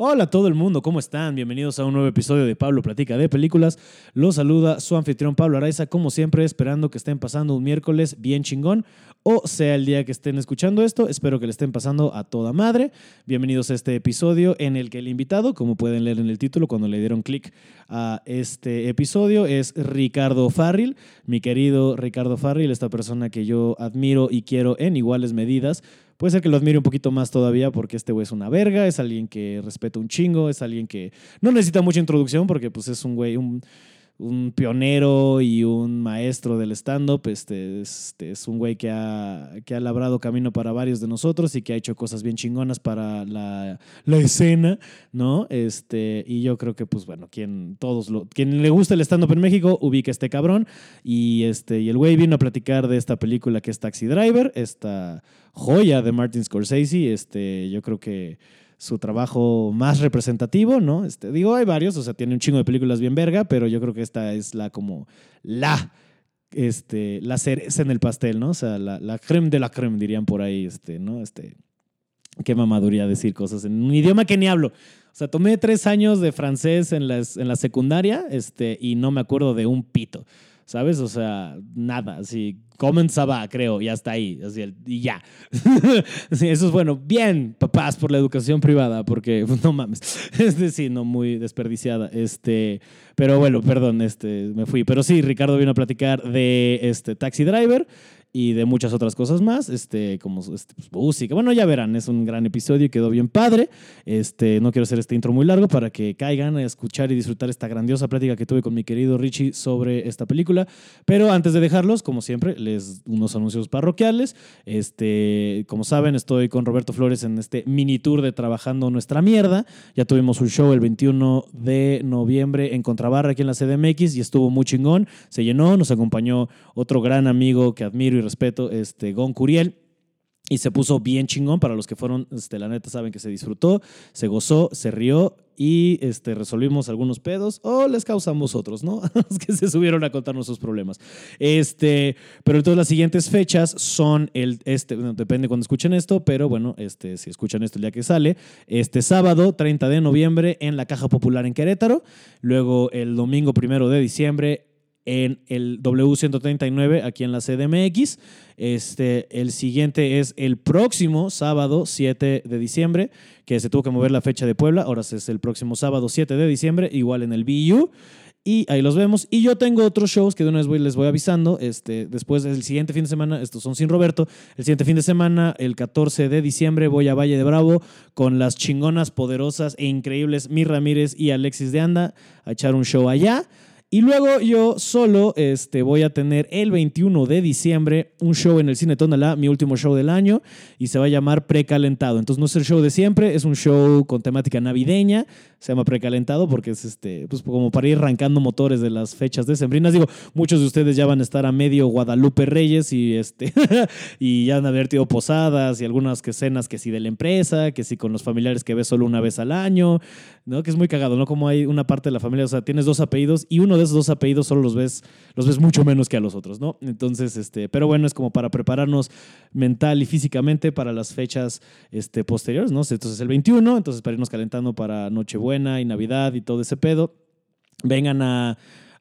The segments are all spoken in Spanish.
Hola a todo el mundo, ¿cómo están? Bienvenidos a un nuevo episodio de Pablo Platica de Películas. Los saluda su anfitrión Pablo Araiza, como siempre, esperando que estén pasando un miércoles bien chingón, o sea el día que estén escuchando esto, espero que le estén pasando a toda madre. Bienvenidos a este episodio en el que el invitado, como pueden leer en el título cuando le dieron clic a este episodio, es Ricardo Farril, mi querido Ricardo Farril, esta persona que yo admiro y quiero en iguales medidas. Puede ser que lo admire un poquito más todavía porque este güey es una verga, es alguien que respeta un chingo, es alguien que no necesita mucha introducción porque pues es un güey, un, un pionero y un maestro del stand-up. Este, este, es un güey que ha, que ha labrado camino para varios de nosotros y que ha hecho cosas bien chingonas para la, la escena, ¿no? Este, y yo creo que, pues bueno, quien, todos lo, quien le gusta el stand-up en México, ubica este cabrón. Y, este, y el güey vino a platicar de esta película que es Taxi Driver, esta joya de Martin Scorsese. Este, yo creo que su trabajo más representativo, ¿no? Este, digo, hay varios, o sea, tiene un chingo de películas bien verga, pero yo creo que esta es la como la, este, la cereza en el pastel, ¿no? O sea, la, la creme de la creme, dirían por ahí, este, ¿no? Este, qué mamaduría decir cosas en un idioma que ni hablo. O sea, tomé tres años de francés en, en la secundaria este, y no me acuerdo de un pito. ¿sabes? O sea, nada, así, comenzaba, creo, y hasta ahí, así, y ya. eso es bueno. Bien, papás, por la educación privada, porque no mames, este sí, no muy desperdiciada, este, pero bueno, perdón, este, me fui. Pero sí, Ricardo vino a platicar de este Taxi Driver y de muchas otras cosas más, este, como este, pues, música. Bueno, ya verán, es un gran episodio y quedó bien padre. Este, no quiero hacer este intro muy largo para que caigan a escuchar y disfrutar esta grandiosa plática que tuve con mi querido Richie sobre esta película. Pero antes de dejarlos, como siempre, les unos anuncios parroquiales. Este, como saben, estoy con Roberto Flores en este mini tour de Trabajando Nuestra Mierda. Ya tuvimos un show el 21 de noviembre en Contrabarra aquí en la CDMX y estuvo muy chingón. Se llenó, nos acompañó otro gran amigo que admiro y respeto, este, Gon Curiel. Y se puso bien chingón. Para los que fueron, este, la neta, saben que se disfrutó, se gozó, se rió y este, resolvimos algunos pedos o les causamos otros, ¿no? Los que se subieron a contarnos sus problemas. Este, pero entonces las siguientes fechas son el, este, bueno, depende cuando escuchen esto, pero bueno, este, si escuchan esto el día que sale, este sábado 30 de noviembre en la Caja Popular en Querétaro, luego el domingo primero de diciembre en el W139 aquí en la CDMX. Este, el siguiente es el próximo sábado 7 de diciembre, que se tuvo que mover la fecha de Puebla. Ahora es el próximo sábado 7 de diciembre, igual en el BU. Y ahí los vemos. Y yo tengo otros shows que de una vez voy, les voy avisando. Este, después, el siguiente fin de semana, estos son sin Roberto. El siguiente fin de semana, el 14 de diciembre, voy a Valle de Bravo con las chingonas, poderosas e increíbles Mi Ramírez y Alexis de Anda a echar un show allá. Y luego yo solo este, voy a tener el 21 de diciembre un show en el Cine Tonalá, mi último show del año, y se va a llamar Precalentado. Entonces no es el show de siempre, es un show con temática navideña, se llama Precalentado porque es este, pues como para ir arrancando motores de las fechas decembrinas. Digo, muchos de ustedes ya van a estar a medio Guadalupe Reyes y, este, y ya han de tenido posadas y algunas que cenas que sí de la empresa, que sí con los familiares que ves solo una vez al año, ¿no? Que es muy cagado, ¿no? Como hay una parte de la familia, o sea, tienes dos apellidos y uno de esos dos apellidos solo los ves, los ves mucho menos que a los otros, ¿no? Entonces, este, pero bueno, es como para prepararnos mental y físicamente para las fechas este, posteriores, ¿no? Entonces el 21, entonces para irnos calentando para Nochebuena y Navidad y todo ese pedo. Vengan a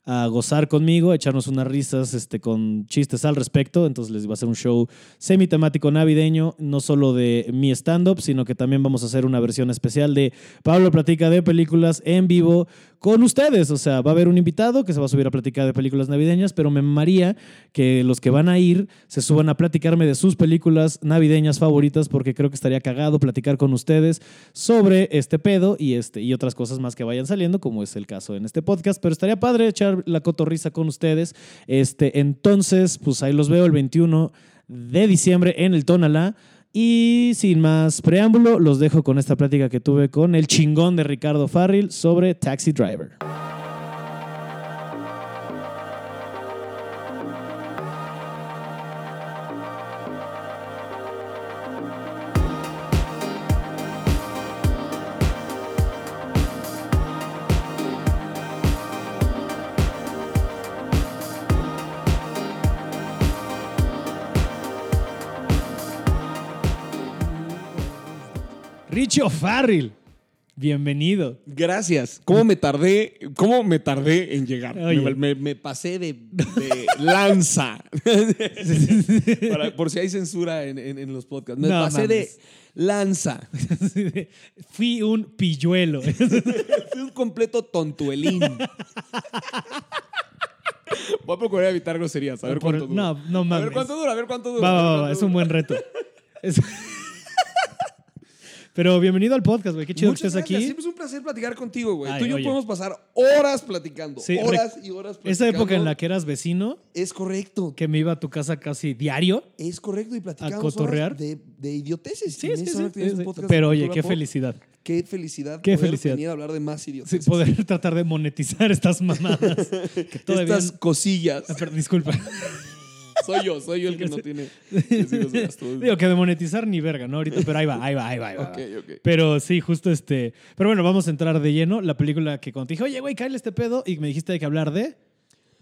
a gozar conmigo, a echarnos unas risas este, con chistes al respecto. Entonces les voy a hacer un show semi-temático navideño, no solo de mi stand-up, sino que también vamos a hacer una versión especial de Pablo Platica de películas en vivo con ustedes. O sea, va a haber un invitado que se va a subir a platicar de películas navideñas, pero me maría que los que van a ir se suban a platicarme de sus películas navideñas favoritas, porque creo que estaría cagado platicar con ustedes sobre este pedo y, este, y otras cosas más que vayan saliendo, como es el caso en este podcast. Pero estaría padre echar la cotorriza con ustedes. Este, entonces, pues ahí los veo el 21 de diciembre en el Tonalá. Y sin más preámbulo, los dejo con esta plática que tuve con el chingón de Ricardo Farril sobre Taxi Driver. Richie O'Farrill. Bienvenido. Gracias. ¿Cómo me tardé, cómo me tardé en llegar? Me, me- me pasé de, de lanza. Para- por si hay censura en, en- en los podcasts. Me No pasé de mames. lanza. Fui un pilluelo. Fui un completo tontuelín. Voy a procurar evitar groserías. A ver Por- cuánto dura. no, no A ver mames. cuánto dura, a ver cuánto dura. Va, es un buen reto. Es- Pero bienvenido al podcast, güey. Qué chido Muchas que estés gracias. aquí. Siempre es un placer platicar contigo, güey. Tú y yo oye. podemos pasar horas platicando. Sí, horas y horas platicando. Esa época en la que eras vecino, Es correcto. que me iba a tu casa casi diario. Es correcto y platicamos cotorrear. horas de, de idioteces. Sí, sí, sí. Pero oye, qué felicidad. Qué felicidad. Qué poder felicidad. venir a hablar de más Sí, idioteces. poder tratar de monetizar estas mamadas. Que todavía. Estas cosillas. Ah, pero disculpa. Soy yo, soy yo el que no tiene de. Digo que de monetizar ni verga, ¿no? Ahorita, pero ahí va, ahí va, ahí va. Ahí va. Pero sí, justo este. Pero bueno, vamos a entrar de lleno. La película que dije, oye, güey, cállate este pedo. Y me dijiste hay que hablar de.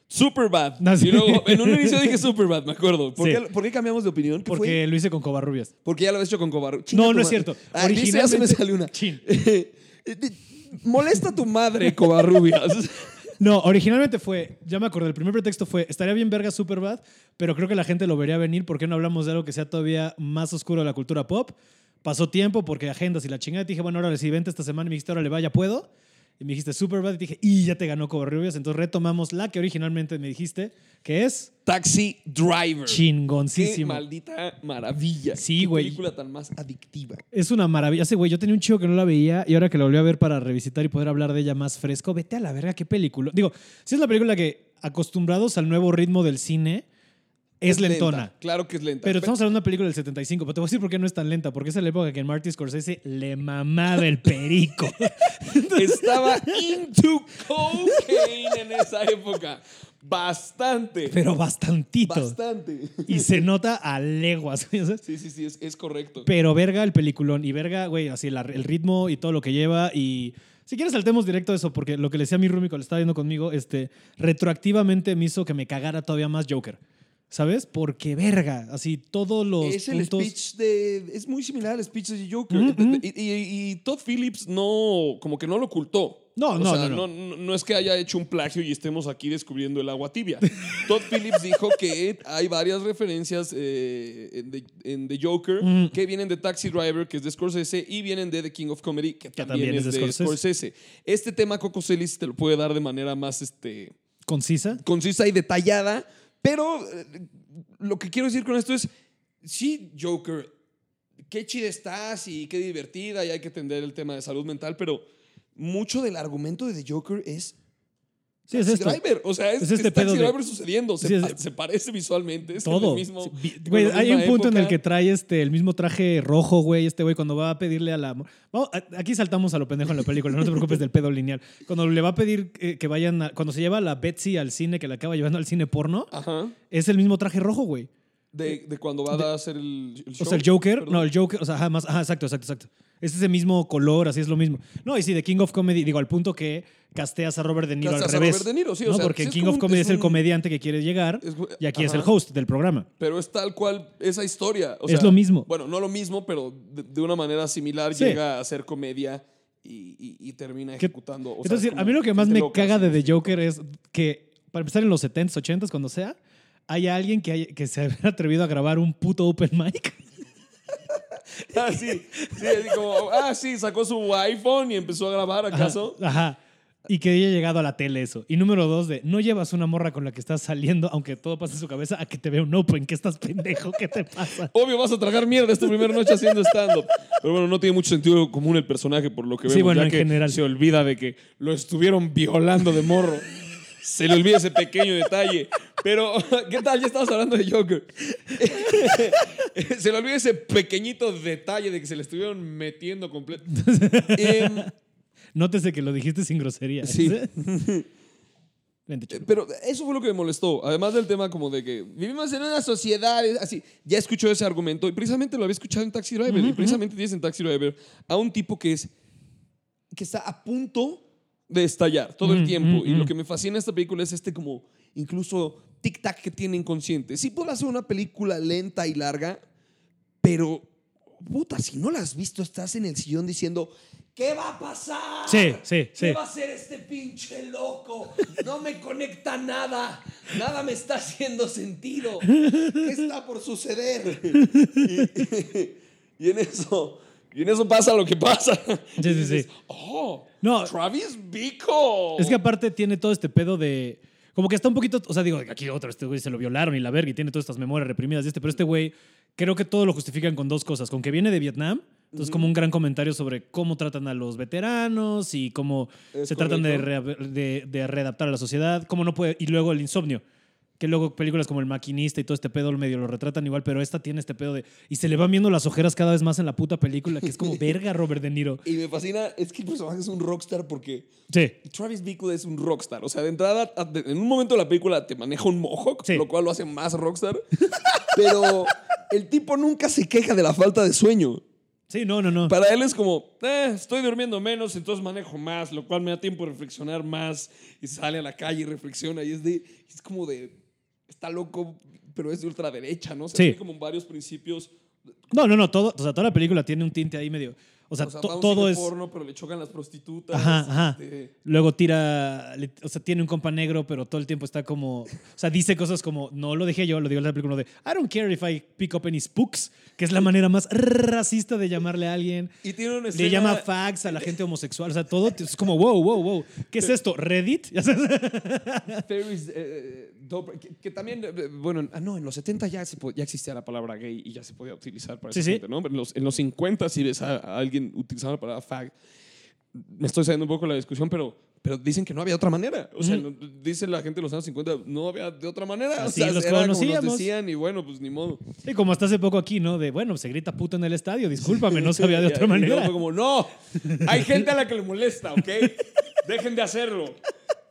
Superbad. No, sí. Y luego, en un inicio dije Superbad, me acuerdo. ¿Por, Sí. qué, por qué cambiamos de opinión? ¿Qué Porque fue? lo hice con Covarrubias. Porque ya lo has hecho con Cobarro. No, no es cierto. Ah, ya se me Originalmente- salió una. Chin. Molesta a tu madre, Covarrubias. No, originalmente fue, ya me acordé, el primer pretexto fue, estaría bien verga Superbad, pero creo que la gente lo vería venir, ¿por qué no hablamos de algo que sea todavía más oscuro de la cultura pop? Pasó tiempo porque agendas y la chingada, dije, bueno, ahora sí, vente esta semana y me dijiste, ahora le vaya, ¿puedo? Y me dijiste Superbad y te dije, y ya te ganó Covarrubias, entonces retomamos la que originalmente me dijiste, que es Taxi Driver. Qué chingoncísimo. maldita maravilla. Sí, Qué güey. película tan más adictiva. Es una maravilla. Ese güey, yo tenía un chico que no la veía y ahora que la volví a ver para revisitar y poder hablar de ella más fresco, vete a la verga, qué película. Digo, si es la película que, acostumbrados al nuevo ritmo del cine, es, lentona. lenta, Claro que es lenta. Pero estamos hablando de una película del 75, pero te voy a decir por qué no es tan lenta, porque es la época que Marty Scorsese le mamaba el perico. Estaba into cocaine en esa época. Bastante. pero bastantito. Bastante. Y se nota a leguas. Sí, sí, sí, es, es correcto. Pero verga el peliculón y verga, güey, así la- el ritmo y todo lo que lleva y... Si quieres saltemos directo a eso, porque lo que le decía a mi Rumi cuando estaba viendo conmigo, este, retroactivamente me hizo que me cagara todavía más Joker. ¿Sabes? Porque verga, así todos los es el puntos... speech de. Es muy similar al speech de Joker. Y, y- y Todd Phillips no. Como que no lo ocultó. No, O no, sea, no, no. no, no es que haya hecho un plagio y estemos aquí descubriendo el agua tibia. Todd Phillips dijo que hay varias referencias eh, en, The, en The Joker que vienen de Taxi Driver, que es de Scorsese, y vienen de The King of Comedy, que, también, también es, de Scorsese. Este tema Coco Celis te lo puede dar de manera más este, ¿Concisa? concisa y detallada, pero eh, lo que quiero decir con esto es, sí, Joker, qué chida estás y qué divertida y hay que atender el tema de salud mental, pero mucho del argumento de The Joker es Sí, es esto. Driver, o sea, es, Es este es Taxi pedo de- Driver sucediendo, se, Sí, es- pa- se parece visualmente, es Todo. el mismo... Güey, hay un punto en el que trae este, el mismo traje rojo, güey, este güey, cuando va a pedirle a la... Vamos, aquí saltamos a lo pendejo en la película, no te preocupes del pedo lineal. Cuando le va a pedir eh, que vayan... a- cuando se lleva a la Betsy al cine, que la acaba llevando al cine porno, Ajá, es el mismo traje rojo, güey. de, de cuando va a hacer el, el O sea, el Joker, perdón. no, el Joker, o sea, ajá, más, ajá, exacto, exacto, exacto. Es ese mismo color, así es lo mismo. No, y sí, de King of Comedy, digo, al punto que casteas a Robert De Niro Casteas al a revés. Robert De Niro, sí, o ¿no? sea, Porque sí en es King of un- Comedy es es, el un- comediante que quiere llegar Es- y aquí es el host del programa. Pero es tal cual esa historia. o Es lo mismo. Bueno, no lo mismo, pero de, de una manera similar Sí. llega a hacer comedia y, y- y termina Que- ejecutando. o sea, Entonces, como a mí lo que más me loca, caga de. The Joker es que, para empezar en los 70s, 80s, cuando sea, hay alguien que, hay- que se haya atrevido a grabar un puto open mic. Ah, sí, sí, como, ah, sí, sacó su iPhone y empezó a grabar, ¿acaso? Ajá. ajá. Y que haya llegado a la tele eso. Y número dos, de no llevas una morra con la que estás saliendo, aunque todo pase en su cabeza, a que te vea un open. ¿Qué estás pendejo? ¿Qué te pasa? Obvio vas a tragar mierda esta primera noche haciendo stand-up. Pero bueno, no tiene mucho sentido común el personaje por lo que Sí, vemos. bueno, ya en que general. Se olvida de que lo estuvieron violando de morro. Se le olvida ese pequeño detalle. Pero, ¿qué tal? Ya estabas hablando de Joker. se le olvida ese pequeñito detalle de que se le estuvieron metiendo completo. Em, Nótese que lo dijiste sin grosería. Sí. Vente. Pero eso fue lo que me molestó. Además del tema como de que vivimos en una sociedad, así. Ya escuchó ese argumento y precisamente lo había escuchado en Taxi Driver. y precisamente tienes en Taxi Driver a un tipo que es que está a punto de estallar todo el Ujú, tiempo. ujú, Y lo ujú. que me fascina esta película es este como incluso tic-tac que tiene inconsciente. Sí puede ser una película lenta y larga, pero puta, si no la has visto, estás en el sillón diciendo, ¿Qué va a pasar? Sí, sí, sí. ¿Qué va a hacer este pinche loco? No me conecta nada. Nada me está haciendo sentido. ¿Qué está por suceder? Y, y en eso, y en eso pasa lo que pasa. Sí, sí, dices, sí. Oh, No. Travis Bickle. Es que aparte tiene todo este pedo de. Como que está un poquito. O sea, digo, aquí otro, este güey se lo violaron y la verga y tiene todas estas memorias reprimidas de este. Pero este güey, creo que todo lo justifican con dos cosas: con que viene de Vietnam. Entonces, como un gran comentario sobre cómo tratan a los veteranos y cómo Es se tratan de, de, de readaptar a la sociedad. Cómo no puede. Y luego el insomnio. Que luego películas como El Maquinista y todo este pedo medio lo retratan igual, pero esta tiene este pedo de. Y se le van viendo las ojeras cada vez más en la puta película, que es como verga Robert De Niro. Y me fascina, es que el personaje es un rockstar porque Sí. Travis Bickle es un rockstar. O sea, de entrada, en un momento de la película te maneja un mohawk, Sí. lo cual lo hace más rockstar. Pero el tipo nunca se queja de la falta de sueño. Sí, no, no, no. Para él es como, eh, estoy durmiendo menos, entonces manejo más, lo cual me da tiempo de reflexionar más. Y sale a la calle y reflexiona. Y es de, es como de, está loco, pero es de ultraderecha, ¿no? O sea, Sí. tiene como varios principios. No, no, no, todo, o sea, toda la película tiene un tinte ahí medio. O sea, O to- todo es. porno, pero le chocan las prostitutas. Ajá, ajá. este, Luego tira, le- o sea, tiene un compa negro, pero todo el tiempo está como, o sea, dice cosas como, no lo dije yo, lo digo en la película de, I don't care if I pick up any spooks, que es la manera más racista de llamarle a alguien. y tiene una Le escena- llama fags a la gente homosexual, o sea, todo es como, wow, wow, wow. ¿Qué es esto? ¿Reddit? Ferris eh, Que, que también, eh, bueno, ah, no, en los 70 ya, se ya existía la palabra gay y ya se podía utilizar para Sí, esa sí. gente, ¿no? En los, en los 50 si ves a, a alguien utilizando la palabra fag, me estoy saliendo un poco de la discusión, pero, pero dicen que no había otra manera. O sea, no- dice la gente de los años 50, no había de otra manera. Así o sea, los era como nos decían y bueno, pues ni modo. Y como hasta hace poco aquí, ¿no? De, bueno, se grita puto en el estadio, discúlpame, no sabía de Y- otra y luego manera. fue como, no, hay gente a la que le molesta, ¿ok? Dejen de hacerlo.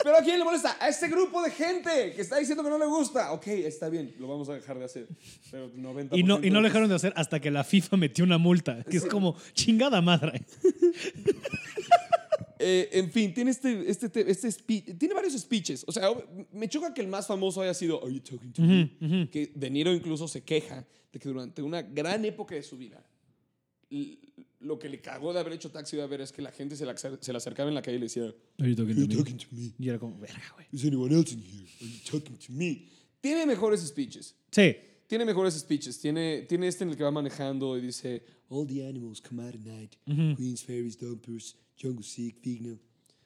¿Pero a quién le molesta? A este grupo de gente que está diciendo que no le gusta. Ok, está bien, lo vamos a dejar de hacer. Pero 90% Y no, y no lo de- dejaron de hacer hasta que la FIFA metió una multa, que es como chingada madre. Eh, en fin, tiene este, este, te- este speech, tiene varios speeches. O sea, me choca que el más famoso haya sido Are you talking to me? Que De Niro incluso se queja de que durante una gran época de su vida, lo que le cagó de haber hecho Taxi Driver es que la gente se acer- se le acercaba en la calle y le decía, Are you talking Are you to me? talking to me? Y era como, verga, güey. Is anyone else in here? Are you talking to me? Tiene mejores speeches. Sí. Tiene mejores speeches. Tiene, tiene este en el que va manejando y dice: All the animals come out at night. Queens, fairies, dumpers, jungle seek, Vigna.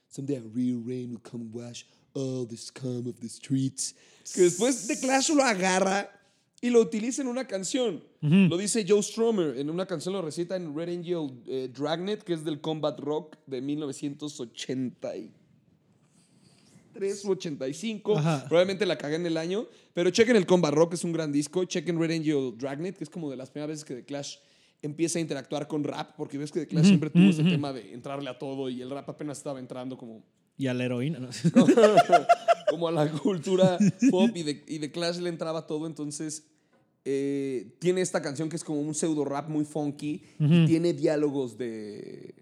Someday a real rain will come and wash all the scum of the streets. Que después de Clash lo agarra y lo utiliza en una canción. Lo dice Joe Stromer. En una canción lo recita en Red Angel eh, Dragnet, que es del Combat Rock de 1980. 83 u 85. Ajá. Probablemente la cagué en el año. Pero chequen el Combat Rock, es un gran disco. Chequen Red Angel Dragnet, que es como de las primeras veces que The Clash empieza a interactuar con rap, porque ves que The Clash siempre tuvo ese tema de entrarle a todo y el rap apenas estaba entrando como, Y a la heroína. ¿no? como a la cultura pop y The, y The Clash le entraba todo. Entonces eh, tiene esta canción que es como un pseudo rap muy funky y tiene diálogos de.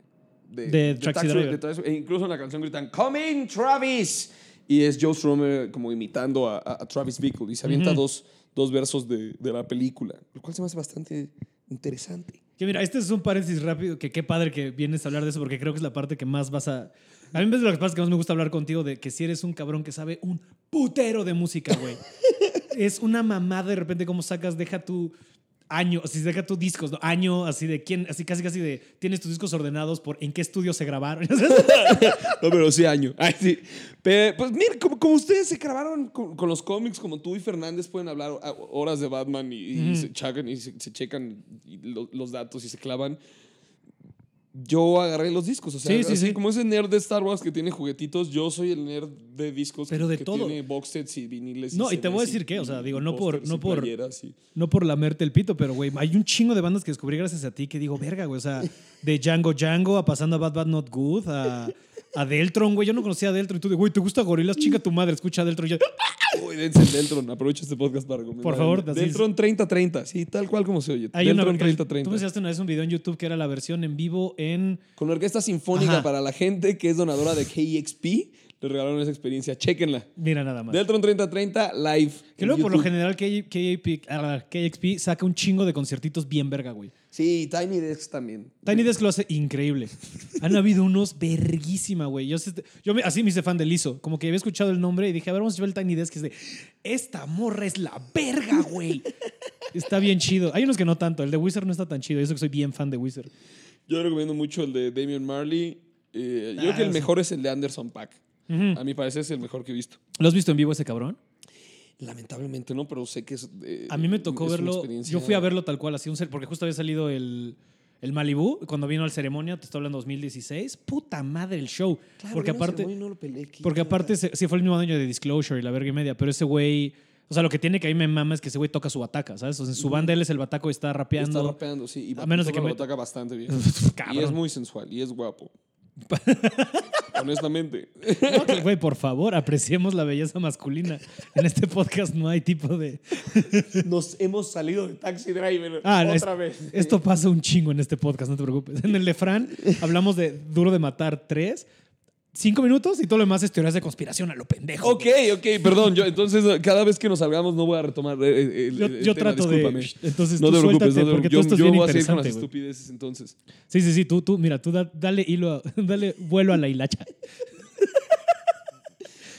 De Taxi Driver. de Taxi- e incluso en la canción gritan, Come in, Travis. Y es Joe Stromer como imitando a, a- a Travis Bickle y se avienta dos, dos versos de, de la película, lo cual se me hace bastante interesante. Que mira, este es un paréntesis rápido, que qué padre que vienes a hablar de eso, porque creo que es la parte que más vas a... A mí en vez de lo que pasa es que más me gusta hablar contigo de que si eres un cabrón que sabe un putero de música, güey. es una mamada de repente cómo sacas, deja tu año, así deja tus discos, ¿no? Año, así de quién, así casi casi de, tienes tus discos ordenados por en qué estudio se grabaron. No, pero sí año. Ay, sí. Pe- pues mira, como, como ustedes se grabaron con, con los cómics, como tú y Fernández pueden hablar a- horas de Batman y, y se, chacan, y se, se checan y lo- los datos y se clavan. Yo agarré los discos, o sea, Sí, sí, así sí. como ese nerd de Star Wars que tiene juguetitos, yo soy el nerd de discos Pero que, de que todo. tiene box sets y viniles. No, y te voy a decir qué, o sea, digo, no por- no por- playeras No por lamerte el pito, pero güey, hay un chingo de bandas que descubrí gracias a ti que digo, verga, güey. O sea, de Django Django a pasando a Bad Bad Not Good, a, a Deltron, güey. Yo no conocía a Deltron y tú güey, ¿te gusta Gorilas? Chinga tu madre, escucha a Deltron. Y yo, Uy, dense el Deltron. Aprovecho este podcast para recomendar. Por favor. Deltron 3030. Sí, tal cual como se oye. hay Deltron versión- 3030. Tú me enseñaste una vez un video en YouTube que era la versión en vivo en. Con la Orquesta Sinfónica Ajá. para la gente que es donadora de KEXP. les regalaron esa experiencia. Chéquenla. Mira nada más. Deltron 3030 live. Que luego por lo general KXP, ah, KXP saca un chingo de conciertitos bien verga, güey. Sí, Tiny Desk también. Tiny Desk lo hace increíble. Han habido unos verguísima, güey. Yo, yo me- así me hice fan de Lizo. Como que había escuchado el nombre y dije, a ver, vamos a ver el Tiny Desk. Y es de, esta morra es la verga, güey. está bien chido. Hay unos que no tanto. El de Wizard no está tan chido. Yo sé que soy bien fan de Wizard. Yo recomiendo mucho el de Damian Marley. Eh, yo Ah, creo que el sí. mejor es el de Anderson Pack. Ujú. A mi parecer es el mejor que he visto. ¿Lo has visto en vivo ese cabrón? Lamentablemente no, pero sé que es. eh, A mí me tocó verlo. experiencia- Yo fui a verlo tal cual, así un cer- porque justo había salido el, el Malibu cuando vino al ceremonia, te estoy hablando 2016. Puta madre el show. Claro, porque aparte, no lo peleé, porque aparte sí fue el mismo año de Disclosure y la verga y media, pero ese güey, o sea, lo que tiene que a mí me mama es que ese güey toca su bataca, ¿sabes? O sea, en su banda él es el bataco y está rapeando. Está rapeando, sí. Y A menos de que me- bataca bastante bien. Y es muy sensual y es guapo. Honestamente. No, Güey, por favor, apreciemos la belleza masculina. En este podcast no hay tipo de... Nos hemos salido de Taxi Driver Ah, no, otra es- vez. Esto pasa un chingo en este podcast, no te preocupes. En el de Fran hablamos de Duro de Matar 3, cinco minutos y todo lo demás es teorías de conspiración a lo pendejo. Ok, ok, perdón. Yo, entonces, cada vez que nos salgamos, no voy a retomar eh, eh, el, Yo, el yo tema, trato discúlpame. de... Entonces No tú te preocupes, no te porque preocupes. Yo, estás yo bien voy a seguir con las estupideces entonces. Sí, sí, sí, tú, tú, mira, tú da- dale hilo, a- dale vuelo a la hilacha.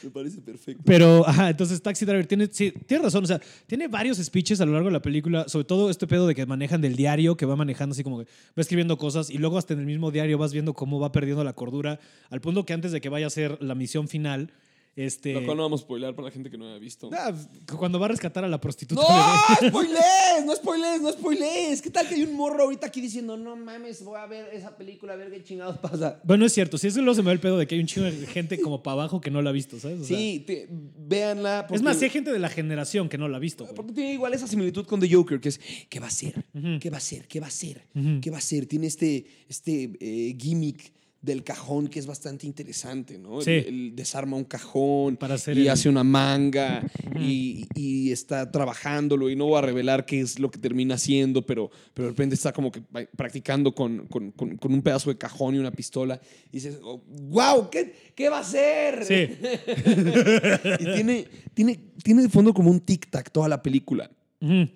Me parece perfecto. Pero, ajá, entonces Taxi Driver tiene, sí, tiene razón, o sea, tiene varios speeches a lo largo de la película, sobre todo este pedo de que manejan del diario, que va manejando así como que va escribiendo cosas y luego hasta en el mismo diario vas viendo cómo va perdiendo la cordura, al punto que antes de que vaya a ser la misión final, este... Lo cual no vamos a spoiler para la gente que no haya visto. ah, cuando va a rescatar a la prostituta. ¡No! ¡Spoilers! ¡No spoilers! ¡No spoilers! ¿Qué tal que hay un morro ahorita aquí diciendo, no mames, voy a ver esa película, a ver qué chingados pasa? Bueno, es cierto, si eso luego se me va el pedo de que hay un chingo de gente como para abajo que no la ha visto, ¿sabes? O sea, Sí, te- véanla. es más, sí hay gente de la generación que no la ha visto. güey. Porque tiene igual esa similitud con The Joker, que es, ¿qué va a ser? ¿Qué va a ser? ¿Qué va a ser? ¿Qué va a ser? Tiene este, este eh, gimmick del cajón que es bastante interesante, ¿no? El- Sí. El, desarma un cajón Para hacer y el- hace una manga y, y está trabajándolo y no voy a revelar qué es lo que termina haciendo, pero, pero de repente está como que practicando con, con- con- con un pedazo de cajón y una pistola y dices, oh, wow, ¿qué, ¿qué va a hacer? Sí. y tiene, tiene, tiene de fondo como un tic-tac toda la película.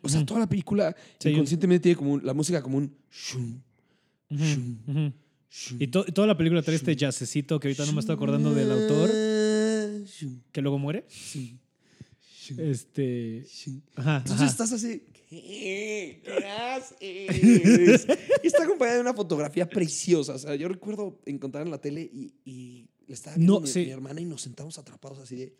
O sea, toda la película Sí. inconscientemente tiene como un- la música como un shum, shum, shum, Y, to- y toda la película trae este jazzecito que ahorita no me estoy acordando del autor, que luego muere. Este. Ajá. Entonces ajá. estás así, ¿qué? ¿Qué haces? y está acompañada de una fotografía preciosa. O sea, yo recuerdo encontrar en la tele y, y le estaba viendo No, mi, sí. mi hermana y nos sentamos atrapados así de,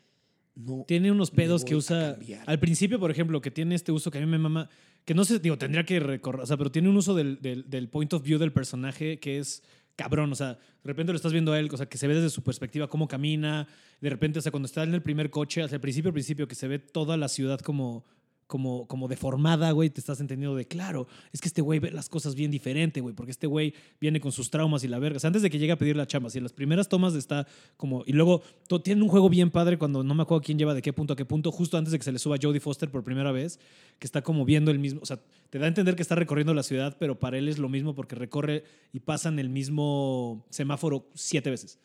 no. Tiene unos pedos que a usa. Al principio, por ejemplo, que tiene este uso que a mí me mama. Que no sé, digo, tendría que recorrer. O sea, pero tiene un uso del, del, del point of view del personaje que es cabrón. O sea, de repente lo estás viendo a él, o sea, que se ve desde su perspectiva cómo camina. De repente, o sea, cuando está en el primer coche, hasta el principio, al principio, que se ve toda la ciudad como. Como, como deformada, güey, te estás entendiendo de, claro, es que este güey ve las cosas bien diferente, güey, porque este güey viene con sus traumas y la verga. O sea, antes de que llegue a pedir la chamba, si en las primeras tomas está como. Y luego tienen un juego bien padre cuando no me acuerdo quién lleva de qué punto a qué punto, justo antes de que se le suba Jodie Foster por primera vez, que está como viendo el mismo. O sea, te da a entender que está recorriendo la ciudad, pero para él es lo mismo porque recorre y pasan el mismo semáforo siete veces.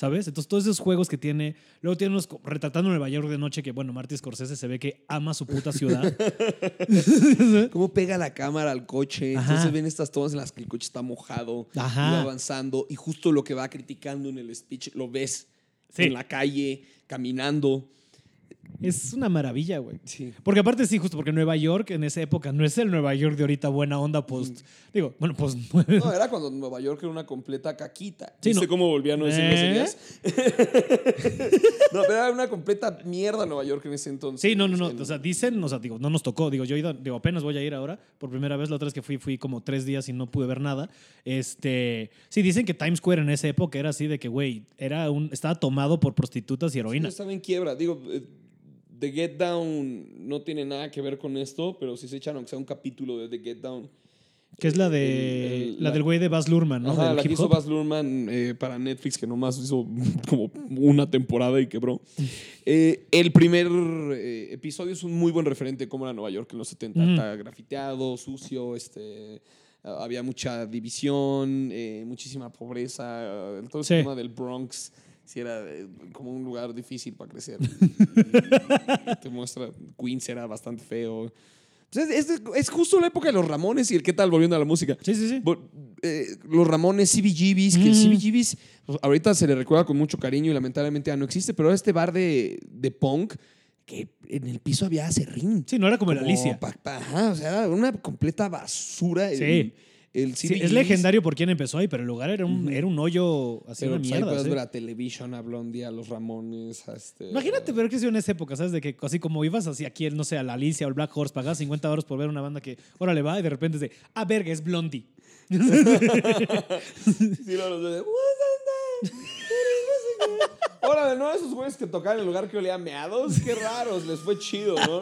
¿Sabes? Entonces, todos esos juegos que tiene. Luego tiene unos. Retratando Nueva York de noche, que bueno, Marty Scorsese se ve que ama su puta ciudad. cómo pega la cámara al coche. Ajá. Entonces ven estas tomas en las que el coche está mojado, Ajá. y va avanzando y justo lo que va criticando en el speech lo ves Sí. en la calle, caminando. Es una maravilla, güey. Sí. Porque aparte sí, justo porque Nueva York en esa época no es el Nueva York de ahorita buena onda post. Digo, bueno, pues No, era cuando Nueva York era una completa caquita. Sí, ¿Viste no. cómo volví a no decir ¿Eh? no, pero era una completa mierda Nueva York en ese entonces. Sí, no, no, no. En- O sea, dicen, o sea, digo, no nos tocó. Digo, yo he ido, digo, apenas voy a ir ahora. Por primera vez, la otra vez que fui, fui como tres días y no pude ver nada. Este, sí, dicen que Times Square en esa época era así de que, güey, era un, estaba tomado por prostitutas y Sí, heroína. estaba en quiebra. Digo, eh, The Get Down no tiene nada que ver con esto, pero si se echan aunque sea un capítulo de The Get Down. que es la de, el- el- la, la- del güey de Baz Luhrmann, ¿no? Ajá, la que hizo. Baz Luhrmann eh, para Netflix, que nomás hizo como una temporada y quebró. Eh, el primer eh, episodio es un muy buen referente de cómo era Nueva York en los 70. Ujú. Está grafiteado, sucio, este, había mucha división, muchísima pobreza, todo el Sí. tema del Bronx sí era eh, como un lugar difícil para crecer. Te muestra, Queens era bastante feo. Pues es, justo la época de los Ramones y el qué tal, volviendo a la música. Sí, sí, sí. Eh, los Ramones, CBGBs, que el Mm. CBGBs pues, ahorita se le recuerda con mucho cariño y lamentablemente ya no existe, pero era este bar de, de punk que en el piso había acerrín. Sí, no era como, el Como Alicia. pa- pa- ajá, o sea, era una completa basura. el- Sí. El, Sí, CBGBs. es legendario por quién empezó ahí, pero el lugar era un, Ujú. era un hoyo así Pero una pues, ahí mierda. puedes sí. ver a Television, a Blondie, a los Ramones, a este... Imagínate ver que en esa época, ¿sabes? De que así como ibas así aquí, no sé, a la Alicia o el Black Horse, pagabas 50 euros por ver una banda que, órale, va, y de repente es de, ah, verga, es Blondie. Sí, no, los de... Órale, ¿no? Esos güeyes que tocaban en el lugar que olía meados, qué raros, les fue chido, ¿no?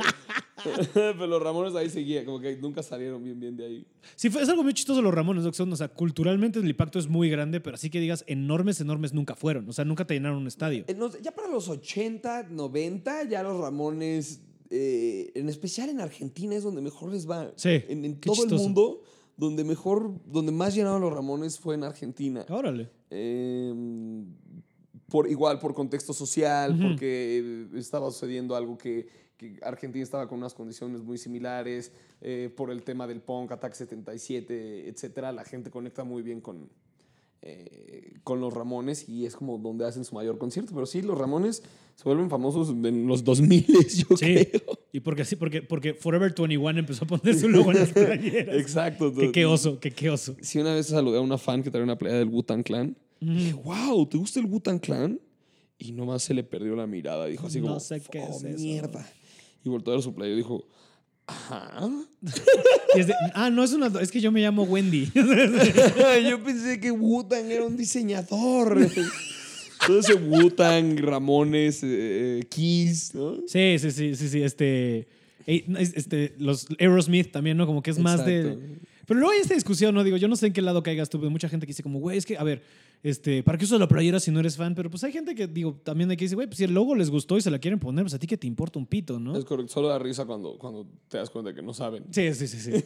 Pero los Ramones ahí seguían, como que nunca salieron bien, bien de ahí. Sí, fue, es algo muy chistoso los Ramones, ¿no? Son, o sea, culturalmente el impacto es muy grande, pero así que digas, enormes, enormes nunca fueron. O sea, nunca te llenaron un estadio. Eh, no, ya para los 80, 90, ya los Ramones, eh, en especial en Argentina, es donde mejor les va. Sí, En, todo chistoso. el mundo, donde mejor, donde más llenaron los Ramones fue en Argentina. Órale. Eh, por, igual por contexto social, porque estaba sucediendo algo que, que Argentina estaba con unas condiciones muy similares, eh, por el tema del punk, Attack 77, etcétera. La gente conecta muy bien con, eh, con los Ramones y es como donde hacen su mayor concierto. Pero sí, los Ramones se vuelven famosos en los 2000, yo Sí. creo. Y porque sí, porque, porque Forever 21 empezó a poner su logo en las playeras. Exacto. Que qué oso, que qué oso. Sí, una vez saludé a una fan que traía una playa del Wu-Tang Clan. Dije, wow, ¿te gusta el Wu-Tang Clan? Y nomás se le perdió la mirada. Dijo así No como, sé qué "Oh, es eso". Y volteó a ver su playa y dijo, es de, ah, no es una, es que yo me llamo Wendy. Yo pensé que Wu-Tang era un diseñador. Todo ese Wu-Tang, Ramones, eh, Kiss, ¿no? Sí, sí, sí, sí, sí, este, eh, es- este, los Aerosmith también, ¿no? Como que es más de... Pero luego hay esta discusión, ¿no? Digo, yo no sé en qué lado caigas tú, pero mucha gente que dice como, güey, es que, a ver, este, ¿para qué usas la playera si no eres fan? Pero pues hay gente que, digo, también hay que decir, güey, pues si el logo les gustó y se la quieren poner, pues a ti que te importa un pito, ¿no? Es correcto, solo da risa cuando, cuando te das cuenta que no saben. Sí, sí, sí, sí.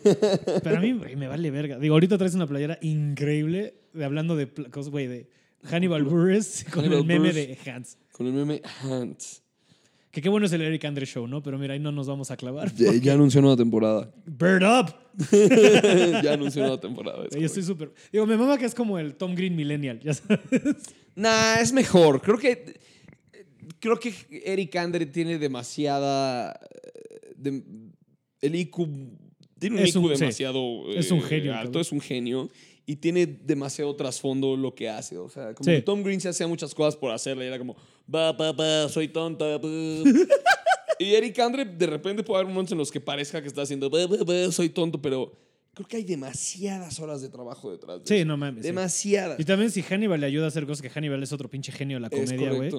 Pero a mí güey, me vale verga. Digo, ahorita traes una playera increíble de hablando de cosas, güey, de Hannibal Buress con Hannibal el meme de Hans. Con el meme Hans. Que qué bueno es el Eric Andre Show, ¿no? Pero mira, ahí no nos vamos a clavar. Ya, ya anunció nueva temporada. Bird up. ya anunció nueva temporada. Yo estoy súper. Digo, me mama que es como el Tom Green Millennial, ya sabes. Nah, es mejor. Creo que. Creo que Eric Andre tiene demasiada. eh, de- el IQ. Tiene un Es IQ un- sí. demasiado. Es un eh, genio, Alto, es un genio. Y tiene demasiado trasfondo lo que hace. O sea, como Sí. que Tom Green se hacía muchas cosas por hacerle. Era como. Va, va, va, soy tonta. va". y Eric Andre, de repente puede haber momentos en los que parezca que está haciendo. "Va, va, va, soy tonto, pero. Creo que hay demasiadas horas de trabajo detrás de Sí, eso. no mames. sí. Demasiadas. Y también si Hannibal le ayuda a hacer cosas, que Hannibal es otro pinche genio de la comedia, güey.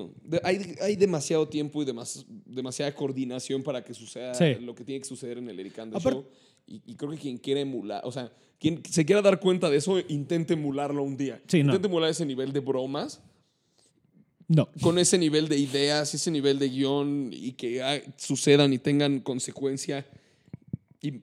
hay, hay demasiado tiempo y demas- demasiada coordinación para que suceda Sí. lo que tiene que suceder en el Eric Andre Show. Y, y creo que quien quiere emular, o sea, quien se quiera dar cuenta de eso, intente emularlo un día. Sí, no. intente emular ese nivel de bromas, No. con ese nivel de ideas, ese nivel de guion y que ah, sucedan y tengan consecuencia y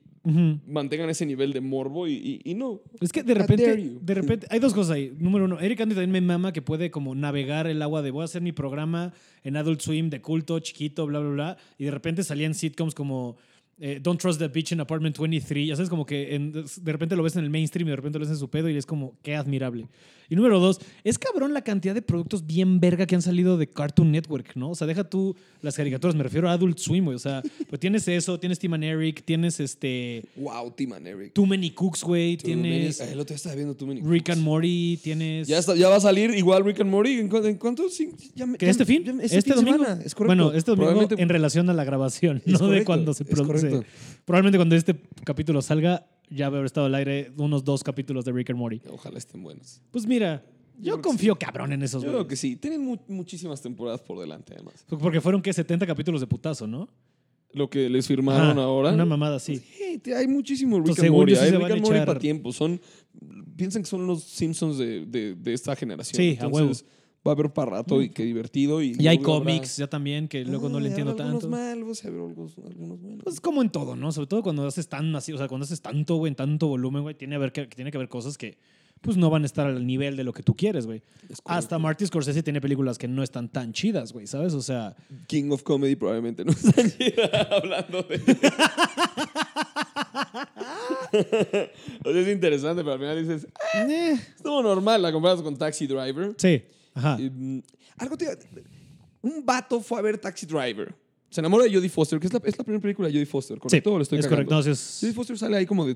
mantengan ese nivel de morbo y, y- y no. Es que de repente, de repente, hay dos cosas ahí. Número uno, Eric Andre también me mama que puede como navegar el agua de voy a hacer mi programa en Adult Swim de culto, chiquito, bla, bla, bla. Y de repente salían sitcoms como eh, Don't Trust the Bitch in Apartment 23. Ya sabes, como que en- de repente lo ves en el mainstream y de repente lo ves en su pedo y es como, qué admirable. Y número dos, es cabrón la cantidad de productos bien verga que han salido de Cartoon Network, ¿no? O sea, deja tú las caricaturas, me refiero a Adult Swim, güey. O sea, pues tienes eso, tienes Tim and Eric, tienes este... Wow, Tim and Eric. Too Many Cooks, güey. Many- Tienes Ay, El otro día estaba viendo Too Many Rick Cooks. and Morty. Tienes. Ya, está- ya va a salir igual Rick and Morty. ¿En, cu- en cuánto? Sí, ya ¿Que ya- este fin? ya- ¿Este fin domingo? semana, Es correcto. Bueno, este domingo en relación a la grabación, no de cuando se produce. Probablemente cuando este capítulo salga, ya haber estado al aire unos dos capítulos de Rick and Morty. Ojalá estén buenos. Pues mira, yo, confío cabrón en esos Yo creo que sí. Tienen mu- muchísimas temporadas por delante, además. Porque fueron, ¿qué? 70 capítulos de putazo, ¿no? Lo que les firmaron ahora. Una mamada. Sí, te- hay muchísimo Rick Entonces, and Morty. Hay Rick and Morty para tiempo. Son, piensan que son los Simpsons de, de- de esta generación. Sí, a Entonces, Va a haber para rato y qué divertido. Y, Y hay habrá- cómics ya también, que luego no le entiendo habrá tanto. Algunos malos, algunos, algunos buenos. Pues como en todo, ¿no? Sobre todo cuando haces tan así, o sea, cuando haces tanto, güey, en tanto volumen, güey, tiene, que haber que, tiene que haber cosas que pues no van a estar al nivel de lo que tú quieres, güey. Hasta Martin Scorsese tiene películas que no están tan chidas, güey, ¿sabes? O sea, King of Comedy probablemente no está hablando de. o sea, es interesante, pero al final dices, "Ah, eh, estuvo normal, la comparas con Taxi Driver. sí, ajá. Mm, algo te Un vato fue a ver Taxi Driver. Se enamora de Jodie Foster, que es la, es la primera película de Jodie Foster, Sí, ¿correcto? ¿O lo estoy es cagando? correcto. No, sí es- Jodie Foster sale ahí como de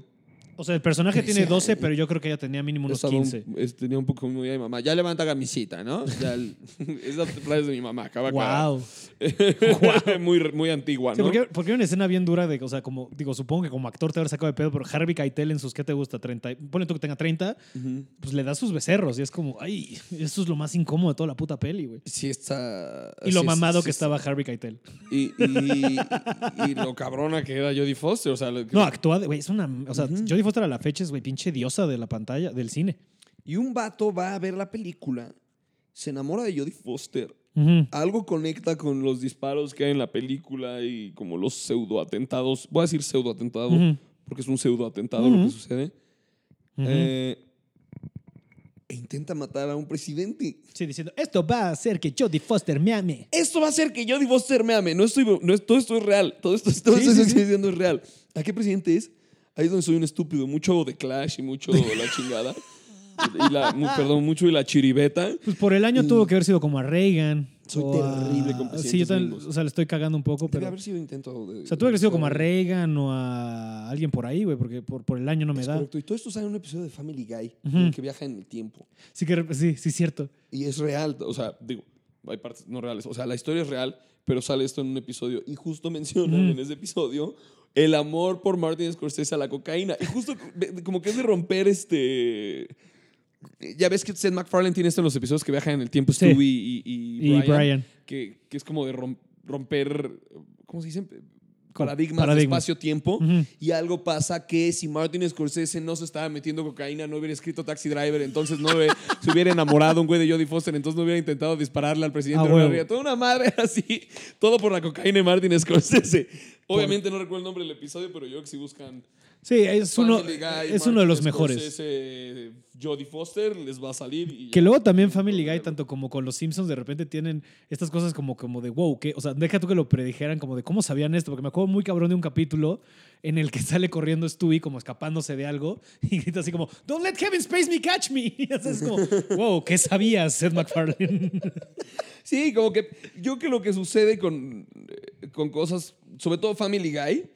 o sea, el personaje tiene 13 12, años. pero yo creo que ella tenía mínimo unos Estaba un- 15. es- tenía un poco como mi mamá. Ya levanta camisita, ¿no? Ya el- esa frase es de mi mamá, acaba. Wow. muy, muy antigua, Sí, ¿no? porque, porque hay una escena bien dura de, o sea, como, digo, supongo que como actor te habrá sacado de pedo, pero Harvey Keitel en sus, ¿qué te gusta? 30, y- ponle tú que tenga 30, Ujú. pues le da sus becerros y es como, ay, eso es lo más incómodo de toda la puta peli, güey. Sí está... Y lo sí es- mamado sí que es- estaba Harvey Keitel. Y, y, y lo cabrona que era Jodie Foster, o sea... lo No, actúa, de- güey, es una, o sea. Jodie Foster a la fecha es, güey, pinche diosa de la pantalla, del cine. Y un vato va a ver la película, se enamora de Jodie Foster, algo conecta con los disparos que hay en la película y como los pseudo atentados. Voy a decir pseudo atentado porque es un pseudo atentado lo que sucede. Eh, e intenta matar a un presidente. Sí, diciendo, esto va a hacer que Jodie Foster me ame. Esto va a hacer que Jodie Foster me ame. No estoy, no es- todo esto es real. Todo esto, todo Sí, esto sí, que sí. estoy diciendo es real. ¿A qué presidente es? Ahí es donde soy un estúpido. Mucho de Clash y mucho la chingada. Y la, mu- perdón, mucho de la chiribeta. Pues por el año tuvo que haber sido como a Reagan. Soy o a- terrible con Sí, yo presidentes también, gringos. o sea, le estoy cagando un poco, Debe pero... haber sido intento de. O sea, tuvo que haber sido como a Reagan o a alguien por ahí, güey, porque por, por el año no me Es da. correcto. Y todo esto sale en un episodio de Family Guy Ujú. en el que viaja en el tiempo. Sí, que, sí, sí, cierto. Y es real. O sea, digo, hay partes no reales. O sea, la historia es real, pero sale esto en un episodio. Y justo mencionan Mm. en ese episodio el amor por Martin Scorsese a la cocaína. Y justo como que es de romper este. Ya ves que Seth MacFarlane tiene esto en los episodios que viajan en el tiempo, Sí. Stewie y, y, Y Brian, Brian. Que, que es como de rom- romper. ¿Cómo se dice? Paradigmas de espacio-tiempo. Y algo pasa que si Martin Scorsese no se estaba metiendo cocaína, no hubiera escrito Taxi Driver, entonces no hubiera- se hubiera enamorado un güey de Jodie Foster, entonces no hubiera intentado dispararle al presidente Ah, de huevo. ría. Toda una madre así, todo por la cocaína de Martin Scorsese. Obviamente no recuerdo el nombre del episodio, pero yo creo que si buscan Sí, es uno, Family Guy, es uno de los mejores. Jodie Foster, les va a salir. Y Que ya. luego también Family Guy, tanto como con los Simpsons, de repente tienen estas cosas como, como de wow, que, o sea, deja tú que lo predijeran, como de cómo sabían esto, porque me acuerdo muy cabrón de un capítulo en el que sale corriendo Stewie como escapándose de algo y grita así como, Don't let Kevin Space me catch me. Y así es como, wow, ¿qué sabías, Seth MacFarlane? Sí, como que yo creo que lo que sucede con, eh, con cosas, sobre todo Family Guy,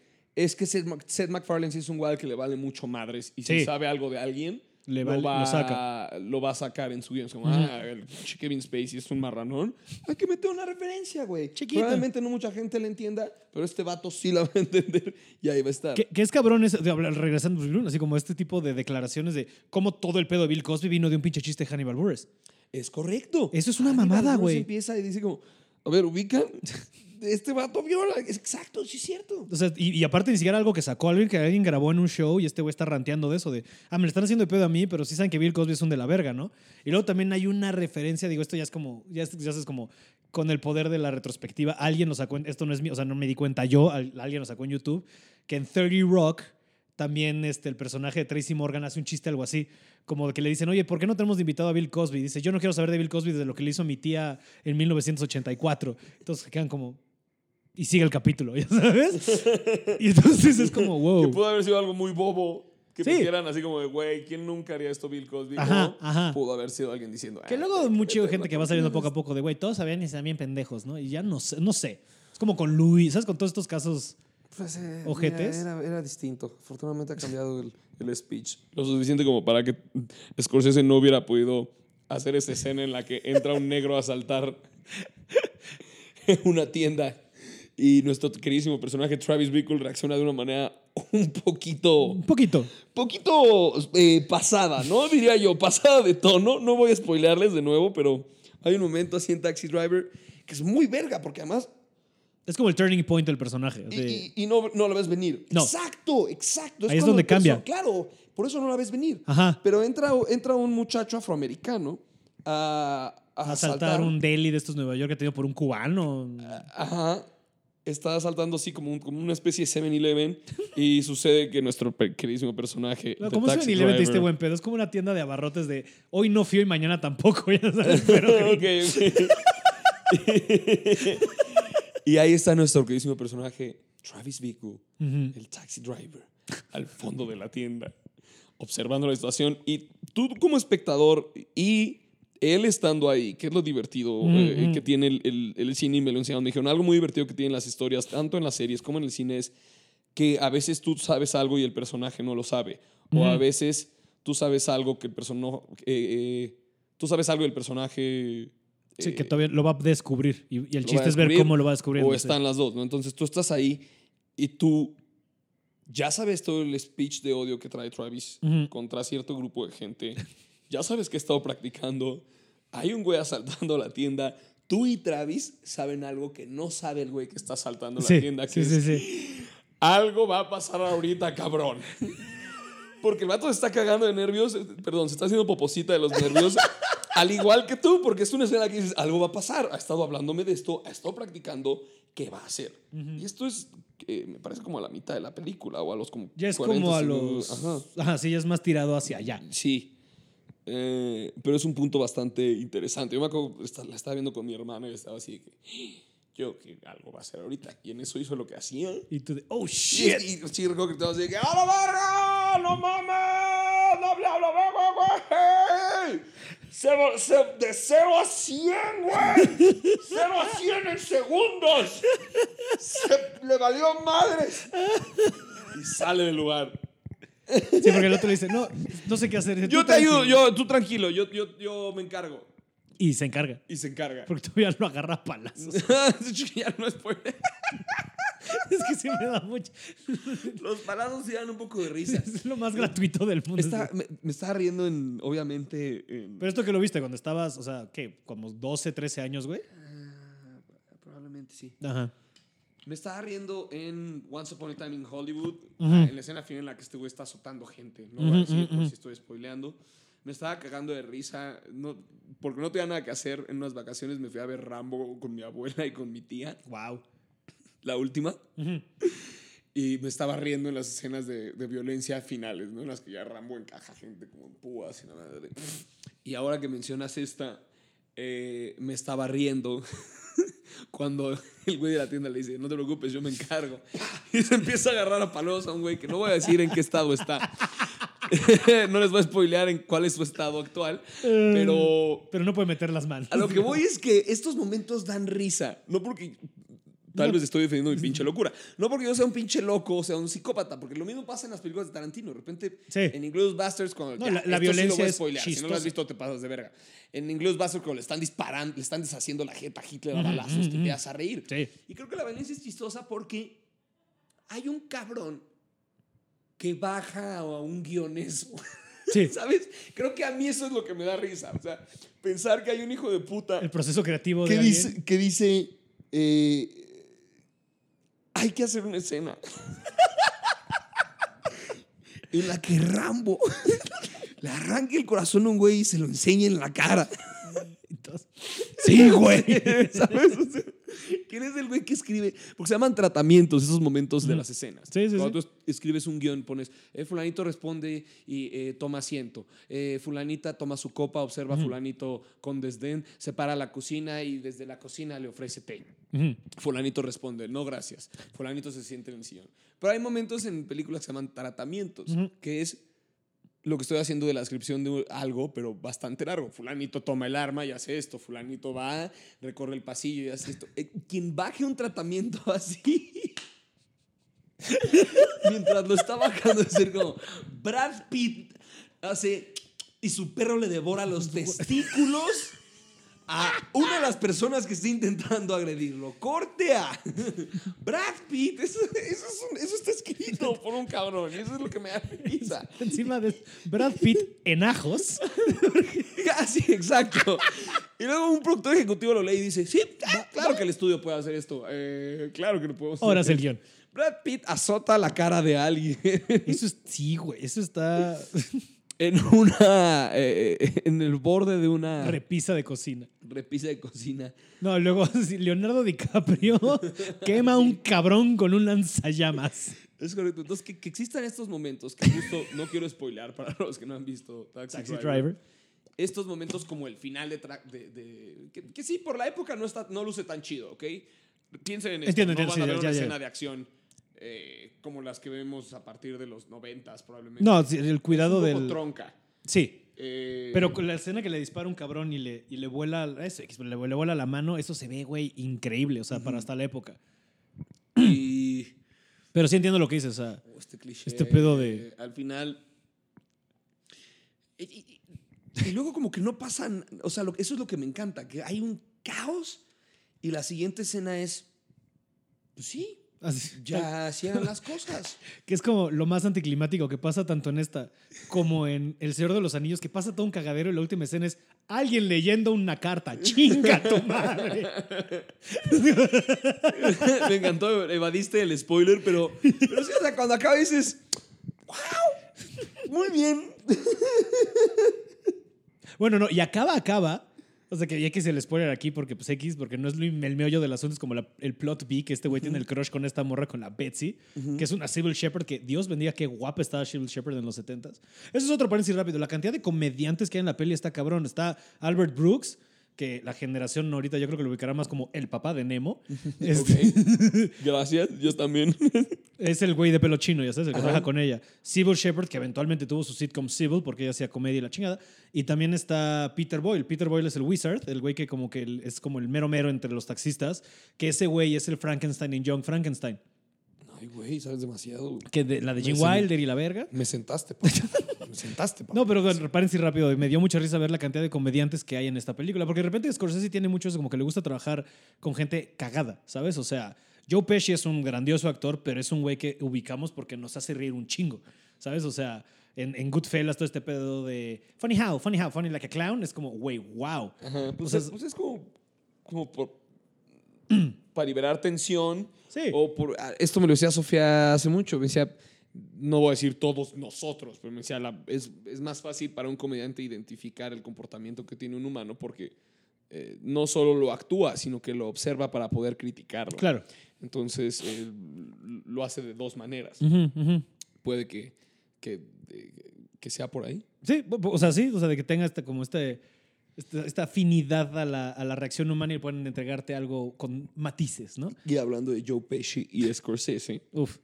es que Seth, Mac- Seth MacFarlane sí es un al que le vale mucho madres y si Sí. sabe algo de alguien, Le lo, va, lo saca. lo va a sacar en su guion. Es como, ah, el Kevin Spacey es un marranón. Hay que meter una referencia, güey. Probablemente no mucha gente la entienda, pero este vato sí la va a entender y ahí va a estar. que, que es cabrón, es, de regresando, pues, así como este tipo de declaraciones de cómo todo el pedo de Bill Cosby vino de un pinche chiste de Hannibal Buress. Es correcto. Eso es una Hannibal mamada, güey. empieza y dice como, a ver, ubican, este vato viola. Exacto, sí es cierto. Y, aparte ni siquiera algo que sacó alguien que alguien grabó en un show y este güey está ranteando de eso, de, ah, me lo están haciendo de pedo a mí, pero sí saben que Bill Cosby es un de la verga, ¿no? Y luego también hay una referencia, digo, esto ya es como, ya es, ya es como con el poder de la retrospectiva, alguien lo sacó, esto no es mío, o sea, no me di cuenta yo, al- alguien lo sacó en YouTube, que en 30 Rock también este, el personaje de Tracy Morgan hace un chiste algo así, como que le dicen, oye, ¿por qué no tenemos invitado a Bill Cosby? dice, yo no quiero saber de Bill Cosby desde lo que le hizo mi tía en 1984. Entonces quedan como... Y sigue el capítulo, ¿ya sabes? Y entonces es como, Que wow. pudo haber sido algo muy bobo. Que Sí. pusieran así como de, güey, ¿quién nunca haría esto Bill Cosby? Ajá, No, ajá. Pudo haber sido alguien diciendo. Que "Ah, luego hay que mucha gente que va saliendo ustedes". poco a poco de, güey, todos sabían y se bien pendejos, ¿no? Y ya no sé, no sé. Es como con Louis, ¿sabes? Con todos estos casos. Pues, eh, ¿Ojetes? mira, Era, era distinto. Afortunadamente ha cambiado el, el speech. Lo suficiente como para que Scorsese no hubiera podido hacer esa escena en la que entra un negro a asaltar una tienda y nuestro queridísimo personaje Travis Bickle reacciona de una manera un poquito Un poquito. poquito eh, pasada, ¿no? Diría yo, pasada de tono. No voy a spoilearles de nuevo, pero hay un momento así en Taxi Driver que es muy verga, porque además. Es como el turning point del personaje. Y, de- y- y no, no la ves venir. No. Exacto, exacto. Ahí es donde cambia. Claro, por eso no la ves venir. Ajá. Pero entra, entra un muchacho afroamericano a, a asaltar un deli de estos de Nueva York que ha tenido por un cubano. Ajá. Está saltando así como, un- como una especie de 7-Eleven y sucede que nuestro pe- queridísimo personaje. No, como Taxi 7-Eleven te diste buen pedo. Es como una tienda de abarrotes de hoy no fui y mañana tampoco, ya sabes. Pero Ok, ok. y ahí está nuestro queridísimo personaje, Travis Bickle, el taxi driver, al fondo de la tienda, observando la situación. Y tú como espectador y él estando ahí, que es lo divertido eh, Ujú. que tiene el, el- el cine y me lo enseñaron. Me dijeron, algo muy divertido que tienen las historias, tanto en las series como en el cine, es que a veces tú sabes algo y el personaje no lo sabe. O a veces tú sabes algo que el personaje... tú sabes algo del personaje... sí, eh, que todavía lo va a descubrir. Y, y el chiste es ver cómo lo va a descubrir. o están las dos, ¿no? Entonces tú estás ahí y tú ya sabes todo el speech de odio que trae Travis contra cierto grupo de gente. Ya sabes que ha estado practicando. Hay un güey asaltando la tienda. Tú y Travis saben algo que no sabe el güey que está asaltando la Sí, tienda. Que sí, es, sí. algo va a pasar ahorita, cabrón. Porque el vato se está cagando de nervios, perdón, se está haciendo poposita de los nervios, al igual que tú, porque es una escena que dices, algo va a pasar, ha estado hablándome de esto, ha estado practicando, ¿qué va a hacer? Y esto es, eh, me parece como a la mitad de la película o a los como Ya es 40 como a los. Ajá. Ajá, sí, ya es más tirado hacia allá. Sí. Eh, pero es un punto bastante interesante. Yo me acuerdo, la estaba viendo con mi hermana y estaba así de que, yo que algo va a hacer ahorita. Y en eso hizo lo que hacía. Y tú de, oh Y, shit. y sí, recuerdo que estaba así de que, ¡A la verga! ¡No mames! ¡No le hablo, güey! Cero- ce- De 0 a 100, güey. 0 a 100 en segundos. Se le valió madres. Y sale del lugar. Sí, porque el otro le dice, no, no sé qué hacer. Yo "Tú te ayudo, tranquilo". yo, tú tranquilo, yo, yo, yo me encargo. Y se encarga. Y se encarga. Porque todavía lo agarra palazos. ya no es spoiler. es que sí me da mucho. Los palazos sí dan un poco de risa. Es lo más gratuito del mundo. Está- me, me estaba riendo en, obviamente, en- Pero esto que lo viste cuando estabas, o sea, ¿qué? Como 12, 13 años, güey. Ah, Probablemente sí. Ajá. Me estaba riendo en Once Upon a Time in Hollywood, Ujú. en la escena final en la que este güey está azotando gente. No voy a decir por si estoy spoileando. Me estaba cagando de risa, no, porque no tenía nada que hacer. En unas vacaciones me fui a ver Rambo con mi abuela y con mi tía, Wow. la última. Y me estaba riendo en las escenas de, de violencia finales, ¿no? En las que ya Rambo encaja gente como en púas y la madre. Y ahora que mencionas esta, eh, me estaba riendo cuando el güey de la tienda le dice, no te preocupes, yo me encargo. Y se empieza a agarrar a palos a un güey que no voy a decir en qué estado está. no les voy a spoilear en cuál es su estado actual, pero Pero no puede meter las manos. a lo que voy es que estos momentos dan risa. No porque. Tal vez estoy defendiendo mi pinche locura. No porque yo sea un pinche loco o sea un psicópata, porque lo mismo pasa en las películas de Tarantino. De repente, Sí. en Inglourious Basterds, cuando. No, ya, la- la esto sí lo violencia voy a es spoilear. Si no lo has visto, te pasas de verga. En Inglourious Basterds, cuando le están disparando, le están deshaciendo la jeta a Hitler a balazos, ujú, te ujú. empiezas a reír. Sí. Y creo que la violencia es chistosa porque hay un cabrón que baja a un guionesco. Sí. ¿Sabes? Creo que a mí eso es lo que me da risa. O sea, pensar que hay un hijo de puta El proceso creativo de que alguien. dice, eh, hay que hacer una escena en la que Rambo le arranque el corazón a un güey y se lo enseñe en la cara. Sí, güey. ¿Sabes? O sea, ¿Quién es el güey que escribe? Porque se llaman tratamientos esos momentos de las escenas. Sí, sí, Cuando tú escribes un guion, pones, eh, fulanito responde y eh, toma asiento. Eh, fulanita toma su copa, observa a fulanito con desdén, se para a la cocina y desde la cocina le ofrece té. Fulanito responde, no gracias. Fulanito se siente en el sillón. Pero hay momentos en películas que se llaman tratamientos, que es lo que estoy haciendo de la descripción de algo, pero bastante largo. Fulanito toma el arma y hace esto. Fulanito va, recorre el pasillo y hace esto. Eh, Quien baje un tratamiento así, mientras lo está bajando, es ser como Brad Pitt hace y su perro le devora los testículos a una de las personas que está intentando agredirlo. Corte a Brad Pitt. Eso, eso es un- eso está escrito por un cabrón. Eso es lo que me da risa. Encima de Brad Pitt en ajos. Sí, exacto. Y luego un productor ejecutivo lo lee y dice, sí, ah, claro que el estudio puede hacer esto. Eh, claro que lo podemos Ahora es hacer. el guion. Brad Pitt azota la cara de alguien. Eso es, sí, güey. Eso está. en una. eh, en el borde de una Repisa de cocina. repisa de cocina. No, luego Leonardo DiCaprio quema a un cabrón con un lanzallamas. Es correcto. Entonces, que, que existan estos momentos, que justo no quiero spoilar para los que no han visto Taxi, Taxi Driver. Driver. Estos momentos como el final de. de, de- que, que sí, por la época no, está, no luce tan chido, ¿ok? Piensen en esto. Entiendo, no entiendo, van a ver ya, una ya. escena de acción eh, como las que vemos a partir de los noventas, probablemente. No, el cuidado es un poco del. tronca. Sí. Eh, Pero con la escena que le dispara un cabrón y le, y le vuela eso, le, le vuela la mano, eso se ve, güey, increíble, o sea, para hasta la época. Y. Pero sí entiendo lo que dices, o sea, Oh, este cliché. Este pedo de- eh, al final. Y, y- y luego, como que no pasan. O sea, lo- eso es lo que me encanta: que hay un caos y la siguiente escena es. Pues sí, así- ya eran las cosas. que es como lo más anticlimático que pasa tanto en esta como en El Señor de los Anillos, que pasa todo un cagadero y la última escena es alguien leyendo una carta. ¡Chinga tu madre! me encantó, evadiste el spoiler, pero, pero sí, o sea, cuando acaba dices. ¡Wow! Muy bien. Bueno, no, y acaba, acaba. O sea, que ya que se el spoiler aquí porque, pues, X, porque no es el meollo del asunto, es como la- el plot B, que este güey tiene el crush con esta morra, con la Betsy, que es una Civil Shepherd, que Dios bendiga qué guapa estaba Civil Shepherd en los 70s. Eso es otro paréntesis rápido. La cantidad de comediantes que hay en la peli está cabrón. Está Albert Brooks, que la generación ahorita yo creo que lo ubicará más como el papá de Nemo. Este, Gracias, yo también. Es el güey de pelo chino, ya sabes, el que trabaja con ella. Sybil Shepherd, que eventualmente tuvo su sitcom Sybil, porque ella hacía comedia y la chingada. Y también está Peter Boyle. Peter Boyle es el wizard, el güey que como que es como el mero mero entre los taxistas, que ese güey es el Frankenstein en Young Frankenstein. Ay, güey, sabes demasiado. güey. Que de, la de Gene Sí. Wilder y la verga. Me sentaste, papá. Me sentaste, papá. No, pero bueno, párense rápido. Me dio mucha risa ver la cantidad de comediantes que hay en esta película. Porque de repente Scorsese tiene mucho eso, como que le gusta trabajar con gente cagada, ¿sabes? O sea, Joe Pesci es un grandioso actor, pero es un güey que ubicamos porque nos hace reír un chingo, ¿sabes? O sea, en, en Goodfellas todo este pedo de funny how, funny how, funny like a clown, es como, güey, wow. Ajá, pues, O sea, es, pues es como, como por, para liberar tensión. Sí. O por, ah, esto me lo decía Sofía hace mucho. Me decía, no voy a decir todos nosotros, pero me decía, la- es, es más fácil para un comediante identificar el comportamiento que tiene un humano porque eh, no solo lo actúa, sino que lo observa para poder criticarlo. Claro. Entonces, eh, lo hace de dos maneras. Puede que, que, eh, que sea por ahí. Sí, o sea, sí, o sea, de que tenga este, como este, esta, esta afinidad a la, a la reacción humana y pueden entregarte algo con matices, ¿no? Y hablando de Joe Pesci y de Scorsese, Uf.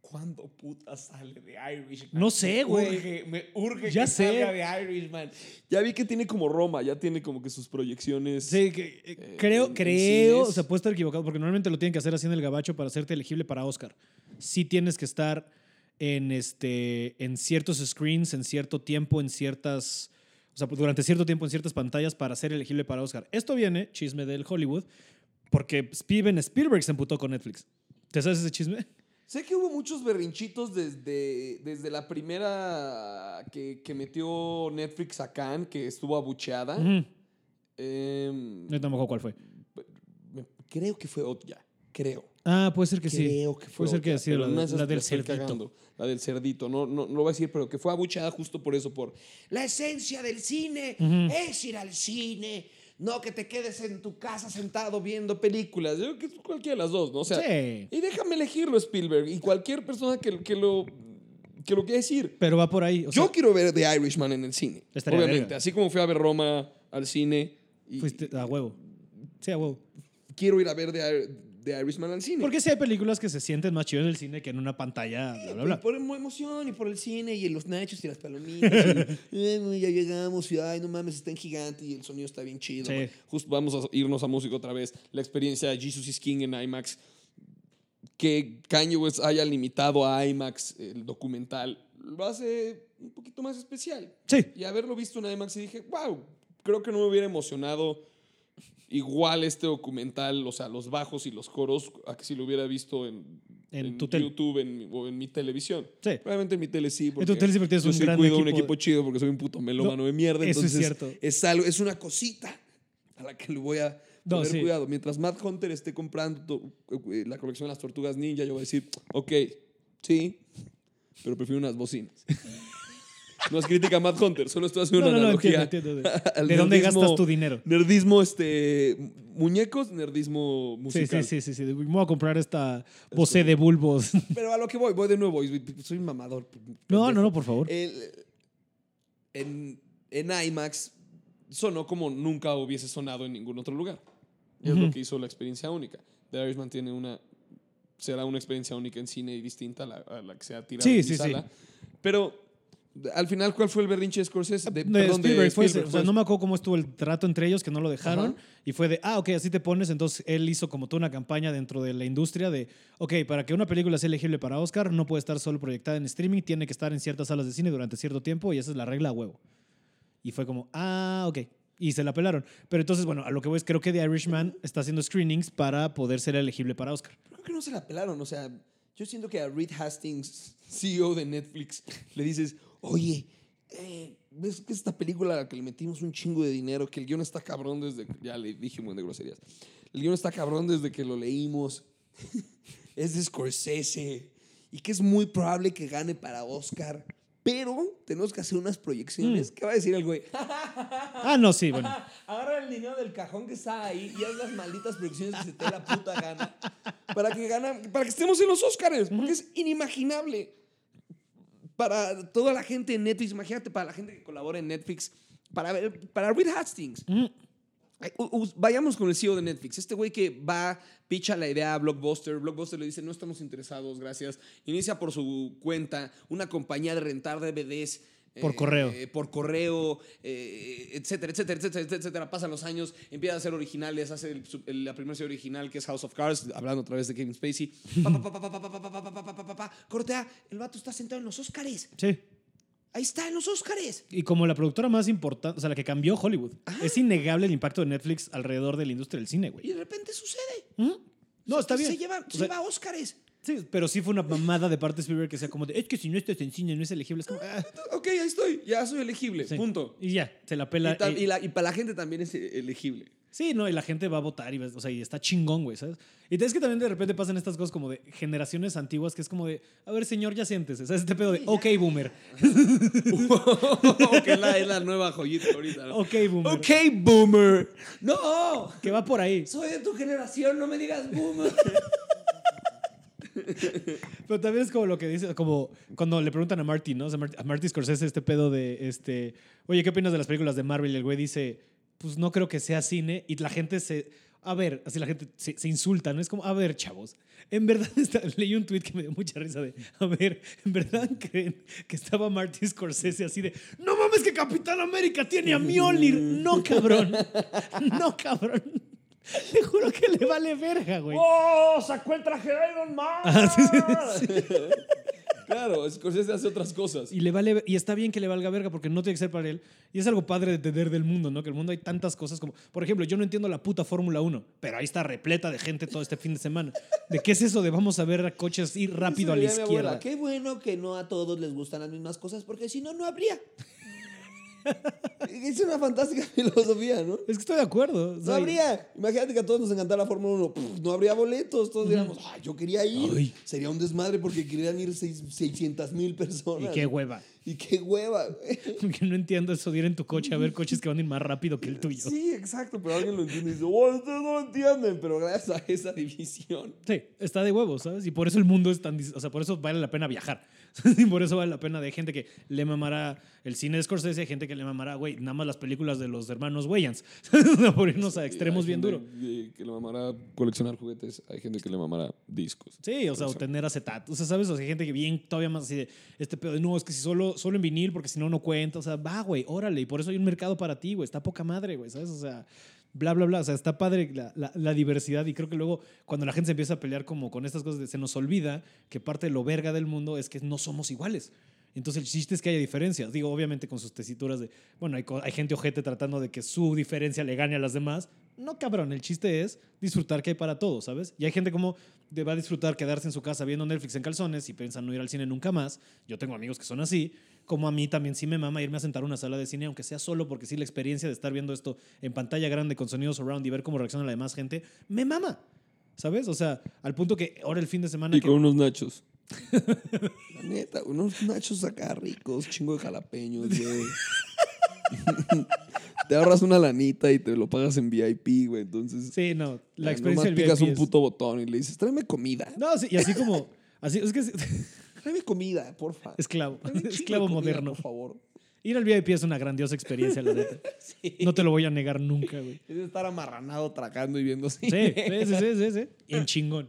¿Cuándo puta sale de Irishman? No sé, güey. Urge, me urge Ya que sé. salga de Irishman. Ya vi que tiene como Roma, ya tiene como que sus proyecciones. Sí, que, eh, Eh, creo, en- en creo, cines. o sea, puede estar equivocado, porque normalmente lo tienen que hacer así en el gabacho para hacerte elegible para Oscar. Sí tienes que estar en, este, en ciertos screens, en cierto tiempo, en ciertas, o sea, durante cierto tiempo en ciertas pantallas para ser elegible para Oscar. Esto viene, chisme del Hollywood, porque Steven Spielberg se emputó con Netflix. ¿Te sabes ese chisme? Sé que hubo muchos berrinchitos desde, desde la primera que, que metió Netflix a Cannes, que estuvo abucheada. Ujú. Em, No tampoco cuál fue. creo que fue Otya. Creo. Ah, puede ser que sí. Creo que fue Puede ser que pero la, de- del cerdito. cagando, La del cerdito. No, no, no lo voy a decir, pero que fue abucheada justo por eso, por la esencia del cine es ir al cine. No que te quedes en tu casa sentado viendo películas. Yo creo que es cualquiera de las dos, ¿no? O sea, Sí. y déjame elegirlo, Spielberg. Y cualquier persona que, que lo, que lo quiera decir. Pero va por ahí. o sea, Yo quiero ver The Irishman en el cine. Estaría Obviamente. verga. Así como fui a ver Roma al cine. Y fuiste a huevo. Sí, a huevo. quiero ir a ver The, Ir- The Irishman al cine. Porque sí hay películas que se sienten más chidas en el cine que en una pantalla, bla, bla, Y bla. por emo- emoción y por el cine y los nachos y las palomitas. y, "Eh, ya llegamos y ay, no mames, está en gigante y el sonido está bien chido. Sí. güey". Justo vamos a irnos a música otra vez. La experiencia de Jesus is King en IMAX. Que Kanye West haya limitado a IMAX el documental lo hace un poquito más especial. Sí. Y haberlo visto en IMAX y dije, wow, creo que no me hubiera emocionado igual este documental, o sea, los bajos y los coros, a que si lo hubiera visto en, En tu tele. YouTube en o en mi televisión. Sí. Probablemente en mi tele sí. Porque tu tele sí, porque tienes yo un sí gran cuido un equipo equipo de- chido porque soy un puto melómano No, de mierda. eso es Entonces, cierto. Es, algo, es una cosita a la que le voy a No, sí. cuidado. Mientras Matt Hunter esté comprando eh, la colección de las tortugas ninja, yo voy a decir, ok, sí, pero prefiero unas bocinas. No es crítica a Matt Hunter, solo estoy haciendo No, una no, analogía. entiendo, entiendo. al ¿De dónde nerdismo- gastas tu dinero? Nerdismo, este. Muñecos, nerdismo Sí, musical. sí, sí, sí, sí. Me voy a comprar esta Bose de bulbos. Pero a lo que voy, voy de nuevo. Soy un mamador. No, no, no, por favor. El- en, en IMAX sonó como nunca hubiese sonado en ningún otro lugar. Es lo que hizo la experiencia única. The Irishman tiene una. Será una experiencia única en cine y distinta a la, a la que se ha tirado Sí, en sí, sí. sala. Pero al final, ¿cuál fue el berrinche de Scorsese? De, De perdón, de Spielberg, fue. Spielberg, o sea, no me acuerdo cómo estuvo el trato entre ellos, que no lo dejaron. Ajá. Y fue de, ah, ok, así te pones. Entonces él hizo como toda una campaña dentro de la industria de, ok, para que una película sea elegible para Oscar, no puede estar solo proyectada en streaming, tiene que estar en ciertas salas de cine durante cierto tiempo y esa es la regla a huevo. Y fue como, ah, ok. Y se la pelaron. Pero entonces, bueno, a lo que voy es, creo que The Irishman está haciendo screenings para poder ser elegible para Oscar. Creo que no se la pelaron. O sea, yo siento que a Reed Hastings, CEO de Netflix, le dices, oye, eh, ¿ves que esta película a la que le metimos un chingo de dinero, que el guion está cabrón desde... Ya le dije un de groserías. El guion está cabrón desde que lo leímos. es de Scorsese. Y que es muy probable que gane para Oscar. Pero tenemos que hacer unas proyecciones. ¿Qué va a decir el güey? Ah, no, sí, bueno. Agarra el dinero del cajón que está ahí y haz las malditas producciones que se te la puta gana para que, gana, para que estemos en los Oscars, porque es inimaginable para toda la gente en Netflix, imagínate para la gente que colabora en Netflix, para ver, para Reed Hastings. Mm. Vayamos con el CEO de Netflix. Este güey que va, picha la idea a Blockbuster. Blockbuster le dice, no estamos interesados, gracias. Inicia por su cuenta una compañía de rentar DVDs. Por correo. Eh, por correo, eh, etcétera, etcétera, etcétera, etcétera. Pasan los años, empieza a hacer originales, hace el, el, la primera serie original que es House of Cards, hablando otra vez de Kevin Spacey. Cortea, el vato está sentado en los Óscares. Sí. Ahí está, en los Óscares. Y como la productora más importante, o sea, la que cambió Hollywood. Ajá. Es innegable el impacto de Netflix alrededor de la industria del cine, güey. Y de repente sucede. ¿Mm? No, o sea, está bien. Se lleva, o sea, se lleva Óscares. Sí, pero sí fue una mamada de parte de Spielberg que sea como de, es que si no estás en cine no es elegible. Es como, ah, Ok, ahí estoy. Ya soy elegible. sí. Punto. Y ya, se la Y, pela. ta- eh, y la- y para la gente también es eh, elegible. Sí, no, y la gente va a votar y, va- o sea, y está chingón, güey, ¿sabes? Y es que también de repente pasan estas cosas como de generaciones antiguas que es como de, a ver, señor, ya siéntese, ¿sabes? Este pedo de, ok, boomer, que la, es la nueva joyita ahorita. ¿no? ok, boomer, Ok, boomer. No, que va por ahí. soy de tu generación, no me digas boomer. Pero también es como lo que dice, como cuando le preguntan a Marty, ¿no? O sea, a Marty Scorsese este pedo de, este, oye, ¿qué opinas de las películas de Marvel? Y el güey dice, pues no creo que sea cine. Y la gente se, a ver, así la gente se, se insulta, ¿no? Es como, a ver, chavos, en verdad, está- leí un tweet que me dio mucha risa de, a ver, ¿en verdad creen que estaba Marty Scorsese así de, no mames que Capitán América tiene a Mjolnir? No, cabrón, no, cabrón. Te juro que le vale verga, güey. ¡Oh! ¡Sacó el traje de Iron Man! Ah, sí, sí, sí. Claro, Scorsese hace otras cosas. Y, le vale, y está bien que le valga verga porque no tiene que ser para él. Y es algo padre de entender del mundo, ¿no? Que el mundo hay tantas cosas como, por ejemplo, yo no entiendo la puta Fórmula 1, pero ahí está repleta de gente todo este fin de semana. ¿De qué es eso de vamos a ver a coches ir rápido a la izquierda? Qué bueno que no a todos les gustan las mismas cosas, porque si no, no habría. es una fantástica filosofía, ¿no? Es que estoy de acuerdo. No habría. Imagínate que a todos nos encantara la Fórmula 1. Pff, no habría boletos. Todos diríamos, "Ay, yo quería ir. Ay. Sería un desmadre porque querían ir seis- 600 mil Y personas. qué hueva. Y qué hueva. Porque no entiendo eso de ir en tu coche a ver coches que van a ir más rápido que el tuyo. Sí, exacto. Pero alguien lo entiende y dice, oh, ustedes no lo entienden. Pero gracias a esa división. Sí, está de huevos, ¿sabes? Y por eso el mundo es tan... O sea, por eso vale la pena viajar. y por eso vale la pena de gente que le mamará el cine de Scorsese, hay gente que le mamará, güey, nada más las películas de los hermanos Wayans. por irnos a extremos bien duro. Que, que le mamará coleccionar juguetes. Hay gente que le mamará discos. Sí, o sea, o tener acetato. O sea, ¿sabes? O sea, hay gente que bien todavía más así de este pedo de no, es que si solo, solo en vinil, porque si no, no cuenta. O sea, va, güey, órale. Y por eso hay un mercado para ti, güey. Está poca madre, güey, ¿sabes? O sea, bla, bla, bla. O sea, está padre la, diversidad. Y creo que luego, cuando la gente se empieza a pelear como con estas cosas, se nos olvida que parte de lo verga del mundo es que no somos iguales. Entonces el chiste es que haya diferencias. Digo, obviamente con sus tesituras de, bueno, hay, hay gente ojete tratando de que su diferencia le gane a las demás. No, cabrón, el chiste es disfrutar que hay para todos, ¿sabes? Y hay gente como va a disfrutar quedarse en su casa viendo Netflix en calzones y piensan no ir al cine nunca más. Yo tengo amigos que son así. Como a mí también sí me mama irme a sentar a una sala de cine, aunque sea solo porque sí la experiencia de estar viendo esto en pantalla grande con sonidos surround y ver cómo reacciona la demás gente, me mama. ¿Sabes? O sea, al punto que ahora el fin de semana... Y que- con unos nachos. La neta, unos nachos acá ricos, chingo de jalapeños, güey. te ahorras una lanita y te lo pagas en VIP, güey. Entonces, Sí, no, la experiencia del picas VIP un es- puto botón y le dices, tráeme comida. No, sí, y así como... Así, es que Tráeme comida, porfa. esclavo, un esclavo comida, moderno. Por favor. Ir al VIP es una grandiosa experiencia, la neta. No te lo voy a negar nunca, güey. Es estar amarranado, tragando y viendo así. Sí, sí, sí, sí, sí, sí. En chingón.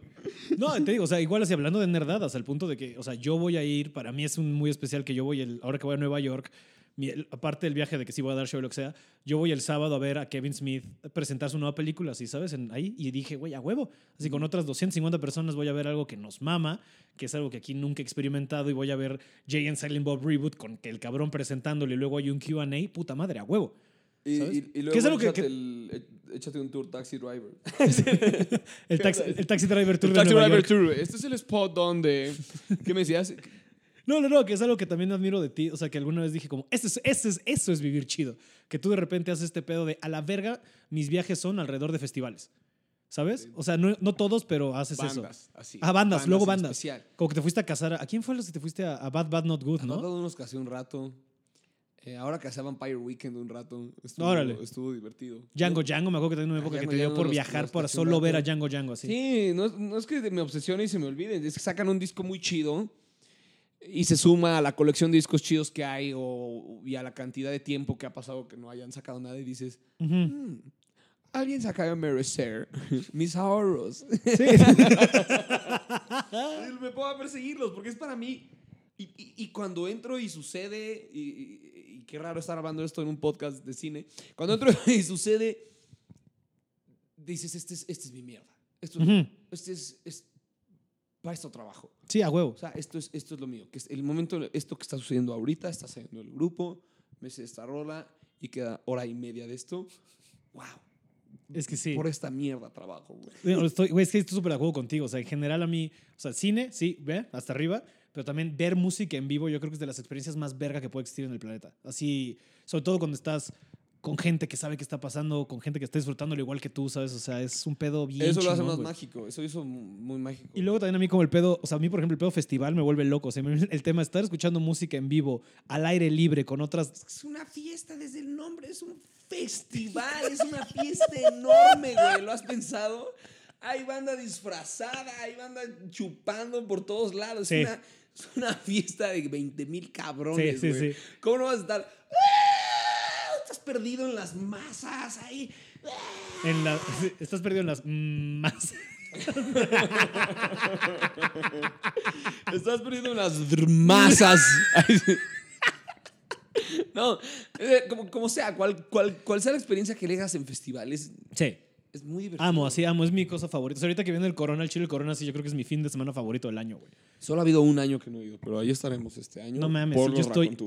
No, te digo, o sea, igual así hablando de nerdadas, al punto de que, o sea, yo voy a ir, para mí es un muy especial que yo voy, el, ahora que voy a Nueva York, mi- aparte del viaje de que sí voy a dar show y lo que sea, yo voy el sábado a ver a Kevin Smith presentar su nueva película, así, ¿sabes? En, ahí, y dije, güey, a huevo. Así con otras 250 personas voy a ver algo que nos mama, que es algo que aquí nunca he experimentado, y voy a ver Jay and Silent Bob Reboot con que el cabrón presentándole y luego hay un QA, puta madre, a huevo. Y, y- y ¿Qué luego es algo que- échate, que- el- e- échate un tour taxi driver. El taxi, el taxi driver tour El taxi driver York. tour. Este es el spot donde... ¿Qué me decías? No, no, no, que es algo que también admiro de ti. O sea, que alguna vez dije como, eso es, eso es, eso es vivir chido. Que tú de repente haces este pedo de, a la verga, mis viajes son alrededor de festivales. ¿Sabes? O sea, no, no todos, pero haces eso. Bandas, así. Ah, bandas, luego en bandas. especial. Como que te fuiste a casar. ¿A, ¿a quién fue los que te fuiste a, a Bad Bad Not Good, Me no? unos que hace un rato. Eh, ahora que hacía Vampire Weekend un rato. Estuvo, Órale. Estuvo divertido. Django Django, me acuerdo que tenía una Ah, época que Django te dio Django por los- viajar para solo ver a. Django Django así. Sí, no, no es que me obsesione y se me olvide. Es que sacan un disco muy chido y se suma a la colección de discos chidos que hay o, y a la cantidad de tiempo que ha pasado que no hayan sacado nada y dices, Ujú. "Mm, alguien de merecer mis ahorros. Sí. me puedo perseguirlos porque es para mí. Y, y- y cuando entro y sucede, y, y- qué raro estar hablando esto en un podcast de cine, cuando entro y sucede, dices, este es, este es mi mierda. Esto, es- Ujú. este es, es- para esto trabajo. Sí, a huevo. O sea, esto es, esto es lo mío. Que es el momento, esto que está sucediendo ahorita, está saliendo el grupo, me sé esta rola y queda hora y media de esto. ¡Wow! Es que sí. Por esta mierda trabajo, güey. Bueno, estoy, güey, es que estoy súper de acuerdo contigo. O sea, en general a mí, o sea, cine, sí, ve, hasta arriba, pero también ver música en vivo, yo creo que es de las experiencias más verga que puede existir en el planeta. Así, sobre todo cuando estás con gente que sabe qué está pasando, con gente que está disfrutándolo igual que tú, ¿sabes? O sea, es un pedo bien Eso lo hace más güey. mágico. Eso hizo muy mágico. Y luego también a mí como el pedo, o sea, a mí por ejemplo el pedo festival me vuelve loco. O sea, el tema de estar escuchando música en vivo, al aire libre, con otras... Es una fiesta desde el nombre, es un festival, es una fiesta enorme, güey. ¿Lo has pensado? Hay banda disfrazada, hay banda chupando por todos lados. Sí. Es, una, es una fiesta de 20 mil cabrones, Sí, sí, güey. sí. ¿Cómo no vas a estar? Perdido en las masas ahí. En la, estás perdido en las más. Estás perdiendo unas masas. no, eh, como, como sea, cual, cual, cual sea la experiencia que legas en festivales, Sí. es muy divertido. Amo, así amo, es mi cosa favorita. O sea, ahorita que viene el Corona, el Chile el Corona, sí, yo creo que es mi fin de semana favorito del año, güey. Solo ha habido un año que no he ido, pero ahí estaremos este año. No mames, por yo estoy.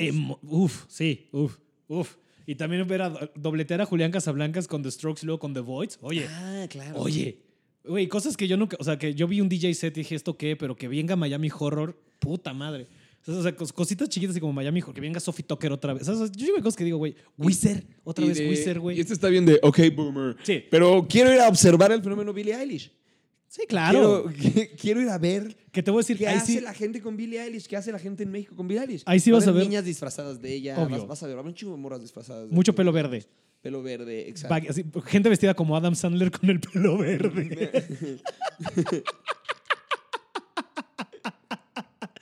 Uf, sí, uf, uf. Y también ver a dobletear a Julián Casablancas con The Strokes y luego con The Voids. Oye, Ah, claro. oye. Güey, cosas que yo nunca. O sea, que yo vi un DJ set y dije, ¿esto qué? Pero que venga Miami Horror, puta madre. O sea, cos- cositas chiquitas así como Miami Horror, que venga Sophie Tucker otra vez. O sea, yo digo cosas que digo, güey, Wizard, otra Y vez de- Wizard, Y güey. este está bien de, ok, boomer. Sí. Pero quiero ir a observar el fenómeno Billie Eilish. Sí, claro. Quiero, quiero ir a ver Que te voy a decir, qué ahí hace sí. la gente con Billie Eilish, qué hace la gente en México con Billie Eilish. Ahí sí Va vas a ver- niñas disfrazadas de ella. Obvio. Vas, vas a ver, un chingo de morras disfrazadas. de Mucho ella. pelo verde. Pelo verde, exacto. Así, gente vestida como Adam Sandler con el pelo verde.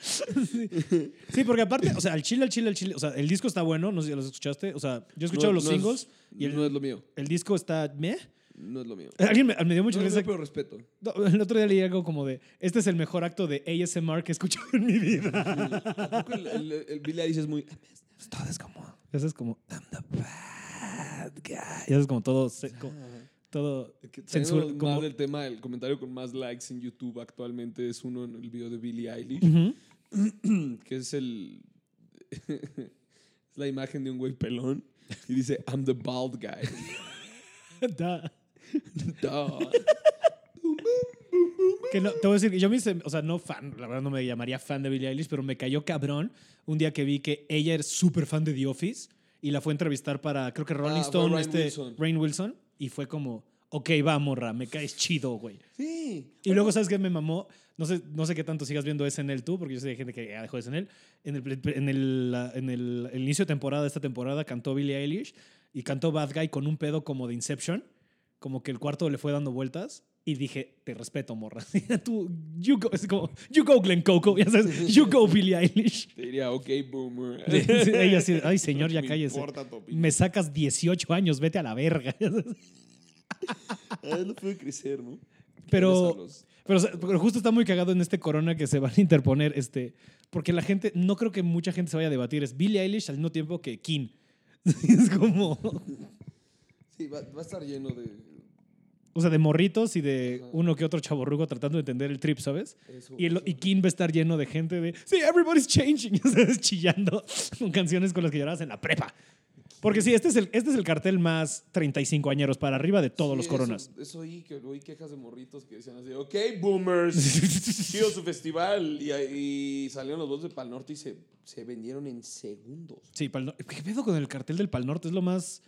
sí. Sí, porque aparte, o sea, el chile, el chile, el chile, o sea, el disco está bueno, no sé si los escuchaste, o sea, yo he escuchado No- los no es- singles y el, no es lo mío. el disco está, ¿meh? No es lo mío. Alguien me, me dio mucha No, risa. pero respeto. No, el otro día leí algo como de, este es el mejor acto de ASMR que he escuchado en mi vida. ¿A poco el, el, el Billie Eilish es muy... Todo es como, eso es como, I'm the bad guy. Y eso es como todo, se- como- todo censura, como, del tema, el comentario con más likes en YouTube actualmente es uno en el video de Billie Eilish, que es el... es la imagen de un güey pelón y dice, I'm the bald guy. Que no, te voy a decir que yo me hice, o sea, no fan, la verdad no me llamaría fan de Billie Eilish, pero me cayó cabrón un día que vi que ella era súper fan de The Office y la fue a entrevistar para, creo que Rolling Ah, Stone, Rainn este, Wilson. Rain Wilson, y fue como, ok, va, morra, me caes chido, güey. Sí. Y luego, ¿sabes qué me mamó? No sé, no sé qué tanto sigas viendo SNL tú, porque yo sé de gente que ya dejó SNL. En el, en el, en el, el inicio de temporada, de esta temporada, cantó Billie Eilish y cantó Bad Guy con un pedo como de Inception, como que el cuarto le fue dando vueltas. Y dije, te respeto, morra. Tú, you go, es como, you go, Glen Coco, ya sabes, you go, Billie Eilish. Te diría, ok, boomer. Ella así, ay, señor, ya Me cállese. importa. Me sacas 18 años, vete a la verga. Ah, no puede crecer, ¿no? Pero- Pero, pero justo está muy cagado en este corona que se van a interponer, este, porque la gente, no creo que mucha gente se vaya a debatir, es Billie Eilish al mismo tiempo que King. es como, Sí, va, va a estar lleno de o sea, de morritos y de Ajá. uno que otro chaborrugo tratando de entender el trip, ¿sabes? eso. Y, el- eso. y King va a estar lleno de gente de, sí, everybody's changing, ¿sabes? chillando con canciones con las que llorabas en la prepa. Porque sí, este es el, este es el cartel más 35 añeros para arriba de todos Sí, los coronas. Eso, eso oí, que oí quejas de morritos que decían así, ok, boomers, chido su festival. Y, y salieron los dos de Pal Norte y se, se vendieron en segundos. Sí, Pal Nor- ¿qué pedo con el cartel del Pal Norte? Es lo más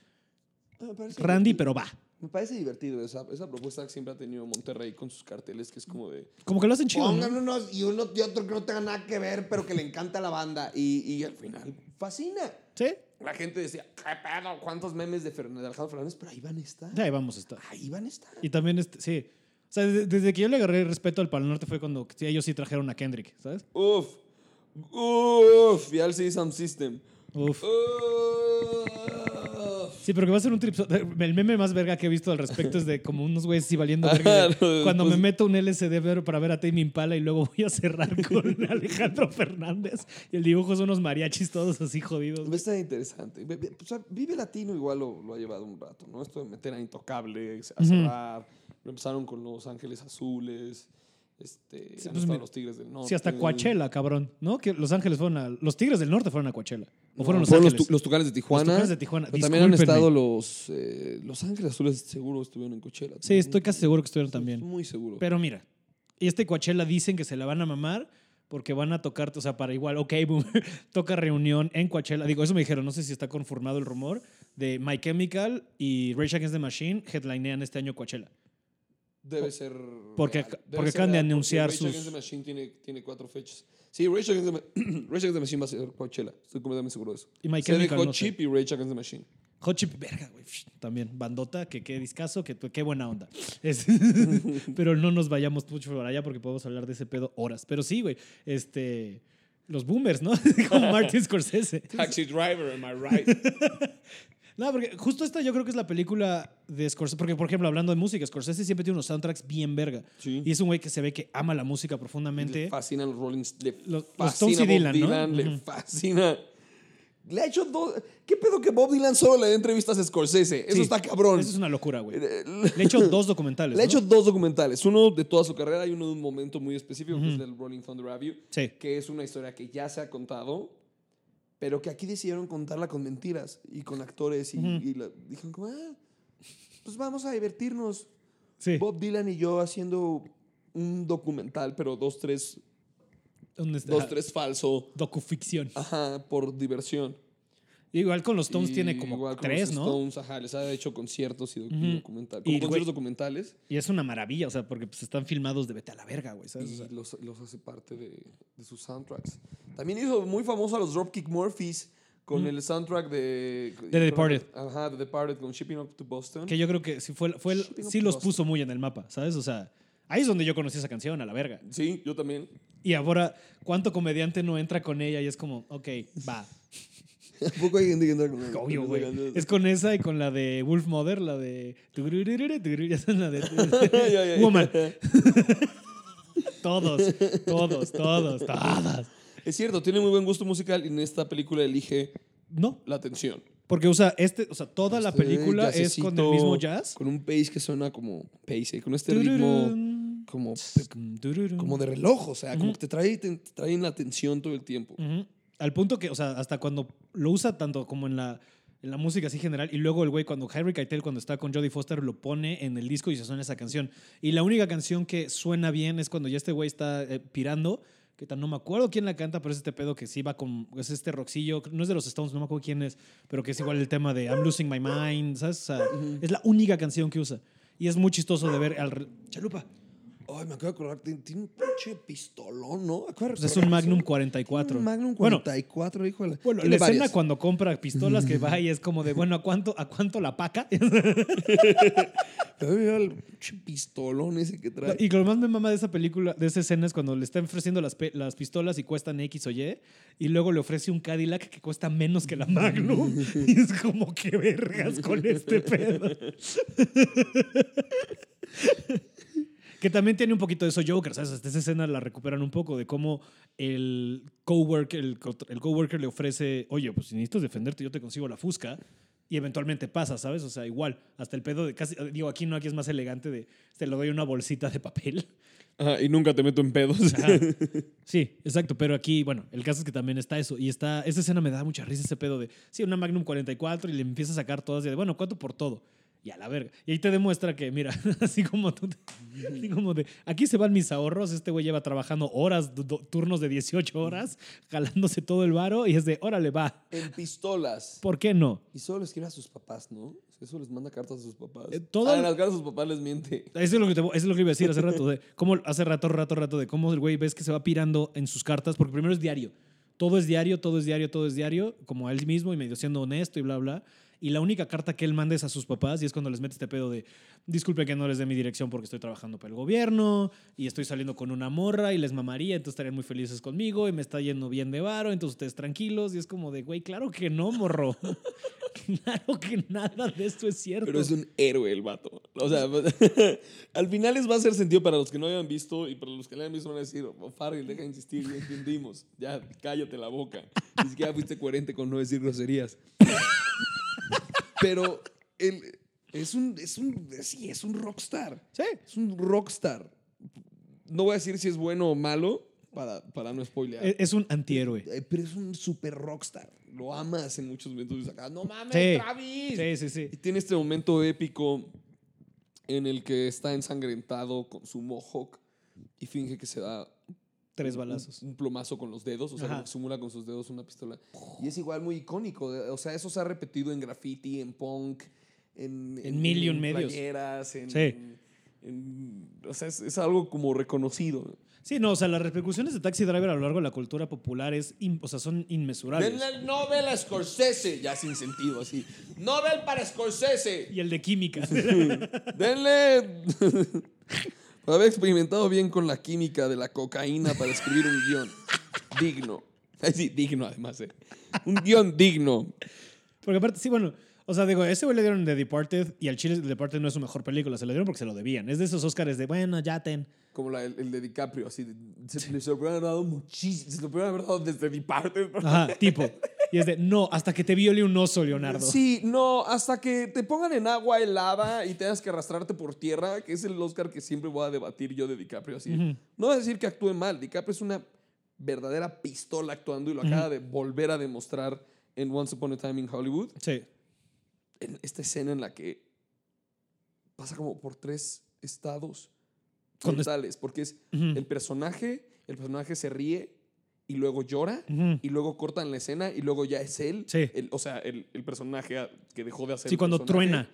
Ah, randy, pero va. Me parece divertido esa, esa propuesta que siempre ha tenido Monterrey con sus carteles, que es como de... Como que lo hacen chido. ¿no? Pongan unos y uno y otro que no tenga nada que ver, pero que le encanta la banda. Y, y al final fascina. Sí, La gente decía, ¿qué pedo? ¿Cuántos memes de, Fern- de Alejandro Fernández? Pero ahí van a estar. ya ahí vamos a estar. Ahí van a estar. Y también, este, sí. O sea, desde, desde que yo le agarré respeto al Pal Norte fue cuando sí, ellos sí trajeron a Kendrick, ¿sabes? Uf. Uf. Y al Sound System. Uf. Uf. Sí, pero que va a ser un trip. El meme más verga que he visto al respecto es de como unos güeyes así valiendo verga. Ajá, no, cuando pues- me meto un LCD para ver a Tame Impala y luego voy a cerrar con Alejandro Fernández. Y el dibujo son unos mariachis todos así jodidos. Estar interesante. O sea, Vive Latino igual lo, lo ha llevado un rato, ¿no? Esto de meter a Intocable, a cerrar. Empezaron con Los Ángeles Azules. Este, Sí, han pues, estado mira, los Tigres del Norte. Sí, hasta Coachella, cabrón. ¿No? Que Los Ángeles fueron a. Los Tigres del Norte fueron a Coachella. O No, fueron Los fueron Ángeles. tu- los Tucanes de Tijuana. Tucanes de Tijuana. Pero también han estado los, eh, los Ángeles Azules, seguro estuvieron en Coachella. Sí, estoy casi seguro que estuvieron también. Muy seguro. Pero mira, y este Coachella dicen que se la van a mamar porque van a tocar, o sea, para igual, ok, boom, toca reunión en Coachella. Digo, eso me dijeron, no sé si está confirmado el rumor de My Chemical y Rage Against the Machine headlinean este año Coachella. Debe ser. Porque- real. Debe porque ser acaban de real, porque anunciar Rage sus- Against the Machine tiene, tiene cuatro fechas. Sí, Rage Against, the, Ma- Rage Against the Machine va a ser Coachella. Estoy completamente seguro de eso. Y Sé de Chemical, Hot no sé. Chip y Rage Against the Machine. Hot Chip, verga, güey. También, bandota, que qué discazo, que qué buena onda. Es- pero no nos vayamos mucho por allá porque podemos hablar de ese pedo horas. Pero sí, güey, este... Los boomers, ¿no? Como Martin Scorsese. Taxi Driver, am I right? No, porque justo esta yo creo que es la película de Scorsese. Porque, por ejemplo, hablando de música, Scorsese siempre tiene unos soundtracks bien verga. Sí. Y es un güey que se ve que ama la música Le profundamente. fascinan los Rolling. Le Los- los fascina Stones y Bob Dylan. Le fascina. Le ha hecho dos. ¿Qué pedo que Bob Dylan solo le da entrevistas a Scorsese? Eso Sí, está cabrón. Eso es una locura, güey. Eh, Le he hecho dos documentales. Le ha ¿no? hecho dos documentales. Uno de toda su carrera y uno de un momento muy específico, que es del Rolling Thunder Abbey, Sí. que es una historia que ya se ha contado, pero que aquí decidieron contarla con mentiras y con actores. Y, Ujú. y la- dijeron, como, ah, pues vamos a divertirnos. Sí. Bob Dylan y yo haciendo un documental, pero dos, tres, este, dos, tres falso. Docuficción. Ajá, por diversión. Igual con los Stones Y tiene como tres, los ¿no? Stones, ajá, les ha hecho conciertos y documentales. Y, Como güey, conciertos documentales. Y es una maravilla, o sea, porque pues, están filmados de vete a la verga, güey, ¿sabes? O y sea, los, los hace parte de, de sus soundtracks. También hizo muy famoso a los Dropkick Murphys con el soundtrack de... The Departed. Ajá, The Departed con Shipping Up to Boston. que yo creo que sí, fue, fue el- sí los Boston. puso muy en el mapa, ¿sabes? O sea, ahí es donde yo conocí esa canción, a la verga. Sí, yo también. Y ahora, ¿cuánto comediante no entra con ella? Y es como, ok, va. ¿A poco hay gente que con Obvio, güey. Es con esa y con la de Wolf Mother, la de. Ya sabes, la de. Woman. todos, todos, todos, todas. Es cierto, tiene muy buen gusto musical y en esta película elige No, la atención. porque usa este, o sea, toda la Este película es con el mismo jazz. Con un pace que suena como pace, con este ritmo como, como de reloj, o sea, como que te trae, te, te trae en la atención todo el tiempo. Ujú. Al punto que, o sea, hasta cuando lo usa tanto como en la, en la música así general, y luego el güey, cuando Harry Keitel, cuando está con Jodie Foster, lo pone en el disco y se suena esa canción. Y la única canción que suena bien es cuando ya este güey está eh, pirando, que tan no me acuerdo quién la canta, pero es este pedo que sí va con, es este roxillo, no es de los Stones, no me acuerdo quién es, pero que es igual el tema de I'm losing my mind, ¿sabes? O sea, es la única canción que usa. Y es muy chistoso de ver al... Chalupa. Ay, me acabo de acordar, tiene, tiene un pinche pistolón, ¿no? Pues es un Magnum sí. 44. Un Magnum Bueno, 44, hijo de la... Bueno, escena varias. cuando compra pistolas que va y es como de, bueno, ¿a cuánto, a cuánto la paca? El pinche pistolón ese que trae. y lo más me mama de esa película, de esa escena es cuando le está ofreciendo las, las pistolas y cuestan X o Y, y luego le ofrece un Cadillac que cuesta menos que la Magnum. y es como que vergas con este pedo. Que también tiene un poquito de eso Joker, ¿sabes? Hasta esa escena la recuperan un poco de cómo el coworker, el, el coworker le ofrece, oye, pues si necesitas defenderte, yo te consigo la fusca. Y eventualmente pasa, ¿sabes? O sea, igual, hasta el pedo de casi, digo, aquí no, aquí es más elegante de, te lo doy una bolsita de papel. Ajá, y nunca te meto en pedos. Ajá. Sí, exacto, pero aquí, bueno, el caso es que también está eso. Y está, esa escena me da mucha risa ese pedo de, sí, una Magnum 44 y le empieza a sacar todas y de, bueno, ¿cuánto por todo? Y a la verga. Y ahí te demuestra que, mira, así como tú, te- así como de, aquí se van mis ahorros, este güey lleva trabajando horas, du- turnos de 18 horas, jalándose todo el varo y es de, órale, va, En pistolas. ¿por qué no? Y solo le escribe a sus papás, ¿no? Eso les manda cartas a sus papás. Eh, todo- Ah, en las cartas a sus papás les miente. Eso es lo que, te- eso es lo que iba a decir hace rato, de cómo hace rato, rato, rato, de cómo el güey ves que se va pirando en sus cartas, porque primero es diario. Todo es diario, todo es diario, todo es diario, como a él mismo y medio siendo honesto y bla, bla. Y la única carta que él manda es a sus papás y es cuando les mete este pedo de, disculpe que no les dé mi dirección porque estoy trabajando para el gobierno y estoy saliendo con una morra y les mamaría, entonces estarían muy felices conmigo y me está yendo bien de varo, entonces ustedes tranquilos. Y es como de, güey, claro que no, morro. claro que nada de esto es cierto. Pero es un héroe el vato. O sea, al final les va a hacer sentido para los que no hayan visto y para los que le hayan visto van a decir, oh, Farrell, deja de insistir, ya entendimos. Ya, cállate la boca. Ni siquiera fuiste coherente con no decir groserías. Pero él es un, es un, sí, es un rockstar. Sí. Es un rockstar. No voy a decir si es bueno o malo para, para no spoilear. Es es un antihéroe. Eh, Pero es un super rockstar. Lo amas en muchos momentos. Dices acá, no mames, Sí. Travis. Sí, sí, sí. Y tiene este momento épico en el que está ensangrentado con su mohawk y finge que se da Tres balazos. Un, plomazo con los dedos, o sea, Ajá. como simula con sus dedos una pistola. Y es igual muy icónico. de- O sea, eso se ha repetido en graffiti, en punk, en, En mil y un medios. playeras, en, Sí. en- o sea, es, es algo como reconocido. Sí, no, o sea, las repercusiones de Taxi Driver a lo largo de la cultura popular es, in- o sea, son inmesurables. Denle el Nobel a Scorsese, ya sin sentido, así. Nobel para Scorsese. Y el de química. Denle. Haber experimentado bien con la química de la cocaína para escribir un guion digno. Sí, digno además. eh. Un guion digno. Porque aparte, sí, bueno, o sea, digo, ese güey le dieron The Departed y al Chile The Departed no es su mejor película, se lo dieron porque se lo debían. Es de esos Oscars de, bueno, ya ten. Como la- el, el de DiCaprio, así. Se, se lo haber dado muchísimo. Se lo haber dado desde mi parte. Ajá, tipo. Y es de, no, hasta que te viole un oso, Leonardo. Sí, no, hasta que te pongan en agua helada y tengas que arrastrarte por tierra, que es el Oscar que siempre voy a debatir yo de DiCaprio. Así. No voy a decir que actúe mal, DiCaprio es una verdadera pistola actuando y lo acaba de volver a demostrar en Once Upon a Time in Hollywood. Sí. En esta escena en la que pasa como por tres estados porque es el personaje, el personaje se ríe y luego llora Ujú. y luego cortan la escena y luego ya es él. Sí. El- o sea, el, el personaje que dejó de hacer. Sí, cuando truena.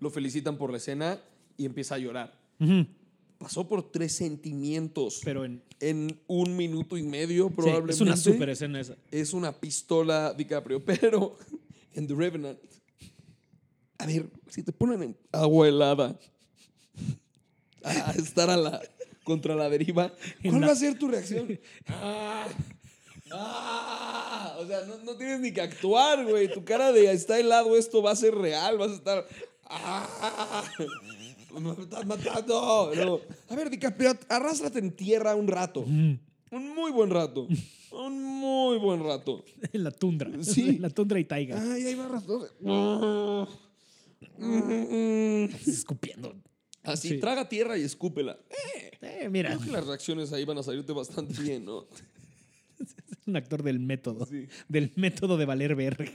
Lo felicitan por la escena y empieza a llorar. Ujú. Pasó por tres sentimientos Pero en, en un minuto y medio, sí, probablemente. es una super escena esa. Es una pistola DiCaprio. Pero en The Revenant. A ver, si te ponen en agua helada a estar a la, contra la deriva, ¿cuál va a ser tu reacción? Ah, ah, o sea, no, no tienes ni que actuar, güey. Tu cara de está helado, esto va a ser real, vas a estar. ah, me estás matando. No. A ver, DiCaprio, arrástrate en tierra un rato. Un muy buen rato. Un muy buen rato. En la tundra. Sí. La tundra y taiga. Ay, ahí va arrastrando. Estás escupiendo. Así, Sí. traga tierra y escúpela. Eh, mira, Creo que las reacciones ahí van a salirte bastante bien, ¿no? es un actor del método. Sí. Del método de valer ver.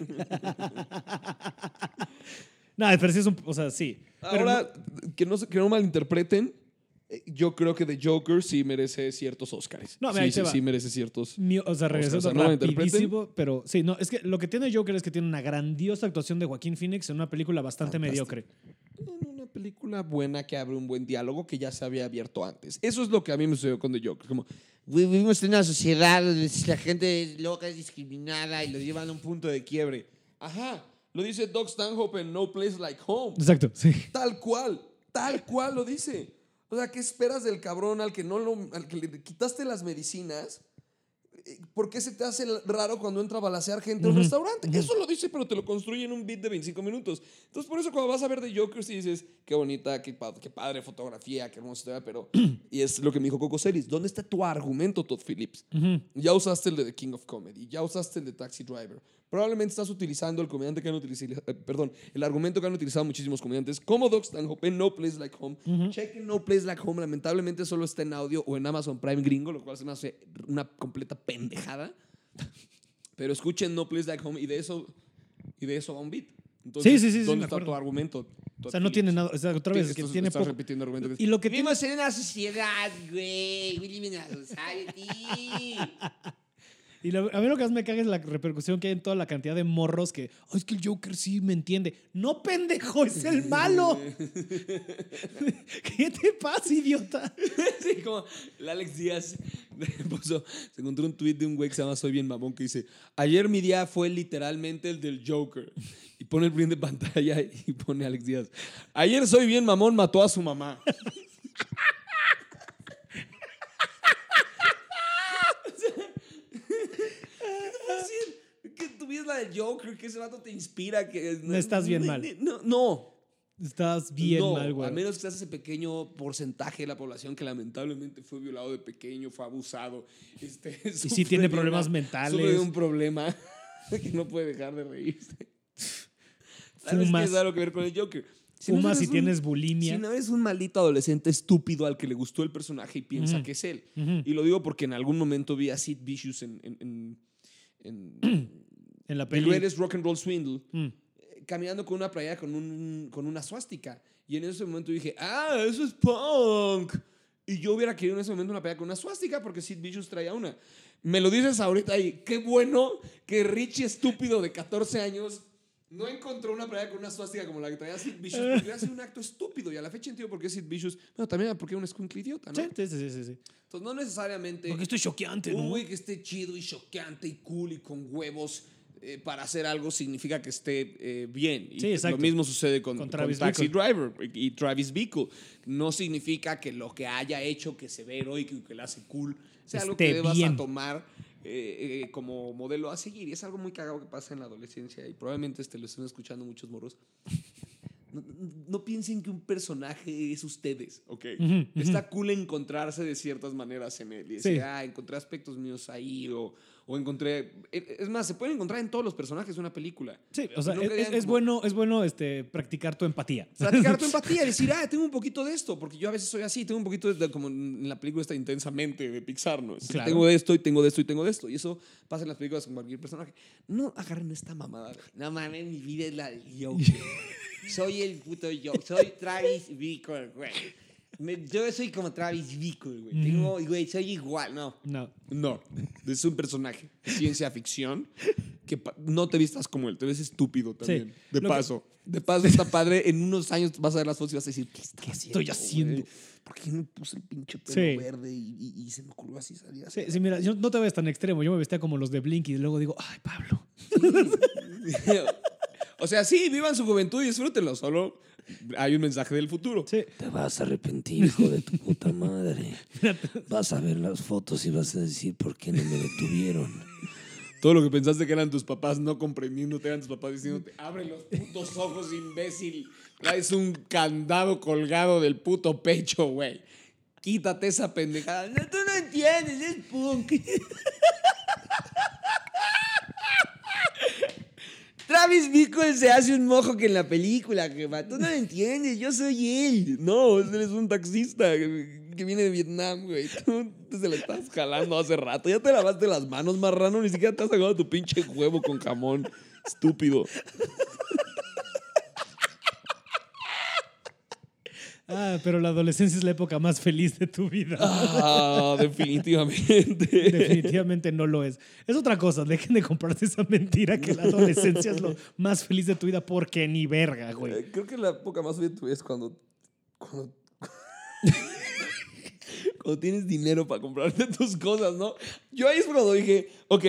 no, pero sí es un. O sea, sí. Pero Ahora, que, no, que no malinterpreten, eh, yo creo que The Joker sí merece ciertos Oscars. No, mira, sí, sí, sí merece ciertos. O sea, regresando sea, no lo rapidísimo, pero sí, no, es que lo que tiene Joker es que tiene una grandiosa actuación de Joaquín Phoenix en una película bastante mediocre. En una película buena que abre un buen diálogo que ya se había abierto antes. Eso es lo que a mí me sucedió con The Joker. Como, vivimos en una sociedad donde la gente es loca, es discriminada y lo llevan a un punto de quiebre. Ajá, lo dice Doc Stanhope en No Place Like Home. Exacto, sí. Tal cual, tal cual lo dice. O sea, ¿qué esperas del cabrón al que no lo, al que le quitaste las medicinas? Eh, ¿Por qué se te hace raro cuando entra a balasear gente a un restaurante? Eso lo dice, pero te lo construye en un beat de 25 minutos. Entonces, por eso cuando vas a ver The Joker, sí dices, qué bonita, qué, pa- qué padre fotografía, qué hermosa historia, pero... y es lo que me dijo Coco Celis. ¿Dónde está tu argumento, Todd Phillips? Ya usaste el de The King of Comedy, ya usaste el de Taxi Driver. Probablemente estás utilizando el comediante que han utilizado, eh, perdón, el argumento que han utilizado muchísimos comediantes, como Doc Stanhope en No Place Like Home. Chequen No Place Like Home, lamentablemente solo está en audio o en Amazon Prime gringo, lo cual se me hace una completa pendejada. Pero escuchen No Place Like Home y de eso, y de eso va un beat. Entonces, Sí, sí, sí, sí, ¿Dónde me está acuerdo. tu argumento? O sea, no tiene nada. O sea, otra vez, es que Estás- tiene estás poco. repitiendo argumento. Y lo que tiene. Vivimos en una sociedad, güey. We live in a society. Y lo- a mí lo que más me caga es la repercusión que hay en toda la cantidad de morros que, "Ay, es que el Joker sí me entiende. No, pendejo, es el malo. ¿Qué te pasa, idiota? Sí, como el Alex Díaz puso, se encontró un tweet de un güey que se llama Soy Bien Mamón que dice, ayer mi día fue literalmente el del Joker. Y pone el print de pantalla y pone Alex Díaz, ayer Soy Bien Mamón mató a su mamá. Decir que tu vida es la del Joker, que ese vato te inspira, que No estás bien mal. No, no, Estás bien no, mal, güey. A menos que seas ese pequeño porcentaje de la población que lamentablemente fue violado de pequeño, fue abusado. Este, Y sí tiene problemas mentales. Un problema que no puede dejar de reírse. Tal vez tiene algo que ver con el Joker. Si no Fumas un- tienes bulimia. Si no eres un maldito adolescente estúpido al que le gustó el personaje y piensa que es él. Y lo digo porque en algún momento vi a Sid Vicious en, en, en, en En la The peli. Greatest Rock and Roll Swindle Mm. eh, caminando con una playera con, un, con una suástica. Y en ese momento dije, ah, eso es punk. Y yo hubiera querido en ese momento una playera con una suástica porque Sid Vicious traía una. Me lo dices ahorita y qué bueno que Richie estúpido de 14 años no encontró una playera con una suástica como la que traía Sid Vicious porque sido un acto estúpido. Y a la fecha entiendo por qué Sid Vicious, bueno, también porque un escuincle idiota, ¿no? Sí, sí, sí, sí, sí. Entonces no necesariamente... Porque esto es choqueante, Un ¿no? güey que esté chido y choqueante y cool y con huevos eh, para hacer algo significa que esté eh, bien. Y Sí, exacto. Lo mismo sucede con, Con con Travis Taxi Bickle. Driver y Travis Bickle. No significa que lo que haya hecho que se ve heroico y que le hace cool sea algo que debas bien. a tomar eh, eh, como modelo a seguir. Y es algo muy cagado que pasa en la adolescencia y probablemente este, lo estén escuchando muchos morros. No, no piensen que un personaje es ustedes, ¿ok? Ujú, ujú. Está cool encontrarse de ciertas maneras en él. Y decir, Sí. ah, encontré aspectos míos ahí o, o encontré... eh, Es más, se pueden encontrar en todos los personajes de una película. Sí, o sea, es, digan es como- bueno, es bueno este, practicar tu empatía. Practicar tu empatía, decir, ah, tengo un poquito de esto, porque yo a veces soy así, tengo un poquito de, como en la película está intensamente de Pixar, ¿no? Es Claro. Tengo de esto y tengo de esto y tengo de esto. Y eso pasa en las películas con cualquier personaje. No agarren esta mamada. No mames, mi vida es la Joker. soy el puto Joker. Soy Travis Bickle, güey. Me- yo soy como Travis Bickle, güey. Tengo, güey, soy igual. No, No. no, es un personaje de ciencia ficción que pa- no te vistas como él, te ves estúpido también. De Lo que- paso, de paso está padre. En unos años vas a ver las fotos y vas a decir, ¿qué, estoy haciendo, güey? ¿Por qué me puse el pinche pelo Sí. verde y, y- y se me ocurrió así salir Sí, así? sí, mira, yo no te ves tan extremo. Yo me vestía como los de Blink y luego digo, ay, Pablo. o sea, sí, vivan su juventud y disfrútenlo, solo hay un mensaje del futuro. Sí. Te vas a arrepentir, hijo de tu puta madre. Vas a ver las fotos y vas a decir por qué no me detuvieron. Todo lo que pensaste que eran tus papás no comprendiéndote, eran tus papás diciéndote, abre los putos ojos, imbécil. Traes un candado colgado del puto pecho, güey. Quítate esa pendejada. No, tú no entiendes, es punk. Travis Bickle se hace un mojo que en la película, jefa. Tú no lo entiendes, yo soy él. No, él es un taxista que viene de Vietnam, güey. Tú se la estás jalando hace rato. Ya te lavaste las manos, marrano. Ni siquiera te has sacado tu pinche huevo con jamón. Estúpido. Ah, pero la adolescencia es la época más feliz de tu vida. Ah, definitivamente. Definitivamente no lo es. Es otra cosa, dejen de comprarse esa mentira que la adolescencia es lo más feliz de tu vida porque ni verga, güey. Eh, Creo que la época más feliz de tu vida es cuando. Cuando, cuando tienes dinero para comprarte tus cosas, ¿no? Yo ahí es cuando dije, ok,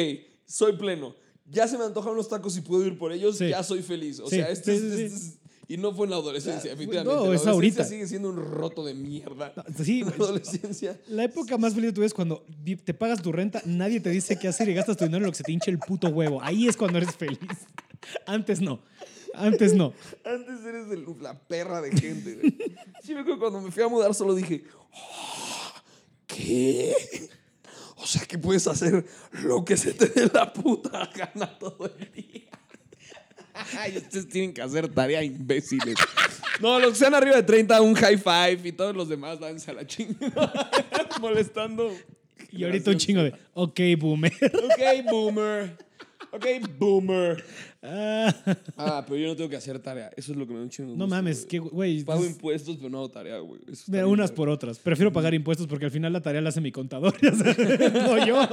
soy pleno. Ya se me antojan unos tacos y puedo ir por ellos, Sí. ya soy feliz. O Sí, sea, este, sí, es- sí, este Y no fue en la adolescencia, efectivamente. no, la es ahorita. sigue siendo un roto de mierda. Sí, la adolescencia. La época más feliz de tu vida es cuando te pagas tu renta, nadie te dice qué hacer y gastas tu dinero en lo que se te hinche el puto huevo. Ahí es cuando eres feliz. Antes no. Antes no. Antes eres el- la perra de gente. Sí, me acuerdo cuando me fui a mudar, solo dije, "Oh, ¿qué? O sea, que puedes hacer lo que se te dé la puta gana todo el día. Ay, ustedes tienen que hacer tarea, imbéciles. No, los que sean arriba de 30, un high five y todos los demás danse a la chingada. Molestando. Y ahorita un chingo de, ok, boomer. Ok, boomer. Ok, boomer. Ah, Ah, pero yo no tengo que hacer tarea. Eso es lo que me da un chingo de no gusto, mames, güey. que, güey. Pago pues, impuestos, pero no hago tarea, güey. De unas por otras. Prefiero pagar impuestos porque al final la tarea la hace mi contador. no yo.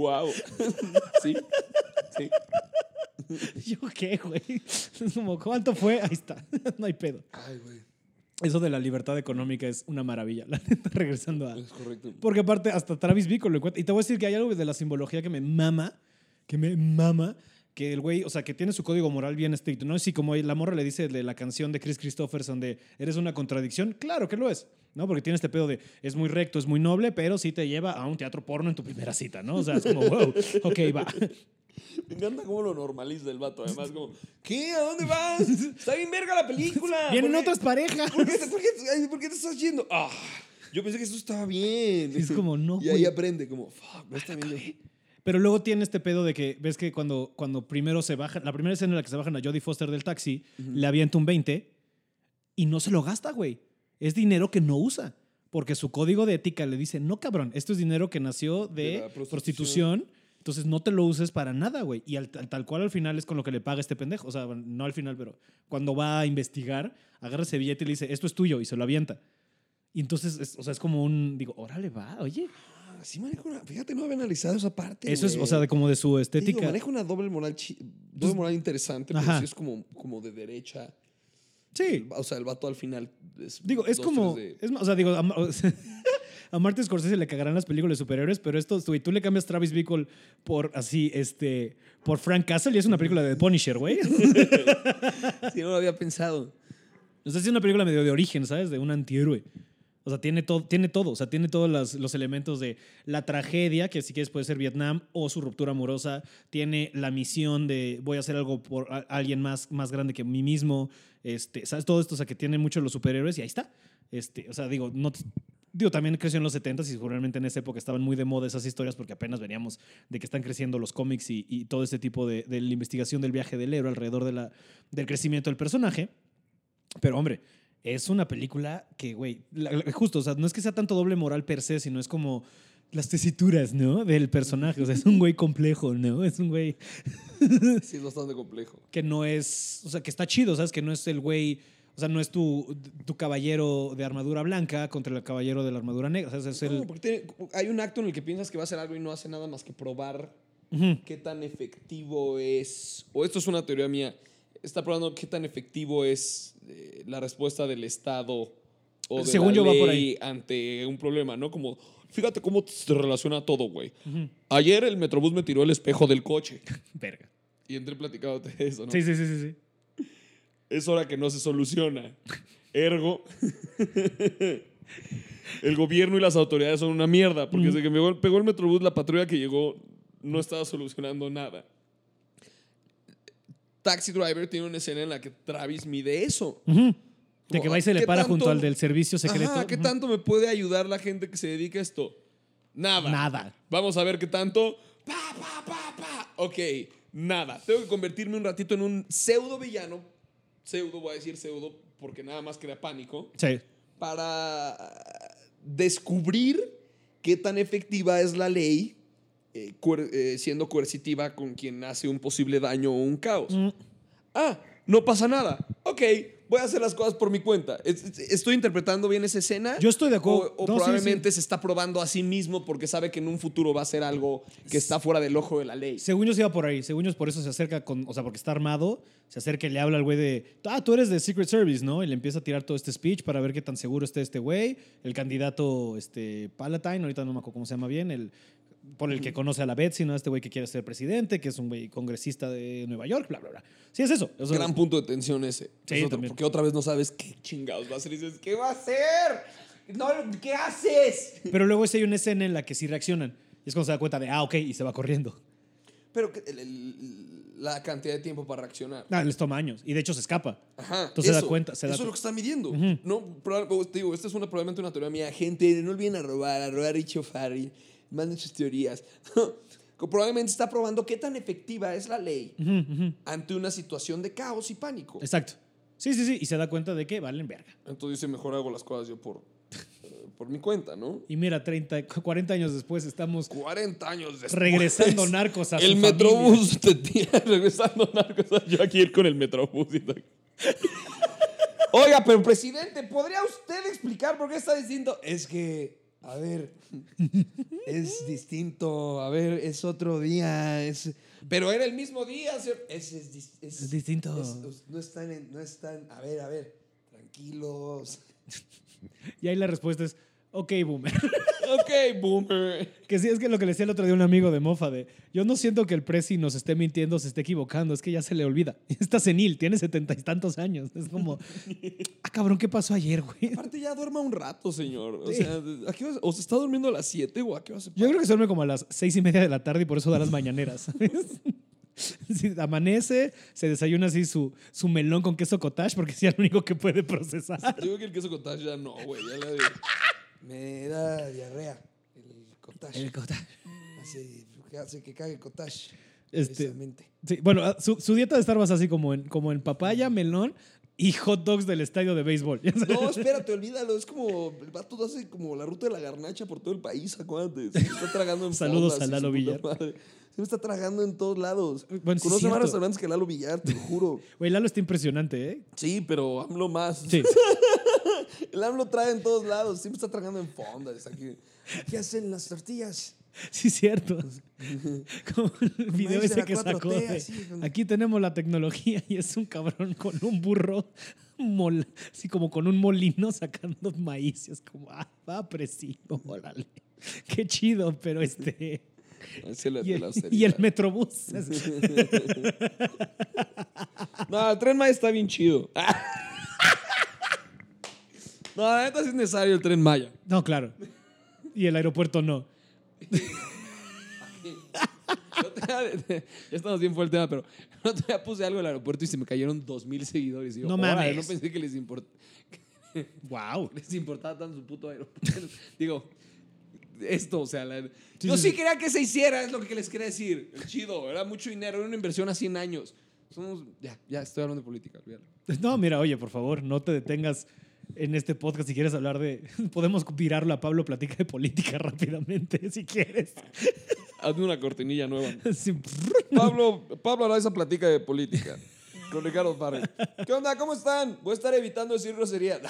Guau. sí. Sí. ¿Yo qué, güey? Es como, ¿cuánto fue? Ahí está. No hay pedo. Ay, güey. Eso de la libertad económica es una maravilla. La neta, regresando a. Es correcto. Porque aparte, hasta Travis Bickle lo encuentra. Y te voy a decir que hay algo de la simbología que me mama, que me mama, que el güey, o sea, que tiene su código moral bien estricto. No es así como la morra le dice de la canción de Chris Christopherson de ¿eres una contradicción? Claro que lo es, ¿no? Porque tiene este pedo de es muy recto, es muy noble, pero sí te lleva a un teatro porno en tu primera cita, ¿no? O sea, es como, wow, ok, va. Me encanta cómo lo normaliza el vato. Además, como, ¿qué? ¿A dónde vas? Está bien verga la película. Vienen ¿Por qué- otras parejas. ¿Por qué, te- por qué- por qué te estás yendo? Ah, yo pensé que eso estaba bien. Es como, no, Y ahí güey. aprende, como, fuck, no está bien. Pero luego tiene este pedo de que, ves que cuando, cuando primero se bajan, la primera escena en la que se bajan a Jodie Foster del taxi, le avienta un 20 y no se lo gasta, güey. Es dinero que no usa. Porque su código de ética le dice, no, cabrón, esto es dinero que nació de, prostitución. prostitución. Entonces no te lo uses para nada, güey. Y al- tal, tal cual al final es con lo que le paga este pendejo. O sea, no al final, pero cuando va a investigar, agarra ese billete y le dice, esto es tuyo, y se lo avienta. Y entonces, es, o sea, es como un, digo, órale, va, oye. Sí maneja una... Fíjate, no había analizado esa parte, Eso es, güey. o sea, de, como de su estética. Digo, maneja una doble moral, chi- doble moral interesante, pero Ajá. sí es como, como de derecha. Sí, O sea, el vato al final es... Digo, es dos, como. tres de- Es, ma- o sea, digo, a, Ma- a Martin Scorsese le cagarán las películas superiores, pero esto, güey, tú le cambias Travis Bickle por así, este. Por Frank Castle y es una película de Punisher, güey. Sí, no lo había pensado. O sea, es una película medio de origen, ¿sabes? De un antihéroe. Sea, tiene todo, tiene todo. O sea, tiene todos los elementos de la tragedia, que si quieres puede ser Vietnam, o su ruptura amorosa. Tiene la misión de voy a hacer algo por alguien más, más grande que mí mismo. Este, ¿Sabes? Todo esto, o sea, que tiene mucho los superhéroes y ahí está. Este, o sea, digo, digo, también creció en los 70s y seguramente en esa época estaban muy de moda esas historias porque apenas veníamos de que están creciendo los cómics y, todo este tipo de, la investigación del viaje del héroe alrededor del crecimiento del personaje. Pero hombre, es una película que, güey, justo, o sea, no es que sea tanto doble moral per se, sino es como las tesituras, ¿no? Del personaje. O sea, es un güey complejo, ¿no? Es un güey Sí, es bastante complejo. que no es, o sea, que está chido, ¿sabes? Que no es el güey, o sea, no es tu, tu caballero de armadura blanca contra el caballero de la armadura negra. O sea, es el... No, porque tiene- hay un acto en el que piensas que va a hacer algo y no hace nada más que probar qué tan efectivo es, o esto es una teoría mía, está probando qué tan efectivo es eh, la respuesta del Estado o de Según la yo va por ley ante un problema, ¿no? Como, fíjate cómo se relaciona todo, güey. Ayer el Metrobús me tiró el espejo del coche Verga. y entré platicándote de eso, ¿no? Sí, sí, sí, sí, sí. es hora que no se soluciona. Ergo, el gobierno y las autoridades son una mierda, porque desde que me pegó el Metrobús, la patrulla que llegó no estaba solucionando nada. Taxi Driver tiene una escena en la que Travis mide eso. De que va y se le ¿qué para tanto- junto al del servicio secreto. Ajá, ¿Qué tanto me puede ayudar la gente que se dedica a esto? Nada. Nada. Vamos a ver qué tanto. Pa, pa, pa, pa. Ok, nada. Tengo que convertirme un ratito en un pseudo villano. Pseudo, voy a decir pseudo, porque nada más crea pánico. Sí. Para descubrir qué tan efectiva es la ley eh, coer- eh, siendo coercitiva con quien hace un posible daño o un caos. Mm. Ah, no pasa nada. Ok, voy a hacer las cosas por mi cuenta. Es- es- ¿Estoy interpretando bien esa escena? Yo estoy de acuerdo. O, o No, sí, probablemente se está probando a sí mismo porque sabe que en un futuro va a ser algo que está fuera del ojo de la ley. Según yo se iba por ahí. Según yo por eso se acerca con. O sea, porque está armado. Se acerca y le habla al güey de. Ah, tú eres de Secret Service, ¿no? Y le empieza a tirar todo este speech para ver qué tan seguro está este güey. El candidato este, Palatine, ahorita no me acuerdo cómo se llama bien. El, por el que conoce a la Betsy, ¿no? Este güey que quiere ser presidente, que es un güey congresista de Nueva York, bla, bla, bla. Sí, es eso. Eso- Gran punto de tensión ese. Sí, Es otro, también. porque otra vez no sabes qué chingados va a hacer. Y dices, ¿qué va a hacer? No, ¿Qué haces? Pero luego hay una escena en la que sí reaccionan. Y es cuando se da cuenta de, ah, ok, y se va corriendo. Pero que el- el- la cantidad de tiempo para reaccionar. Ah, les toma años. Y de hecho se escapa. Ajá. Entonces se da cuenta, se da eso es lo que está midiendo. No, te digo, esta es una, probablemente una teoría mía. Gente, no olviden a robar, a robar a Richo Farry. Manden sus teorías. Probablemente está probando qué tan efectiva es la ley ante una situación de caos y pánico. Exacto. Sí, sí, sí. Y se da cuenta de que valen verga. Entonces dice, mejor hago las cosas yo por, eh, por mi cuenta, ¿no? Y mira, 30, 40 años después estamos 40 años después. regresando narcos a El su Metrobús te tira regresando narcos. Yo aquí ir con el Metrobús. y tal. Oiga, pero presidente, ¿podría usted explicar por qué está distinto? Es que, a ver, es distinto. A ver, es otro día. Es... Pero era el mismo día. Es, es, es- Es distinto. no están, en- no están. A ver, a ver, tranquilos. Y ahí la respuesta es, ok, boomer. Ok, boomer. que sí, es que lo que le decía el otro día un amigo de Mofa de, yo no siento que el presi nos esté mintiendo, se esté equivocando, es que ya se le olvida. Está senil, tiene setenta y tantos años. Es como, ah, cabrón, ¿qué pasó ayer, güey? Aparte ya duerma un rato, señor. O sea, ¿a qué vas- o se está durmiendo a las 7 o a qué va a Yo creo que se duerme como a las seis y media de la tarde y por eso da las mañaneras. ¿sabes? Sí, amanece, se desayuna así su, su melón con queso cottage porque es lo único que puede procesar. Creo que el queso cottage ya no, güey. Ya la de... Me da diarrea el cottage. El cottage. Hace, hace que cague cottage. Este, precisamente. sí, bueno, ah, su, su dieta de estar más así como en, como en papaya, melón y hot dogs del estadio de béisbol. No, espérate, olvídalo. Es como el vato hace como la ruta de la garnacha por todo el país, acuérdate. Se me está tragando en Saludos fondas a Lalo Villar. madre. Se me está tragando en todos lados. Bueno, sí Conoce más cierto. restaurantes que Lalo Villar, te lo juro. Güey, Lalo está impresionante, ¿eh? Sí, pero AMLO más. Sí. El AMLO trae en todos lados. Siempre está tragando en fondas. Aquí, aquí hacen las tortillas. Sí, cierto. Como el video ese que 4T, sacó. de, con- Aquí tenemos la tecnología y es un cabrón con un burro, mol, así como con un molino sacando maíz. Y es como, ah, va preciso, órale. Qué chido, pero este. Y el, y el metrobús. No, el tren Maya está bien chido. No, la neta sí es necesario el tren Maya. No, claro. Y el aeropuerto no. Te- ya estamos bien fuera el tema, pero otro día puse algo en el aeropuerto y se me cayeron dos mil seguidores. Y yo, No mames. No pensé que les, import- Wow. les importaba tanto su puto aeropuerto. Digo, esto, o sea, la- Sí, yo sí, sí, sí. quería que se hiciera, es lo que les quería decir. El chido, era mucho dinero, era una inversión a 100 años. Somos, ya, ya estoy hablando de política, olvídalo. No, mira, oye, por favor, no te detengas en este podcast si quieres hablar de. Podemos virarlo a Pablo Platica de política rápidamente, si quieres. Hazme una cortinilla nueva. Sí. Pablo, Pablo Araiza platica de política. Con Ricardo Farrell. ¿Qué onda? ¿Cómo están? Voy a estar evitando decir grosería.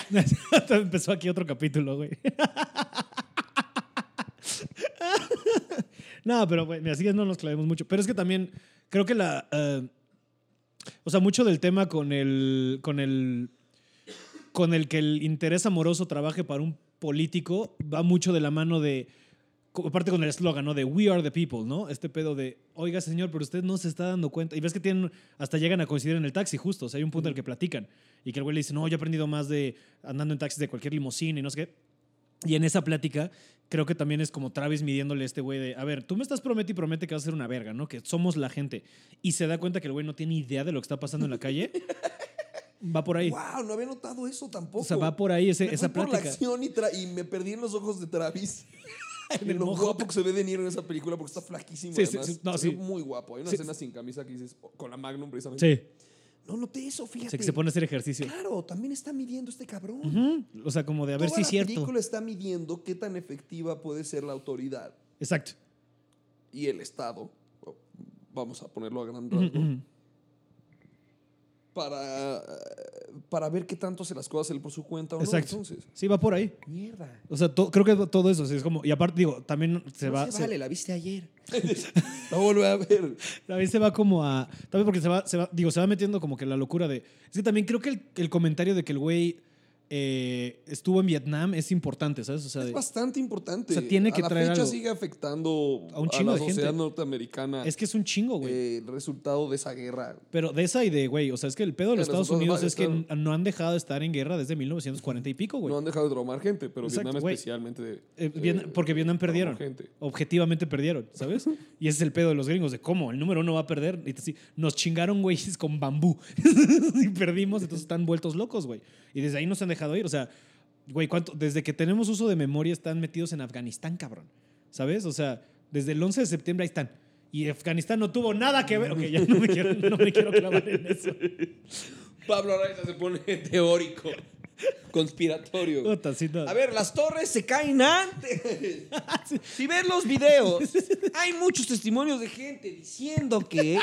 Empezó aquí otro capítulo, güey. no, pero güey, así que no nos clavemos mucho. Pero es que también creo que la. eh, o sea, mucho del tema con el. con el. Con el que el interés amoroso trabaje para un político va mucho de la mano de. Aparte con el eslogan, ¿no? De We are the people, ¿no? Este pedo de, oiga, señor, pero usted no se está dando cuenta. Y ves que tienen, hasta llegan a coincidir en el taxi, justo. O sea, hay un punto en el que platican. Y que el güey le dice, no, yo he aprendido más de andando en taxis de cualquier limusina y no sé qué. Y en esa plática, creo que también es como Travis midiéndole a este güey de, a ver, tú me estás promete y promete que vas a ser una verga, ¿no? Que somos la gente. Y se da cuenta que el güey no tiene idea de lo que está pasando en la calle. Va por ahí. Wow, no había notado eso tampoco. O sea, va por ahí ese- Me esa fui por la plática. acción y, y me perdí en los ojos de Travis. En lo mojo. guapo que se ve de Niro en esa película porque está flaquísimo. Sí, además. sí, no, Se ve sí. muy guapo. Hay una escena sin camisa que dices, oh, con la Magnum precisamente. Sí. No noté eso, O fíjate. sea, que se pone a hacer ejercicio. Claro, también está midiendo este cabrón. Ujú. O sea, como de a ver Toda si es la cierto. película está midiendo qué tan efectiva puede ser la autoridad. Exacto. y el Estado, vamos a ponerlo a gran rasgo, para, para ver qué tanto se las cosas él por su cuenta o Exacto. no. Entonces, Sí, va por ahí. mierda. O sea, to- creo que todo eso, sí, es como, y aparte digo, también se No va, se se- vale, la viste ayer. la vuelve a ver. también se va como a, también porque se va, se va, digo, se va metiendo como que la locura de, es que también creo que el, el comentario de que el güey eh, estuvo en Vietnam es importante, ¿sabes? O sea, Es bastante importante. O sea, tiene que a la traer fecha algo. sigue afectando A un chingo la de gente. sociedad norteamericana. es que es un chingo, güey. eh, el resultado de esa guerra. Pero de esa y de, güey, o sea, es que el pedo de los El Estados Unidos es que no han dejado de estar en guerra desde 1940 y pico, güey. No han dejado de traumar gente, pero Exacto, Vietnam güey. especialmente. de- Eh, Vietnam- porque Vietnam perdieron. gente. Objetivamente perdieron, ¿sabes? Y ese es el pedo de los gringos, de cómo el número uno va a perder. Y así, nos chingaron, güeyes, con bambú. y perdimos, entonces están vueltos locos, güey. Y desde ahí nos han dejado O sea, güey, ¿cuánto? Desde que tenemos uso de memoria están metidos en Afganistán, cabrón. ¿Sabes? O sea, desde el 11 de septiembre ahí están. Y Afganistán no tuvo nada que ver. Ok, ya no me quiero clavar en eso. Pablo Araiza se pone teórico, conspiratorio. Puta, sí, no. A ver, las torres se caen antes. Si ves los videos, hay muchos testimonios de gente diciendo que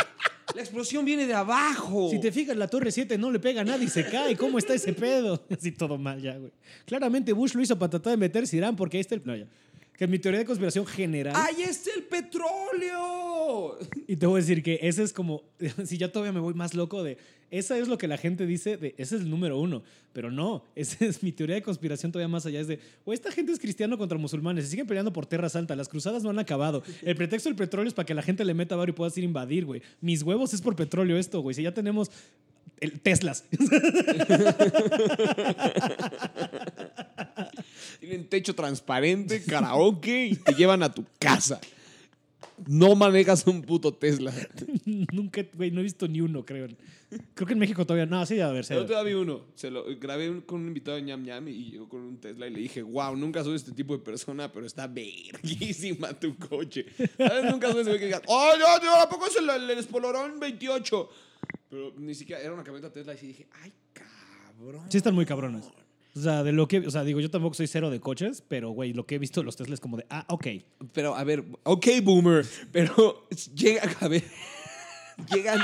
la explosión viene de abajo. Si te fijas, la Torre 7 no le pega a nadie y se cae. ¿Cómo está ese pedo? Así todo mal ya, güey. Claramente Bush lo hizo para tratar de meterse Irán porque ahí está el... No, ya. Que es mi teoría de conspiración general. ¡Ahí está el petróleo! Y te voy a decir que ese es como... Si ya todavía me voy más loco de... Esa es lo que la gente dice de... Ese es el número uno. Pero no. Esa es mi teoría de conspiración todavía más allá. Es de... O esta gente es cristiano contra musulmanes. Se siguen peleando por Tierra Santa. Las cruzadas no han acabado. El pretexto del petróleo es para que la gente le meta barrio y puedas ir a invadir, güey. Mis huevos es por petróleo esto, güey. Si ya tenemos... el- Teslas. Tienen techo transparente, karaoke y te llevan a tu casa. No manejas un puto Tesla. Nunca, güey, no he visto ni uno, creo. Creo que en México todavía. No, sí, a ver, sí. El otro día vi uno. Se lo grabé un- con un invitado de ñam ñam y llegó con un Tesla y le dije, wow, nunca soy este tipo de persona, pero está verguísima tu coche. ¿Sabes? Nunca soy ese güey que digas, oh, yo, yo, ¿a poco es el, el, Espolorón 28? Pero ni siquiera era una camioneta Tesla y sí dije, ay, cabrón. Sí están muy cabrones. O sea, de lo que, o sea, digo, yo tampoco soy cero de coches, pero güey, lo que he visto de los Tesla es como de, ah, ok. Pero a ver, ok, boomer, pero llega a ver. llegan,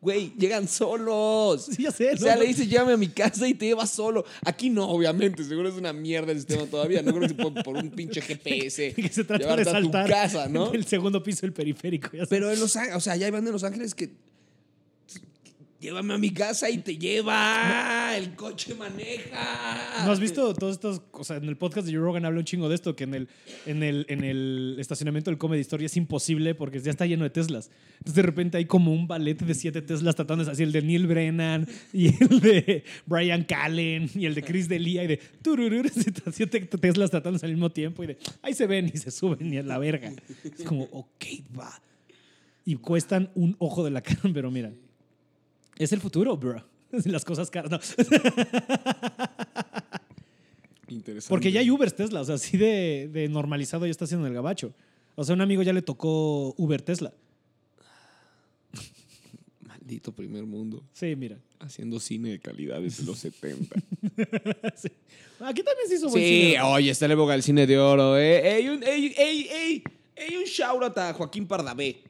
güey, llegan solos. Sí, ya sé, O sea, ¿no? le dices, llévame a mi casa y te llevas solo. Aquí no, obviamente, seguro es una mierda el sistema todavía. No creo que se pueda por un pinche GPS. que se trata llevarte de a tu saltar casa, ¿no? el segundo piso del periférico. ya. Pero en Los Ángeles, o sea, ya banda en Los Ángeles que. Llévame a mi casa y te lleva. El coche maneja. ¿No has visto todos estos, o sea, en el podcast de Joe Rogan habla un chingo de esto, que en el, en el, en el estacionamiento del Comedy Story es imposible porque ya está lleno de Teslas. Entonces de repente hay como un ballet de siete Teslas tratando de así, el de Neil Brennan y el de Brian Callen y el de Chris D'Elia y de tururur, siete Teslas tratando al mismo tiempo y de ahí se ven y se suben y a la verga. Es como, ok, va. Y cuestan un ojo de la cara, pero mira, es el futuro, bro. Las cosas caras. No. Interesante. Porque ya hay Uber Tesla, o sea, así de, de normalizado ya está haciendo el gabacho. O sea, un amigo ya le tocó Uber Tesla. Maldito primer mundo. Sí, mira. Haciendo cine de calidad desde los 70. Sí. Aquí también se hizo buen Sí, cine. oye, está la época del cine de oro, ¿eh? Ey, un, ey, ey, ey, ey, un shout out a Joaquín Pardavé.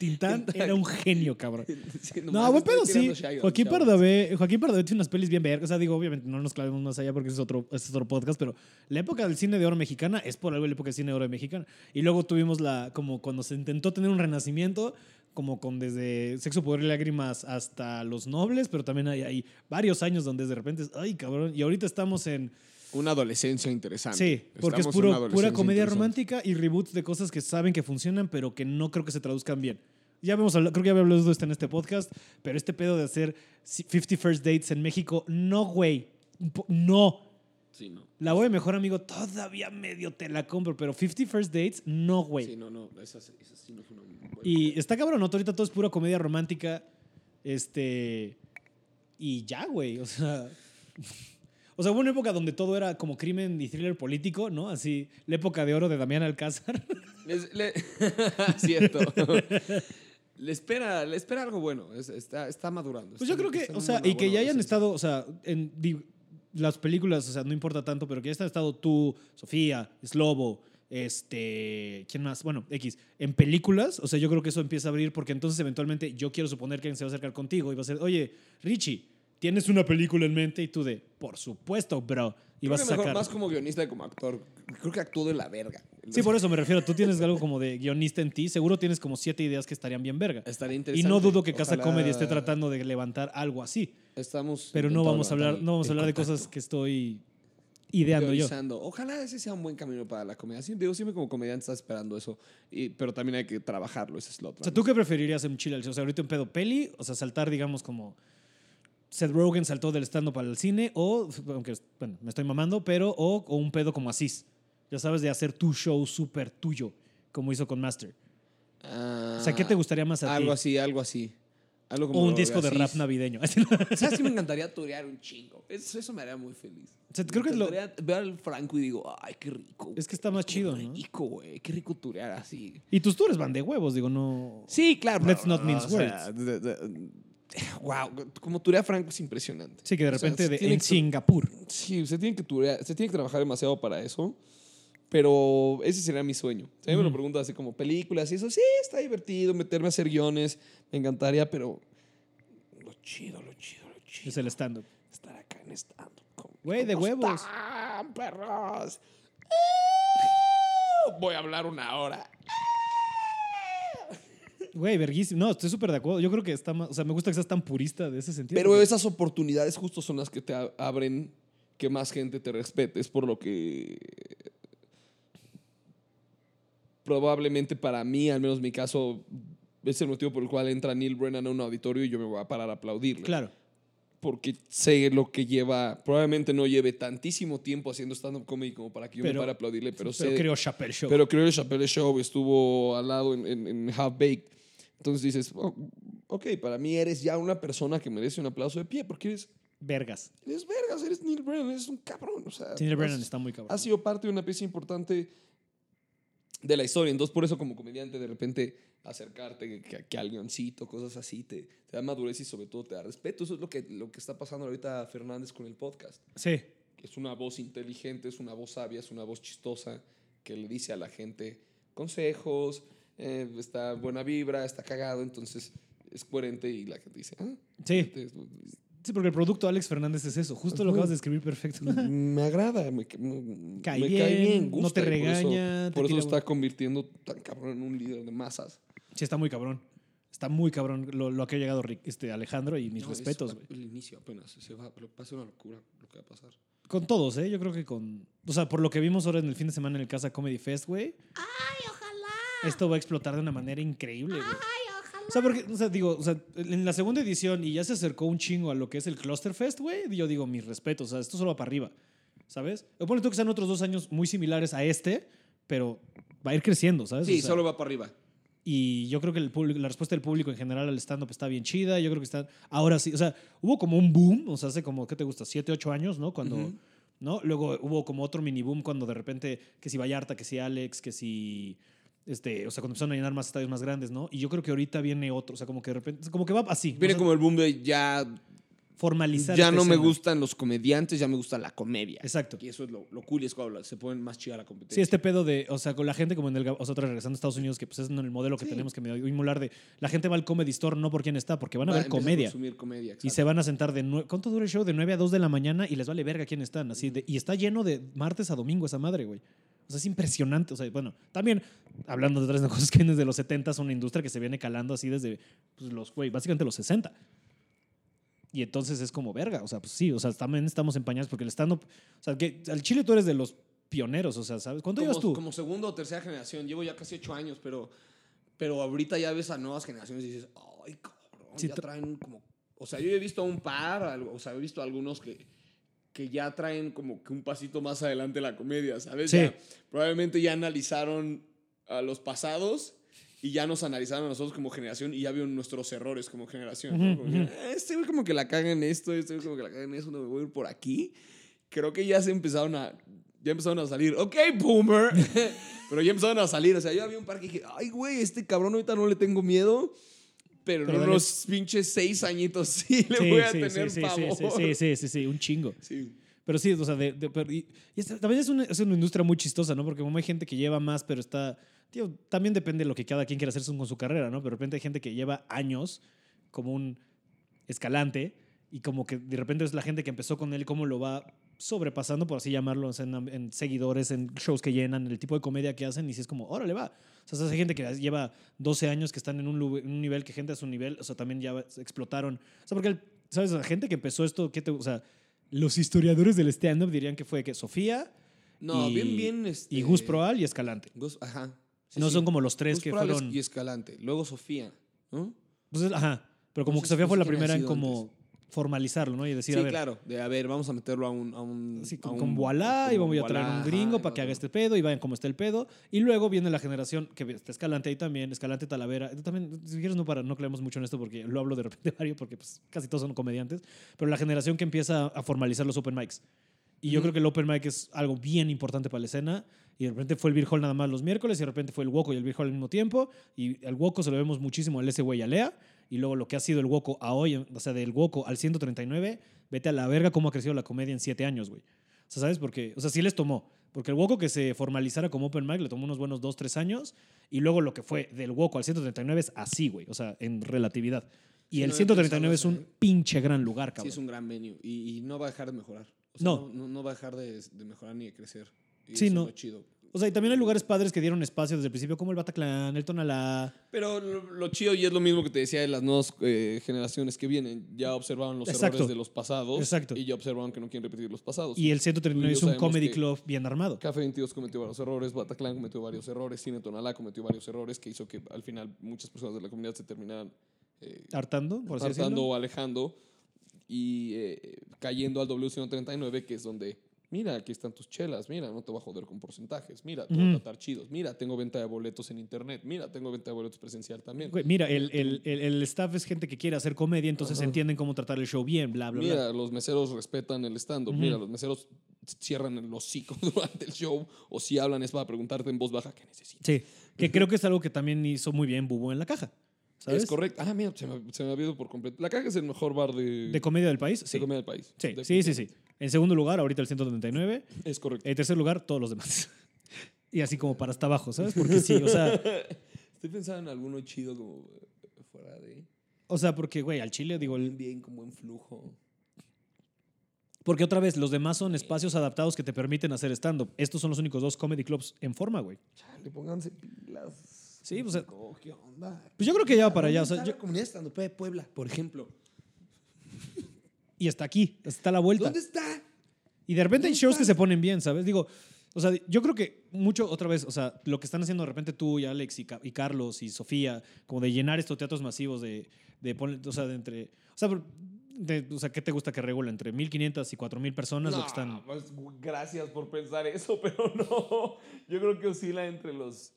Tintán era un genio, cabrón. Sí, No, buen pedo, sí. Joaquín. Pardavé, Joaquín Pardavé tiene unas pelis bien vergas. O sea, digo, obviamente no nos clavemos más allá porque es otro, es otro podcast, pero la época del cine de oro mexicana es por algo la época del cine de oro mexicana. Y luego tuvimos la, como cuando se intentó tener un renacimiento, como con desde Sexo, Poder y Lágrimas hasta Los Nobles, pero también hay, hay varios años donde de repente es, ay, cabrón. Y ahorita estamos en, Una adolescencia interesante. Sí, porque es Estamos una puro, pura comedia romántica y reboots de cosas que saben que funcionan, pero que no creo que se traduzcan bien. Ya hablado, creo que ya hablado de esto en este podcast, pero este pedo de hacer 50 First Dates en México, no, güey. No. Sí, no. La voy mejor amigo, todavía medio te la compro, pero 50 First Dates, no, güey. Sí, no, no. Esa, esa sí no fue una buena Y está cabrón, ¿no? Ahorita todo es pura comedia romántica. Este. Y ya, güey. O sea. O sea, hubo una época donde todo era como crimen y thriller político, ¿no? Así, la época de oro de Damián Alcázar. Les- le- Cierto. le, espera, le espera algo bueno. Es- está, está madurando. Pues yo creo que, o sea, y que ya hayan estado, o sea, en las películas, o sea, no importa tanto, pero que ya hayan estado tú, Sofía, Slobo, Este, ¿quién más? Bueno, X, en películas, o sea, yo creo que eso empieza a abrir porque entonces eventualmente yo quiero suponer que alguien se va a acercar contigo y va a ser, oye, Richie, tienes una película en mente y tú de, por supuesto, bro, y Creo vas que a mejor sacar. más como guionista que como actor. Creo que actúo de la verga. Sí, por eso me refiero, tú tienes algo como de guionista en ti, seguro tienes como siete ideas que estarían bien verga. Estaría Y interesante. no dudo que Casa Ojalá Comedy esté tratando de levantar algo así, Estamos pero no vamos a hablar, no vamos a hablar de cosas que estoy ideando yo. Ojalá ese sea un buen camino para la comedia. Siempre, digo, siempre como comediante estás esperando eso, y- pero también hay que trabajarlo, ese es lo otro. O sea, ¿tú qué preferirías en Chile? O sea, ahorita un pedo peli, o sea, saltar, digamos, como Seth Rogen saltó del stand-up al cine, o, aunque, bueno, me estoy mamando, pero, o, o un pedo como Asís. Ya sabes, de hacer tu show súper tuyo, como hizo con Master. O sea, ¿qué te gustaría más a ti? Ah, Algo así, algo así. Algo como O un disco de Asís. rap navideño. ¿Sabes qué me encantaría turear un chingo? Eso, eso me haría muy feliz. O sea, creo que lo- Ver al Franco y digo, ay, qué rico. Es que está más chido, ¿no? Rico, güey. Qué rico turear así. Y tus tours van de huevos, digo, no... Sí, claro. Let's not mince o sea, de- de- wow, como turea Franco es impresionante. Sí, que de O sea, repente de, en que- Singapur. Sí, se tiene que turear- se tiene que trabajar demasiado para eso. Pero ese sería mi sueño. Si a mí me lo preguntas así como películas y eso, sí, está divertido meterme a hacer guiones, me encantaría, pero lo chido, lo chido, lo chido. Es el stand-up. Estar acá en stand Güey, de huevos. están, perros? Voy a hablar una hora. Güey, verguísimo. No, estoy súper de acuerdo. Yo creo que está más... O sea, me gusta que seas tan purista de ese sentido. Pero esas oportunidades justo son las que te abren que más gente te respete. Es por lo que probablemente para mí, al menos mi caso, es el motivo por el cual entra Neil Brennan a un auditorio y yo me voy a parar a aplaudirle. Claro. Porque sé lo que lleva, probablemente no lleve tantísimo tiempo haciendo stand-up comedy como para que yo Pero- me pare a aplaudirle, pero, Pero, sé... creo Chappelle Show. Pero creo que Chappelle Show estuvo al lado en, en, en Half Baked. Entonces dices, oh, ok, para mí eres ya una persona que merece un aplauso de pie porque eres Vergas. Eres vergas, eres Neil Brennan, eres un cabrón. O sea, Neil Brennan has- está muy cabrón. Ha sido parte de una pieza importante de la historia. Entonces, por eso, como comediante, de repente acercarte que, que cosas así, te, te da madurez y sobre todo te da respeto. Eso es lo que, lo que está pasando ahorita a Fernández con el podcast. Sí. Es una voz inteligente, es una voz sabia, es una voz chistosa que le dice a la gente consejos, eh, está buena vibra, está cagado, entonces es coherente y la gente dice, ah, Sí. te- Sí, porque el producto de Alex Fernández es eso. Justo lo acabas de escribir perfecto. me agrada, me, me- Cae me bien, no gusta, te por eso- regaña, Por eso, tira está convirtiendo tan cabrón en un líder de masas. Sí, está muy cabrón. Está muy cabrón lo, lo que ha llegado este, Alejandro y mis No, respetos. El inicio apenas, se va, pero va a ser una locura lo que va a pasar. Con todos, ¿eh? Yo creo que con... O sea, por lo que vimos ahora en el fin de semana en el Casa Comedy Fest, güey. Ay, ojalá. Esto va a explotar de una manera increíble, güey. Ay, ojalá. O sea, porque, o sea, digo, o sea, en la segunda edición y ya se acercó un chingo a lo que es el Cluster Fest, güey, yo digo, mis respetos, o sea, esto solo va para arriba, ¿sabes? Yo pongo tú que sean otros dos años muy similares a este, pero va a ir creciendo, ¿sabes? Sí, O sea, solo va para arriba. Y yo creo que el público, la respuesta del público en general al stand-up está bien chida. Yo creo que están. Ahora sí, o sea, hubo como un boom, o sea, hace como, ¿qué te gusta? Siete, ocho años, ¿no? Cuando. ¿No? Luego hubo como otro mini boom cuando de repente, que si Vallarta, que si Alex, que si. Este, o sea, cuando empezaron a llenar más estadios más grandes, ¿no? Y yo creo que ahorita viene otro, o sea, como que de repente, como que va así. Viene o sea, como el boom de ya, formalizar. ya esta no me gustan los comediantes, ya me gusta la comedia. Exacto. Y eso es lo, lo cool, es cuando se ponen más chida la competencia. Sí, este pedo de, o sea, con la gente como en el, o sea, otra regresando a Estados Unidos, que pues es el modelo que Sí. tenemos que inmolar de, la gente va al Comedy Store no por quién está, porque van a Va ver comedia. consumir comedia, Y se van a sentar de. ¿Cuánto dura el show? De 9 a 2 de la mañana y les vale verga quién están. Así de- y está lleno de martes a domingo esa madre, güey. O sea, es impresionante. O sea, bueno, también hablando de otras cosas que vienen desde los 70, es una industria que se viene calando así desde pues, los, güey, básicamente los 60. Y entonces es como verga. O sea, pues sí, o sea, también estamos empañados porque el stand-up. O sea, que al Chile tú eres de los pioneros, o sea, ¿sabes? ¿Cuánto como, llevas tú? Como segunda o tercera generación. Llevo ya casi ocho años, pero, pero ahorita ya ves a nuevas generaciones y dices, ay, cabrón, Sí, ya traen como... O sea, yo he visto a un par, o sea, he visto a algunos que, que ya traen como que un pasito más adelante la comedia, ¿sabes? Sí. Ya- probablemente ya analizaron a los pasados y ya nos analizaron a nosotros como generación y ya vieron nuestros errores como generación. ¿no? Como que. "Eh, este güey como que la caga en esto, este güey como que la caga en eso, no me voy a ir por aquí. Creo que ya se empezaron a... Ya empezaron a salir, ok, boomer. pero ya empezaron a salir. O sea, yo había un par que dije, ay, güey, este cabrón ahorita no le tengo miedo. Pero, Pero en unos pinches seis añitos sí le Sí, voy a sí, tener sí, sí, pavor. sí, sí, sí, sí, sí, un chingo. Sí. Pero sí, o sea, de, de- pero- y, y esta- también es una, es una industria muy chistosa, ¿no? Porque como hay gente que lleva más, pero está. Tío, también depende de lo que cada quien quiera hacer con su carrera, ¿no? Pero de repente hay gente que lleva años como un escalante y como que de repente es la gente que empezó con él, cómo lo va sobrepasando, por así llamarlo, o sea, en, en seguidores, en shows que llenan, el tipo de comedia que hacen, y si es como, órale, va. O sea, hay gente que lleva 12 años que están en un, nivel que gente a su nivel, o sea, también ya explotaron. O sea, porque, el- ¿sabes? La gente que empezó esto, ¿qué te, o sea, los historiadores del stand-up dirían que fue que Sofía No, y, bien, bien. Este, y Gus Proal y Escalante. Gus- ajá. Sí, no sí. son como los tres Gus que Proal fueron... Y Escalante. Luego Sofía, ¿no? Pues es- ajá, pero como que Sofía fue la ¿quién ha primera en como formalizarlo, ¿no? Y decir, Sí, a ver, claro. De, a ver, vamos a meterlo a un... A un Sí, a con, un- con Voilá y vamos a traer un gringo ajá, para que haga este pedo y vayan como está el pedo. Y luego viene la generación que está Escalante ahí también, Escalante Talavera. También, si quieres, no, para, no creemos mucho en esto porque lo hablo de repente varios porque pues, casi todos son comediantes. Pero la generación que empieza a formalizar los open mics. Y yo Ujú. creo que el open mic es algo bien importante para la escena. Y de repente fue el Beer Hall nada más los miércoles y de repente fue el Woco y el Beer Hall al mismo tiempo. Y al Woco se lo vemos muchísimo al ese güey y a Lea. Y luego lo que ha sido el Woco a hoy, o sea, del Woco al 139, vete a la verga cómo ha crecido la comedia en siete años, güey. O sea, ¿sabes? Porque, o sea, sí les tomó. Porque el Woco que se formalizara como open mic le tomó unos buenos dos, tres años. Y luego lo que fue del Woco al 139 es así, güey. O sea, en relatividad. Y Sí, el no había 139 es un ¿eh? pinche gran lugar, Sí, cabrón. es un gran venue. Y, y no va a dejar de mejorar. O sea, No. no. Va a dejar de, de mejorar ni de crecer. Y Sí, eso no. Es chido. O sea, y también hay lugares padres que dieron espacio desde el principio, como el Bataclan, el Tonalá. Pero lo, lo chido y es lo mismo que te decía de las nuevas eh, generaciones que vienen. Ya observaron los Exacto. errores de los pasados. Exacto. Y ya observaron que no quieren repetir los pasados. Y el 139 Tú y es un comedy club bien armado. Café 22 cometió varios errores, Bataclan cometió varios errores, Cine Tonalá cometió varios errores que hizo que al final muchas personas de la comunidad se terminaran eh, Hartando, por así decirlo. o alejando y eh, cayendo al W139, que es donde, mira, aquí están tus chelas, mira, no te voy a joder con porcentajes, mira, te voy a tratar chidos, mira, tengo venta de boletos en internet, mira, tengo venta de boletos presencial también. Güey, Mira, el, el, el, el staff es gente que quiere hacer comedia, entonces Ajá. entienden cómo tratar el show bien, bla, bla, bla. Mira, los meseros respetan el stand-up. Ujú. Mira, los meseros cierran el hocico durante el show o si hablan es para preguntarte en voz baja qué necesitas. Sí, que creo que es algo que también hizo muy bien Bubu en la caja. ¿Sabes? Es correcto. Ah, mira, se me, se me había ido por completo. La caja es el mejor bar de, ¿De comedia del país? de Sí. comedia del país. Sí, De- sí, sí, sí. En segundo lugar, ahorita el 139. Es correcto. En tercer lugar, todos los demás. y así como para hasta abajo, ¿sabes? Porque sí, o sea, Estoy pensando en alguno chido como eh, fuera de... o sea, porque, güey, al Chile, digo, el- Bien, bien, con buen flujo. porque otra vez, los demás son espacios adaptados que te permiten hacer stand-up. Estos son los únicos dos comedy clubs en forma, güey. Chale, pónganse pilas. Sí, pues, ¿qué onda? Pues yo creo que ya va para allá. O ¿Dónde sea, yo- la comunidad stand de Puebla, por ejemplo. Y está aquí, está a la vuelta. ¿Dónde está? Y de repente hay ¿Dónde shows que se ponen bien, ¿sabes? Digo, o sea, yo creo que mucho, otra vez, o sea, lo que están haciendo de repente tú y Alex y, y Carlos y Sofía, como de llenar estos teatros masivos de, de poner- o sea, de entre, o sea, de- o sea, ¿qué te gusta que regula? Entre 1.500 y 4.000 personas lo que están... pues, gracias por pensar eso, pero no. Yo creo que oscila entre los...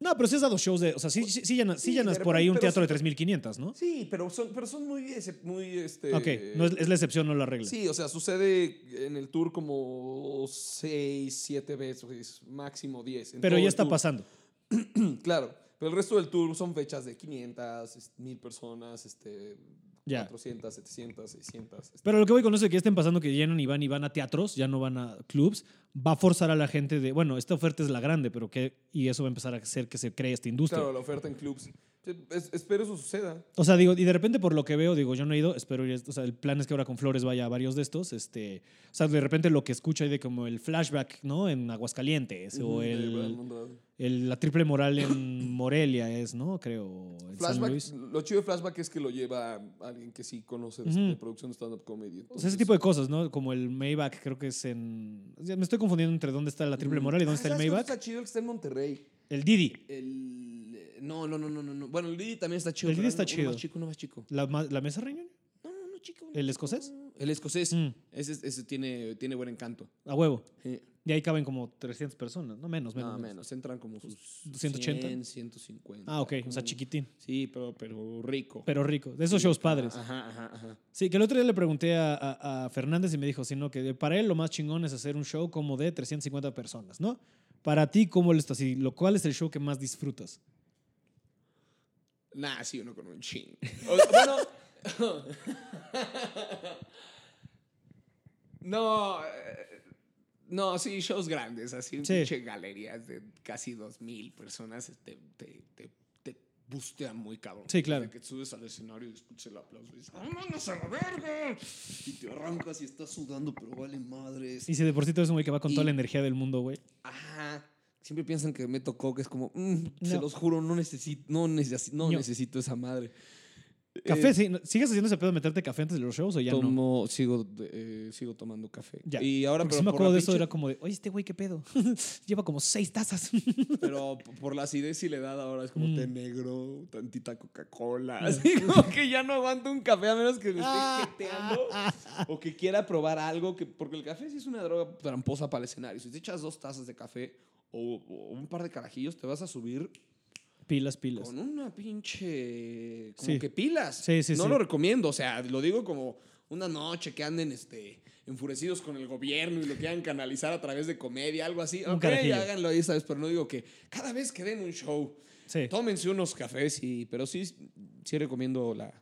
No, pero sí has dado shows de, o sea, sí, sí, sí llenas, sí llenas por ahí un teatro de sí. 3.500, ¿no? Sí, pero son, pero son muy, muy este... Ok, no es, es la excepción, no la regla. Sí, o sea, sucede en el tour como 6, 7 veces, máximo 10. en pero ya está pasando. Claro, pero el resto del tour son fechas de 500, es- 1000 personas, este, Ya. 400, 700, 600. este. Pero lo que voy con eso de que ya estén pasando que llenan y van y van a teatros, ya no van a clubs, va a forzar a la gente de, bueno, esta oferta es la grande, pero que, y eso va a empezar a hacer que se cree esta industria. Claro, la oferta en clubs. Es- espero eso suceda. O sea, digo, y de repente por lo que veo, digo, yo no he ido, espero ir, o sea, el plan es que ahora con Flores vaya a varios de estos, este, o sea, de repente lo que escucho ahí de como el flashback, ¿no? En Aguascalientes, o el. El- la triple moral en Morelia es, ¿no? Creo, en San Flashback, Luis. lo chido de Flashback es que lo lleva alguien que sí conoce de, producción de stand-up comedy. O sea, ese entonces- tipo de cosas, ¿no? Como el Maybach, creo que es en... o sea, me estoy confundiendo entre dónde está la triple moral y dónde Ah, está el ¿sabes cuál Maybach. Está chido el que está en Monterrey. El Didi. El, eh, no, no, no, no, no, no. Bueno, el Didi también está chido. El Didi está uno chido. más chico, uno más chico. ¿La, la mesa reunión? No, no, no, chico. uno ¿El escocés? El escocés. Mm. Ese, ese tiene, tiene buen encanto. A huevo. Sí. Y ahí caben como 300 personas, no menos, menos. No, menos. menos. Entran como sus 180. 100, 150. Ah, ok, o sea, chiquitín, Sí, pero, pero rico. pero rico. De esos shows padres. Ajá, ajá, ajá. Sí, que el otro día le pregunté a, a- a Fernández y me dijo, sino que para él lo más chingón es hacer un show como de 350 personas, ¿no? Para ti, ¿cómo lo estás? Y lo cuál es el show que más disfrutas? Nah, sí, uno con un ching. O- bueno. No, eh, no, sí, shows grandes, así, Sí. pinche galerías de casi 2.000 personas te, te, te, te bustean muy cabrón. Sí, claro. Desde que subes al escenario y escuchas el aplauso y dices, ¡vámonos a la verga! Y te arrancas y estás sudando, pero vale madres. Y si de por sí eres un güey que va con toda la energía del mundo, güey. Ajá. Siempre piensan que me tocó, que es como, "Mm, se los juro, no necesito, no, no No. necesito esa madre. Café, Eh, sí. ¿no- ¿Sigues haciendo ese pedo de meterte café antes de los shows o ya no? sigo, eh, sigo tomando café. Ya. Y ahora, pero sí me acuerdo de eso, era como de, oye, este güey, ¿qué pedo? Lleva como seis tazas. Pero por la acidez y la edad ahora es como Mm. té negro, tantita Coca-Cola. Así como que ya no aguanto un café a menos que me Ah, esté jeteando o que quiera probar algo. Que, porque el café sí es una droga tramposa para el escenario. Si te echas dos tazas de café o, o un par de carajillos, te vas a subir pilas, pilas. con una pinche. Como Sí. que pilas. Sí, sí, no lo recomiendo. O sea, lo digo como una noche que anden este, enfurecidos con el gobierno y lo quieran canalizar a través de comedia, algo así. Un ok, carajillo. háganlo ahí, ¿sabes? Pero no digo que cada vez que den un show, tómense unos cafés, y, pero sí, sí recomiendo la.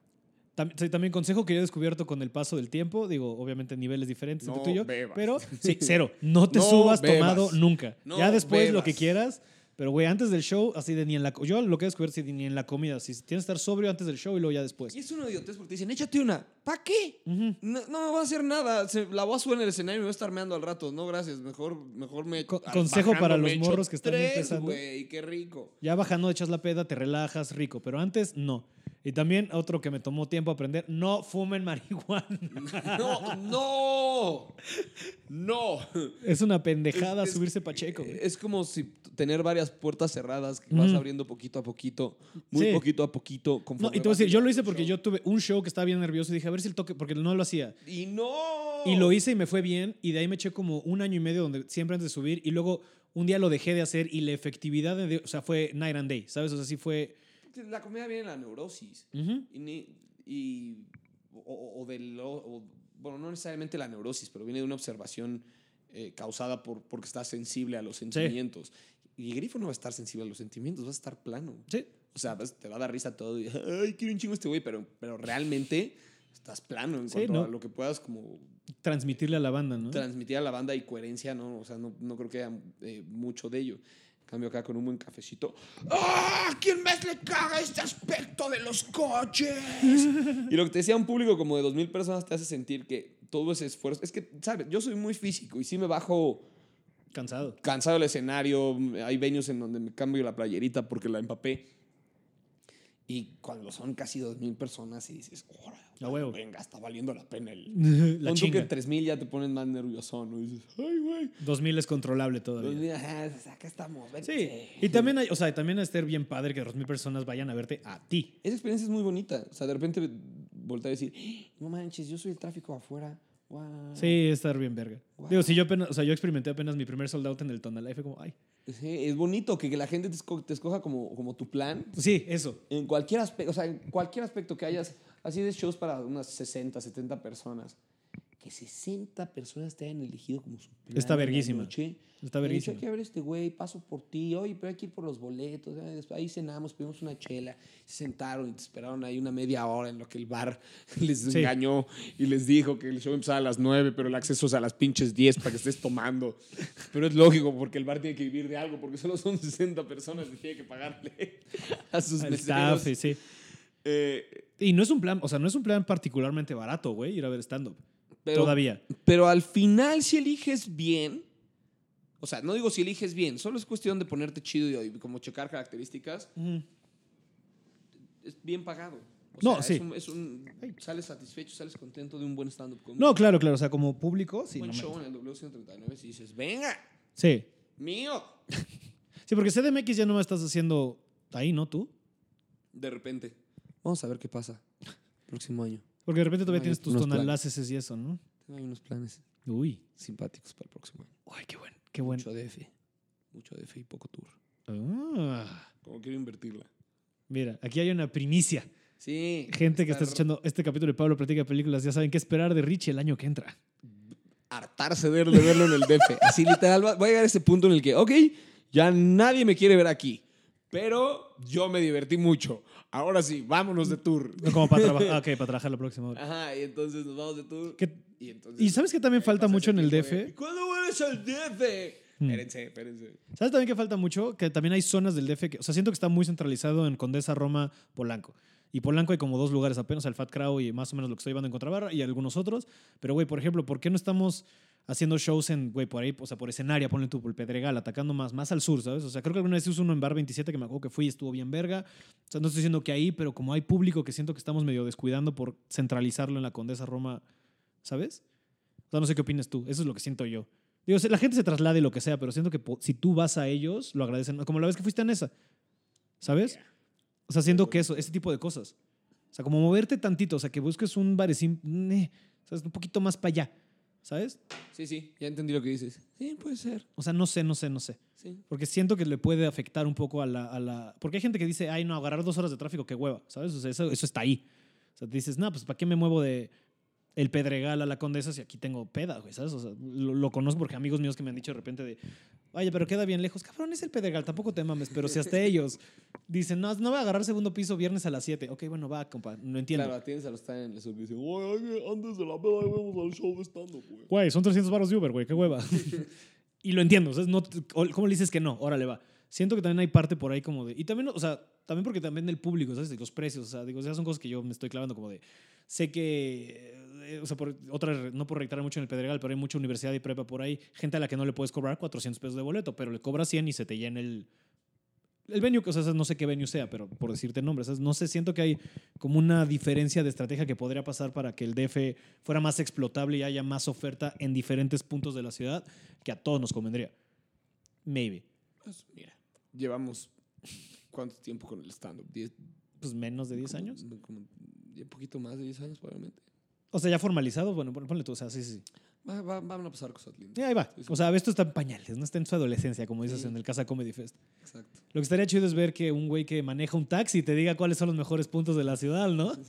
Tam- sí, también consejo que yo he descubierto con el paso del tiempo, digo, obviamente niveles diferentes No entre tú y yo, bebas. pero sí, cero, no te No subas bebas. tomado nunca. No ya después lo que bebas. quieras, pero güey, antes del show, así de ni en la... Yo lo que he descubierto, sí, ni en la comida, si tienes que estar sobrio antes del show y luego ya después. Y es una idiotez porque te dicen, échate una. ¿Para qué? No, no me va a hacer nada. Se- la voy a subir en el escenario y me voy a estar meando al rato. No, gracias. Mejor, mejor me. Co- al- consejo para los morros que están tres, empezando. güey, qué rico. Ya bajando, echas la peda, te relajas, rico, pero antes no. Y también otro que me tomó tiempo aprender, no fumen marihuana. No, no. No. es una pendejada Es- es- subirse pacheco. güey. Es como si tener varias puertas cerradas que vas abriendo poquito a poquito, muy Sí. poquito a poquito. No, y te voy a decir, yo lo hice porque show. yo tuve un show que estaba bien nervioso y dije, a ver si el toque, porque no lo hacía. Y no. Y lo hice y me fue bien. Y de ahí me eché como un año y medio donde siempre antes de subir. Y luego un día lo dejé de hacer y la efectividad, de, o sea, fue night and day, ¿sabes? O sea, sí fue... La comida viene de la neurosis. ujú. Y, ni- y- o, o- o del- o- bueno, no necesariamente la neurosis, pero viene de una observación eh, causada por, porque estás sensible a los sentimientos. Y Grifo no va a estar sensible a los sentimientos, va a estar plano. Sí. O sea, vas- te va a dar risa todo y, ay, quiero un chingo este güey, pero, pero realmente estás plano en Sí, cuanto ¿no? a lo que puedas como Transmitirle a la banda, ¿no? transmitir a la banda y coherencia, ¿no? O sea, no, no creo que haya eh, mucho de ello. Cambio, acá con un buen cafecito. ¡Ah! ¿Quién más le caga este aspecto de los coches? y lo que te decía un público como de 2.000 personas te hace sentir que todo ese esfuerzo. Es que, ¿sabes? Yo soy muy físico y sí me bajo Cansado. cansado del escenario. Hay venues en donde me cambio la playerita porque la empapé. Y cuando son casi 2.000 personas y dices, ¡Ora! A huevo. Venga, está valiendo la pena el. la que chinga. en 3000 ya te pones más nervioso, ¿no? Y dices, ay, güey. 2000 es controlable todavía. 2000, ajá, acá estamos. Sí. Y también hay, o sea, también es estar bien padre que 2000 personas vayan a verte a ti. Esa experiencia es muy bonita. O sea, de repente voltear a decir, no manches, yo soy el tráfico afuera. Wow. Sí, es estar bien verga. Wow. Digo, si yo apenas, o sea, yo experimenté apenas mi primer sold out en el Tonalá y fue como, ay. Sí, es bonito que, que la gente te, esco- te escoja como, como tu plan. Sí, eso. En cualquier aspecto, o sea, en cualquier aspecto que hayas, así de shows para unas 60, 70 personas. Que 60 personas te hayan elegido como su plan. Está verguísima. noche. Está verguísima. Hay que ver este güey, paso por ti. Oye, pero hay que ir por los boletos. ¿eh? Ahí cenamos, pedimos una chela. Se sentaron y te esperaron ahí una media hora en lo que el bar les Sí. engañó y les dijo que el show empezaba a las 9, pero el acceso es a las pinches 10 para que estés tomando. Pero es lógico porque el bar tiene que vivir de algo, porque solo son 60 personas y tiene que pagarle a sus staff, sí. Eh, Y no es un plan, o sea, no es un plan particularmente barato, güey, ir a ver stand-up. Pero, Todavía. Pero al final, si eliges bien, o sea, no digo si eliges bien, solo es cuestión de ponerte chido y como checar características, es bien pagado. O No, sea, sí. Es un, es un- sales satisfecho, sales contento de un buen stand-up comedy. No, claro, claro. O sea, como público, sí. buen no show en el W139 si dices, venga, Sí. mío. Sí, porque CDMX ya no me estás haciendo ahí, ¿no? Tú. De repente, vamos a ver qué pasa próximo año. Porque de repente todavía Hay tienes tus tonalaces y eso, ¿no? Tengo ahí unos planes Uy. simpáticos para el próximo año. Ay, qué bueno. Qué bueno. Mucho DF. Mucho DF y poco tour. Ah. Como quiero invertirla. Mira, aquí hay una primicia. Sí. Gente que está escuchando este capítulo de Pablo Platica Películas ya saben qué esperar de Richie el año que entra. hartarse de, de verlo en el DF. Así literal, va- voy a llegar a ese punto en el que, ok, ya nadie me quiere ver aquí. Pero yo me divertí mucho. Ahora sí, vámonos de tour. Como para trabajar. Ok, para trabajar la próxima hora. Ajá, y entonces nos vamos de tour. ¿Qué- Y, entonces, ¿Y sabes que también falta mucho en el DF? de, ¿Cuándo vuelves al DF? Espérense, espérense. ¿Sabes también que falta mucho? Que también hay zonas del DF que, o sea, siento que está muy centralizado en Condesa, Roma, Polanco. Y Polanco hay como dos lugares apenas, el Fat Crow y más o menos lo que estoy llevando en Contrabarra y algunos otros. Pero, güey, por ejemplo, ¿por qué no estamos haciendo shows en, güey, por ahí, o sea, por escenaria, ponle tú, por el Pedregal, atacando más, más al sur, ¿sabes? O sea, creo que alguna vez hice uno en Bar 27 que me acuerdo que fui y estuvo bien verga. O sea, no estoy diciendo que ahí, pero como hay público que siento que estamos medio descuidando por centralizarlo en la Condesa, Roma, ¿sabes? O sea, no sé qué opinas tú. Eso es lo que siento yo. Digo, la gente se traslade lo que sea, pero siento que si tú vas a ellos, lo agradecen. Como la vez que fuiste en esa, ¿sabes? O sea, siento que eso, ese tipo de cosas. O sea, como moverte tantito, o sea, que busques un barecín, eh, ¿sabes? Un poquito más para allá, ¿sabes? Sí, sí, ya entendí lo que dices. Sí, puede ser. O sea, no sé, no sé, no sé. Sí. Porque siento que le puede afectar un poco a la, a la... Porque hay gente que dice, ay, no, agarrar dos horas de tráfico, qué hueva, ¿sabes? O sea, eso, eso está ahí. O sea, te dices, no, pues ¿para qué me muevo de el Pedregal a la Condesa si aquí tengo peda, güey, ¿sabes? O sea, lo, lo conozco porque amigos míos que me han dicho de repente de, oye, pero queda bien lejos. Cabrón, es el Pedregal, tampoco te mames. Pero si hasta ellos dicen, no, no voy a agarrar segundo piso viernes a las 7. Ok, bueno, va, compa, no entiendo. Claro, atiendes a los en el sur y dicen, "Oye, antes de la peda vamos al show de stand-up, güey. Güey, son 300 baros de Uber, güey, qué hueva. y lo entiendo, ¿sabes? No, ¿Cómo le dices que no? Órale, va. Siento que también hay parte por ahí como de... Y también, o sea, también porque también del público, ¿sabes? De los precios, o sea, digo, ya son cosas que yo me estoy clavando como de... Sé que, o sea, por otra, no por reiterar mucho en el Pedregal, pero hay mucha universidad y prepa por ahí, gente a la que no le puedes cobrar 400 pesos de boleto, pero le cobras 100 y se te llena el... El venue, o sea, no sé qué venue sea, pero por decirte nombres, ¿sabes? no sé, siento que hay como una diferencia de estrategia que podría pasar para que el DF fuera más explotable y haya más oferta en diferentes puntos de la ciudad que a todos nos convendría. Maybe. Pues mira, llevamos ¿cuánto tiempo con el stand-up? ¿Diez- Pues menos de 10 como- años. como un poquito más de 10 años probablemente. O sea, ya formalizado, bueno, pon- ponle tú, o sea, sí, sí. sí. Va, va, van a pasar cosas lindas. Y ahí va. Sí, sí. O sea, esto está en pañales, no está en su adolescencia, como dices Sí. en el Casa Comedy Fest. Exacto. Lo que estaría chido es ver que un güey que maneja un taxi te diga cuáles son los mejores puntos de la ciudad, ¿no?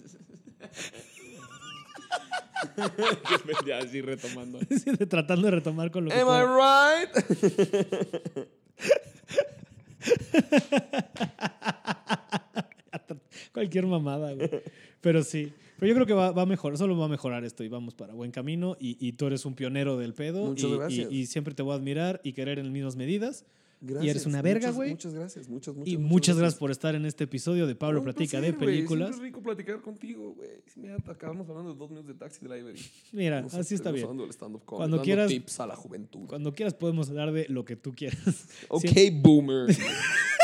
ya así retomando. Sí, de- tratando de retomar con lo que Am. I right? Cualquier mamada, güey. Pero sí. Pero yo creo que va, va a mejorar, solo va a mejorar esto y vamos para buen camino. Y, y tú eres un pionero del pedo. Muchas y, gracias. Y, y siempre te voy a admirar y querer en las mismas medidas. Gracias. eres una verga, güey. Muchas gracias, muchas, muchas y muchas gracias por estar en este episodio de Pablo Platica de. Películas. Es rico platicar contigo, güey. Mira, acabamos hablando de dos minutos de Taxi Delivery. Mira, Nos así está bien. comedy, Cuando quieras- tips a la juventud. Cuando quieras podemos hablar de lo que tú quieras. ok, boomer.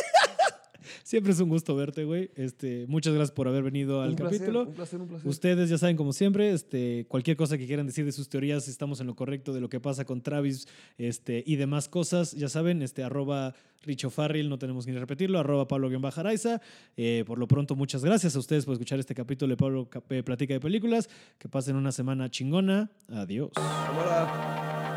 siempre es un gusto verte, güey. Este, muchas gracias por haber venido al un placer, capítulo. un placer, un placer. Ustedes ya saben, como siempre, este, cualquier cosa que quieran decir de sus teorías, estamos en lo correcto de lo que pasa con Travis este, y demás cosas. Ya saben, este, arroba Richo Farrell, no tenemos que ni repetirlo, arroba Pablo Bajaraiza. Eh, por lo pronto, muchas gracias a ustedes por escuchar este capítulo de Pablo eh, Platica de Películas. Que pasen una semana chingona. Adiós. Cámara.